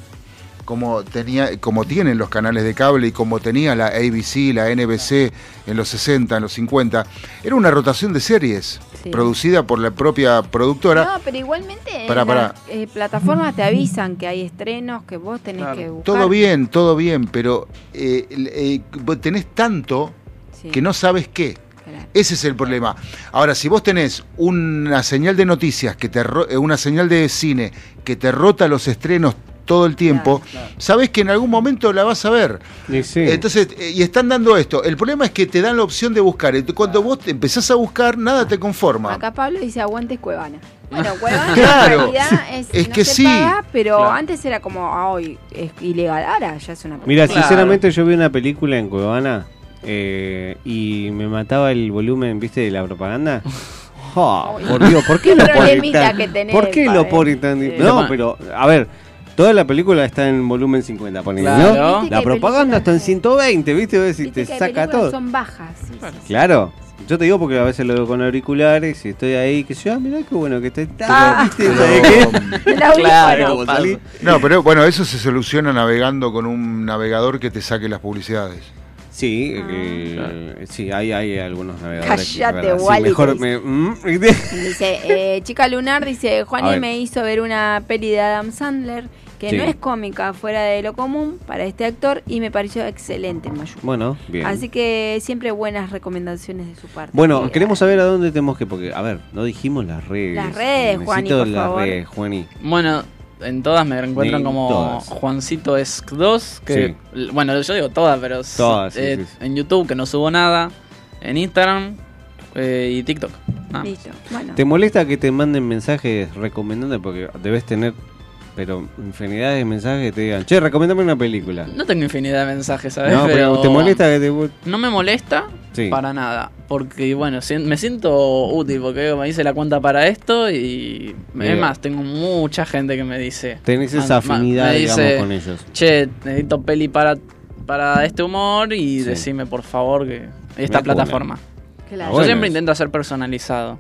como tenía, como tienen los canales de cable y como tenía la ABC, la NBC en los 60, en los 50, era una rotación de series Sí. producida por la propia productora. No, pero igualmente Pará, en pará. las eh, plataformas te avisan que hay estrenos que vos tenés que buscar. Todo bien, todo bien, pero eh, eh, tenés tanto Sí. que no sabes qué. Ese es el problema. Ahora, si vos tenés una señal de noticias, que te una señal de cine que te rota los estrenos todo el tiempo, sabés que en algún momento la vas a ver. Entonces, eh, y están dando esto. El problema es que te dan la opción de buscar. Cuando vos te empezás a buscar, nada te conforma. Acá Pablo dice aguantes Cuevana. Bueno, <laughs> Cuevana Claro. en realidad es, Es no que se sí. paga, pero Claro. antes era como, ah, hoy es ilegal. Ahora ya es una Mira, Claro. sinceramente yo vi una película en Cuevana eh, y me mataba el volumen, ¿viste? De la propaganda. <laughs> Oh, por Dios, ¿por qué lo ponen tan, ¿Por qué lo ponen tan. No, pero a ver, toda la película está en volumen 50, ponele, Claro. ¿no? La propaganda está en 120, ¿viste? Ves Viste te saca películas todo. Son bajas. sí, sí, sí. Claro. Yo te digo porque a veces lo veo con auriculares y estoy ahí, que yo, ah, mirá qué bueno que está. Ah. <laughs> ¿viste? Audífono. <laughs> Claro. No, pero bueno, eso se soluciona navegando con un navegador que te saque las publicidades. Sí, eh, sí, hay, hay algunos navegadores. Wally, mejor me- mm, Dice, eh, Chica Lunar dice, Juani me hizo ver una peli de Adam Sandler que Sí. no es cómica, fuera de lo común para este actor y me pareció excelente en mayúsculas. Bueno, bien. Así que siempre buenas recomendaciones de su parte. Bueno, Sí, queremos saber a dónde tenemos que, porque, a ver, no dijimos las redes. Las redes, Necesito Juani, por las favor. redes, Juani. Bueno, en todas me encuentran En como todas. Juancito Esc 2, que l- bueno, yo digo todas, pero Todas, sí, eh, sí, sí. en YouTube que no subo nada, en Instagram eh, y TikTok. Listo. Bueno. ¿Te molesta que te manden mensajes recomendando? Porque debes tener, pero infinidad de mensajes que te digan, che, recomendame una película. No tengo infinidad de mensajes, ¿sabes? No, pero ¿te molesta que te... No me molesta Sí. para nada, porque bueno, si- me siento útil porque me hice la cuenta para esto y Bien. es más, tengo mucha gente que me dice... Tenés esa afinidad, digamos, dice, con ellos. Che, necesito peli para, para este humor y Sí. decime por favor que esta plataforma. Claro. Yo Bueno, siempre es- intento hacer personalizado.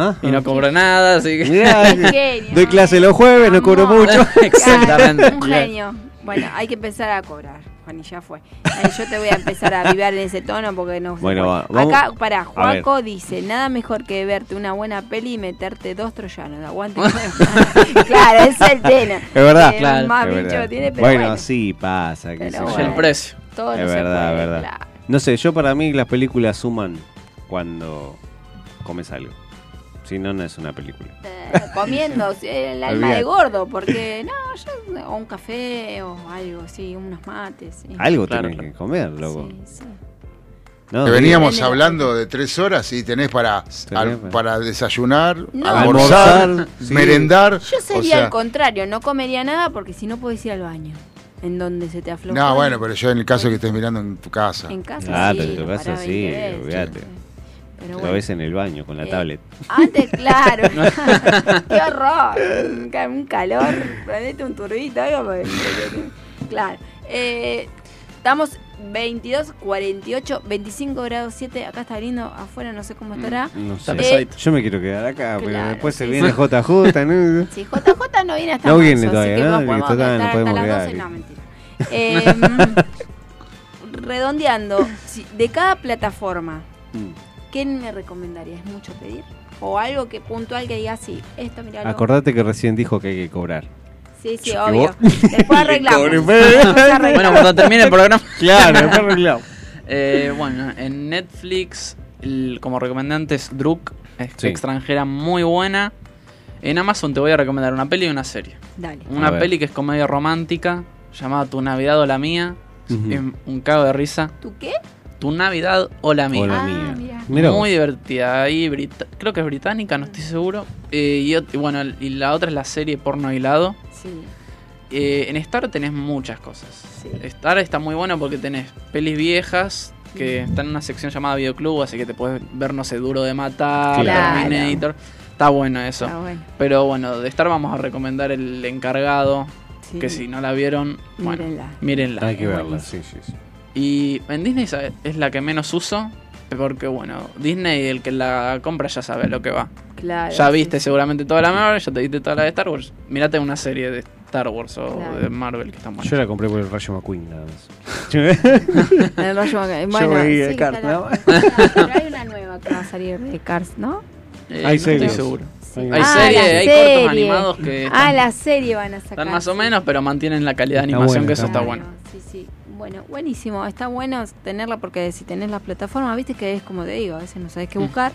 Ah, Y no cobro nada, así que... Mirá, <laughs> genio, doy clase los jueves, no cobro mucho. <laughs> Exactamente. <laughs> Un genio. Bueno, hay que empezar a cobrar, Juan, y ya fue. Eh, yo te voy a empezar a vibrar en ese tono porque no se Bueno, puede. va, vamos- Acá, para, Juaco dice, nada mejor que verte una buena peli y meterte dos troyanos. Aguante. claro, ese es el tema. Es verdad, Eh, claro. Más es verdad. tiene, pero bueno, bueno. sí, pasa. qué Pero bueno. El precio. Todo es no verdad, puede, es verdad. claro. No sé, yo para mí las películas suman cuando comes algo. Si no, no es una película. Eh, comiendo <laughs> sí, el alma de gordo, porque no, yo, o un café o algo así, unos mates. sí. Algo Claro, tenés que comer, loco. Sí, sí. No, veníamos hablando de tres horas y tenés para, al- para- desayunar, No. almorzar, Almorzar, sí. merendar. Yo o sería sea, al contrario, no comería nada porque si no puedes ir al baño. En donde se te afloja. No, bueno, pero yo en el caso que estés mirando en tu casa. En casa Claro, sí, en tu casa sí, 20 veces, olvídate. sí. Pero Lo bueno. ves en el baño con la Eh, tablet. Antes, <laughs> claro. <laughs> Qué horror. Un ca- Un calor. Prendete un turbito, algo. porque- <laughs> Claro. Eh, estamos 22, 48, 25 grados 7. Acá está lindo. Afuera no sé cómo estará. No sé. pesadito. Yo me quiero quedar acá, pero Claro, después se sí, viene sí. JJ, ¿no? Sí, JJ no viene hasta No marzo, viene así todavía, que ¿no? no podemos está, no estar hasta podemos las quedar 12. aquí. No, mentira. Eh, redondeando, si- de cada plataforma, Mm. ¿Qué me recomendarías? ¿Mucho pedir? ¿O algo que puntual que diga así? Esto, mirá. Acordate que recién dijo que hay que cobrar. Sí, sí, obvio. vos- Después <laughs> arreglamos. Cobre, Después <laughs> arreglamos. Bueno, cuando termine el programa. <laughs> Claro, después arreglamos. Eh, bueno, en Netflix, el- como recomendante es Druk, es Sí. extranjera muy buena. En Amazon te voy a recomendar una peli y una serie. Dale. Una peli que es comedia romántica, llamada Tu Navidad o la Mía. Es un cago de risa. ¿Tú qué? Tu Navidad o la Mía. O la Ah, mía. mira. Mirá muy divertida. Ahí creo que es británica, no estoy seguro. Eh, y, bueno, y la otra es la serie Porno Hilado. Sí. Eh, en Star tenés muchas cosas. Sí. Star está muy bueno porque tenés pelis viejas que están en una sección llamada Videoclub, así que te puedes ver, no sé, Duro de Matar, Claro. Terminator. Está bueno eso. Está bueno. Pero bueno, de Star vamos a recomendar El Encargado, Sí. que si no la vieron, bueno, Mírenla. mírenla. Hay que verla, sí, sí, sí. Y en Disney es la que menos uso, porque bueno, Disney, el que la compra ya sabe lo que va. Claro. ya viste sí. seguramente toda la Marvel, ya te viste toda la de Star Wars. Mirate una serie de Star Wars o Claro. de Marvel que están buenas. Yo la compré por el Rayo McQueen, nada más. <laughs> El rollo acá. Yo Bueno, veía sí, Cars, está la- ¿no? Pero hay una nueva que va a salir de Cars, ¿no? Eh, Hay no series. estoy seguro. Sí. Hay Ah, series, la hay serie. cortos animados que Ah, están, la serie van a sacar. están más o menos, pero mantienen la calidad de Está animación, bueno, que eso está está Claro, bueno. Sí, sí. Bueno, buenísimo. Está bueno tenerla porque si tenés las plataformas, viste que es como te digo, a veces no sabes Mm. qué buscar.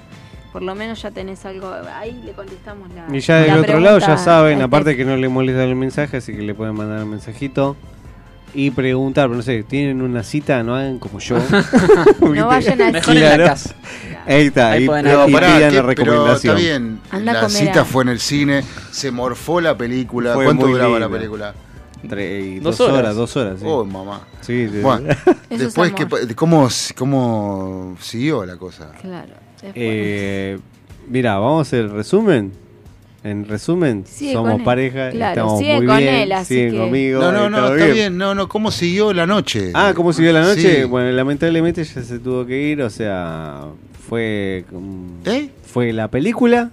Por lo menos ya tenés algo. Ahí le contestamos la. Y ya del otro lado ya saben, a aparte que no le molesta el mensaje, así que le pueden mandar un mensajito y preguntar, pero no sé, tienen una cita, no hagan como yo. <laughs> No vayan al Mejor en la casa. Ahí está, Ahí y Pero, pará, pidan ¿qué? la pero recomendación. está bien. Anda a la cita fue en el cine, se morfó la película. Fue ¿Cuánto duraba la película? Tre- y Dos dos, horas. horas. dos horas, sí. Oh, mamá. Sí, sí. Bueno, <laughs> Eso es después, amor. que, ¿cómo, ¿cómo siguió la cosa? Claro. Eh, mira, vamos a hacer el resumen. En resumen, Sigue somos pareja, Claro, estamos sigue muy con bien, él, así siguen que- conmigo. No, no, no, está bien. No, no, ¿cómo siguió la noche? Ah, ¿cómo siguió la noche? Sí. Bueno, lamentablemente ya se tuvo que ir, o sea, fue mm, ¿Eh? fue la película.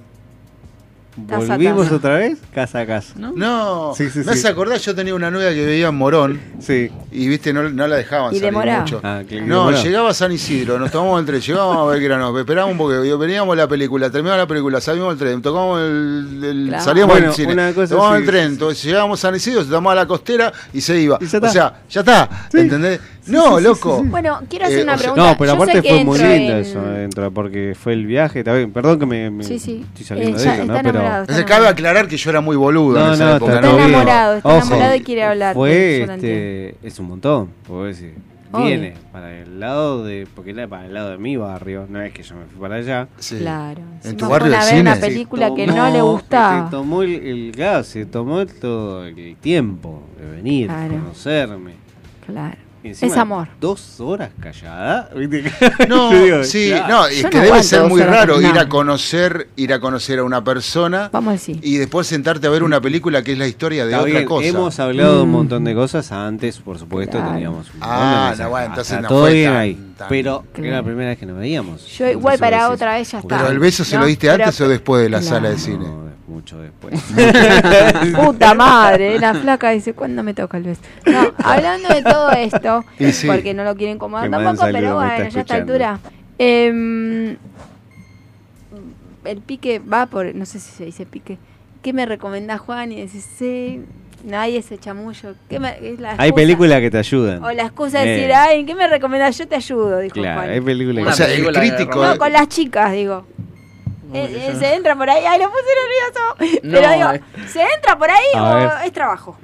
Volvimos otra vez, casa a casa. ¿No? No, Sí, hace sí. acordar, yo tenía una novia que vivía en Morón Sí. y, viste, no, no la dejaban Y salir demoraba. mucho. Ah, No, demoraba. llegaba a San Isidro, nos tomamos el tren, llegábamos a Belgrano, <laughs> esperábamos porque yo- veníamos la película, terminaba la película, salíamos el tren, tocábamos el, el- Claro. salíamos Bueno, del cine, una cosa tomábamos sí, el tren, entonces llegábamos a San Isidro, se tomaba la costera y se iba. Y ya o está. sea, ya está, Sí. ¿entendés? No, loco. Bueno, quiero hacer Eh, una o sea- pregunta. No, pero Yo sé aparte que fue muy entro lindo en- eso adentro, porque fue el viaje, bien, perdón que me, me Sí, sí. estoy saliendo Eh, de ya eso, ¿no? está Pero enamorado. Entonces, cabe aclarar que yo era muy boludo en No, esa no, época, está Está todo bien. enamorado, está Ojo. enamorado y quiere hablar. fue yo lo entiendo. este es un montón, puedo decir. Obvio. Viene para el lado de porque era para el lado de mi barrio, no es que yo me fui para allá. Sí. Claro. ¿En Encima tu barrio fueron a de ver una cine? película que no le gustaba. Se tomó el, el gas, se tomó todo el tiempo de venir, Claro. conocerme. Claro. Encima, Es amor. Dos horas callada. <laughs> No, <laughs> digo, sí, claro. no, es Yo que no debe ser muy raro ir a conocer, ir a conocer a una persona Vamos cine. y después sentarte a ver una película que es la historia de Está otra bien, cosa. Hemos hablado de un Mm. montón de cosas antes, por supuesto, Claro. teníamos un Ah, no, bueno, entonces no todo fue bien tan- ahí. tan- Pero Claro. era la primera vez que nos veíamos. Yo igual para otra vez ya está. Pero el beso se ¿no? lo diste Pero- antes o después de la Claro. sala de cine. Mucho después. <laughs> Puta <laughs> madre, la flaca dice, ¿cuándo me toca el beso? No, <laughs> hablando de todo esto, Y sí. porque no lo quieren incomodar tampoco, saludos, pero bueno, ya a esta altura. em, el pique va por, no sé si se dice pique. ¿Qué me recomendás, Juan? Y decís, sí, nadie ese chamullo. ¿Qué me, es la Hay películas que te ayudan. O la excusa de Eh. decir, ay, ¿qué me recomendás? Yo te ayudo, dijo Claro, Juan. hay películas O sea, el crítico- No, con las chicas, digo. Eh, eh, se entra por ahí, ay, lo puse nervioso. <laughs> No, Pero digo, eh. ¿se entra por ahí A o ver. es trabajo?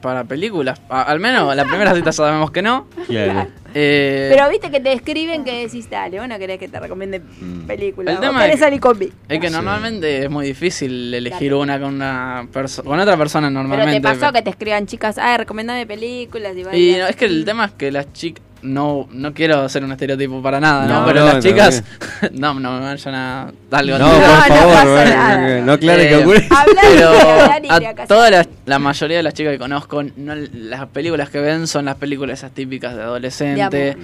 Para películas, a- al menos la primera cita sabemos que no. Claro. Eh, Pero viste que te escriben que decís, dale, bueno, querés que te recomiende películas. El tema es que- salir conmigo. es que normalmente es muy difícil elegir una con una persona, con otra persona Pero normalmente. te pasó que te escriban chicas, ay, recomendame películas. Y, Y vaya. no, es que el tema es que las chicas. No, no quiero hacer un estereotipo para nada, ¿no? No, Pero no, las chicas. <laughs> No, no, me vayan a. Algo, No, por no favor, pasa eh, nada. no aclare Eh, que ocurre. <laughs> Hablar Pero a toda la, la mayoría de las chicas que conozco, no, las películas que ven son las películas esas típicas de adolescente.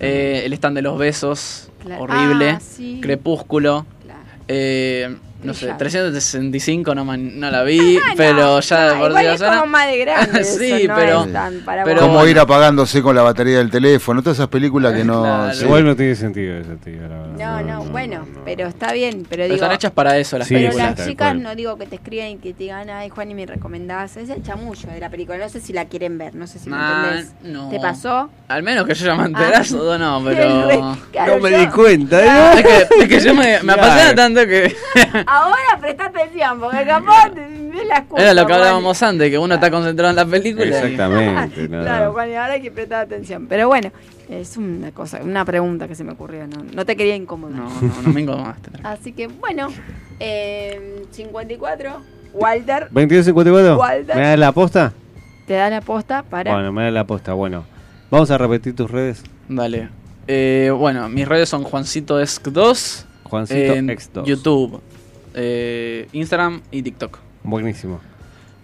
Eh, el stand de los besos, Claro. horrible. Ah, sí. Crepúsculo. Claro. Eh, no sé, Brillante. 365 no, man- no la vi, Ah, no, pero ya no, de por igual sí es como más de grande. <laughs> Sí, eso, no pero- para pero. Como bueno. ir apagándose con la batería del teléfono, todas esas películas que no. Claro. sí. Igual no tiene sentido eso, tío. la verdad. No, no, bueno, pero está bien. Pero Pero digo, están hechas para eso las Sí, pero películas. las tal chicas no digo que te escriban y que te digan, ay, Juan, y me recomendás. Es el chamullo de la película. No sé si la quieren ver, no sé si me Ah, entendés. no. ¿Te pasó? Al menos que yo ya me enterás o no, <laughs> pero... claro, No me yo- di cuenta. ¿no? Es que, es que yo me, me Claro. apasiona tanto que... <laughs> Ahora presta atención, porque capaz <laughs> ves la excusa. Era lo que Juan. hablábamos antes, que uno está concentrado en la película. y- Exactamente. <laughs> no. Claro, Juan, y ahora hay que prestar atención. Pero bueno, es una cosa, una pregunta que se me ocurrió. No, no te quería incomodar. No, no, no me incomodaste. Así que bueno, eh, 54, Walter, 22.54. Walter. ¿Me das la aposta? te da la posta para... Bueno, me da la aposta. Bueno, vamos a repetir tus redes. Dale. Eh, bueno, mis redes son Juancito Esc 2 Juancito en X2. YouTube, eh, Instagram y TikTok. Buenísimo.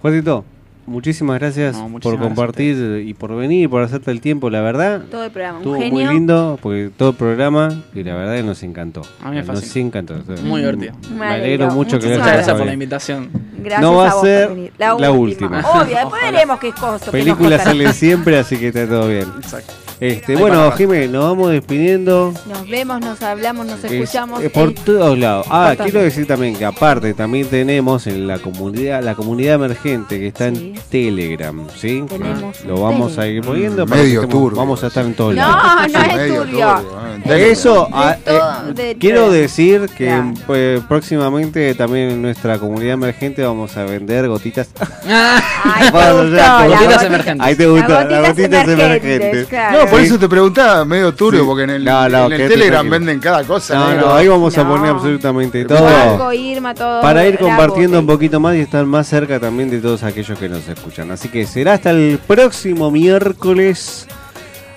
Juancito, muchísimas gracias No, por muchísimas gracias compartir y por venir y por hacerte el tiempo, la verdad. Todo el programa, un muy lindo, porque todo el programa, y la verdad que nos encantó. A mí me Nos encantó. Muy divertido. Me alegro mucho que lo Muchas gracias por la invitación. Gracias No va a a vos ser por venir. la última. Obvio, después veremos qué cosa. qué Película nos contará. sale siempre, así que está todo bien. Exacto. Este, bueno, para Jimé, nos vamos despidiendo. Nos vemos, nos hablamos, nos Es- escuchamos. eh, por todos lados. Ah, Importante. quiero decir también que aparte también tenemos en la comunidad, la comunidad emergente que está en Telegram, ¿sí? Tenemos Lo vamos a ir poniendo. Mm, para que medio estemos- turbio. Vamos a estar en todos No, lados. no es Medio turbio. turbio. Eso, De ah, todo- eh, de quiero todo. decir que pues, próximamente también en nuestra comunidad emergente vamos a vender gotitas. <laughs> Ay, te Bueno, gustó, gotitas gotita- emergentes. Ahí te gusta, Las las gotitas gotitas emergentes, emergentes. claro. No, por eso te preguntaba, medio turbio, Sí. porque en el, No, no, en el Telegram tranquilo. venden cada cosa. No, negro. no, ahí vamos a poner absolutamente todo. Irma, todo. Para ir compartiendo un poquito más y estar más cerca también de todos aquellos que nos escuchan. Así que será hasta el próximo miércoles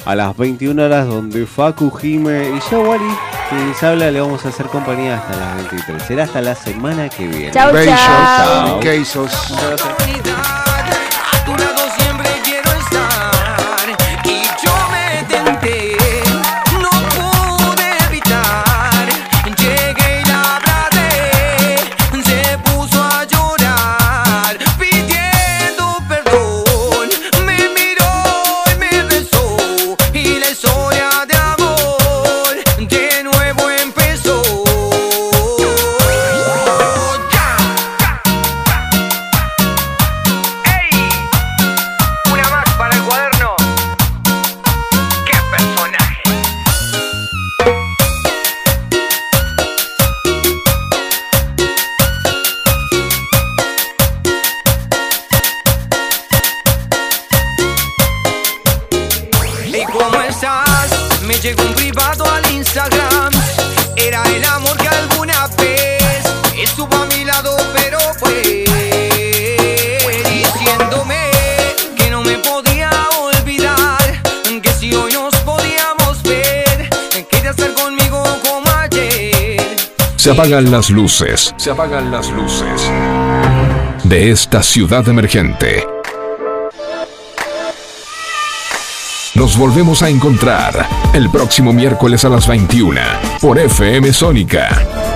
a las 21 horas donde Facu, Jime y yo, Wally, que les habla, le vamos a hacer compañía hasta las 23. Será hasta la semana que viene. Chau, Bellos, Apagan las luces. Se apagan las luces. De esta ciudad emergente. Nos volvemos a encontrar el próximo miércoles a las 21 por FM Sónica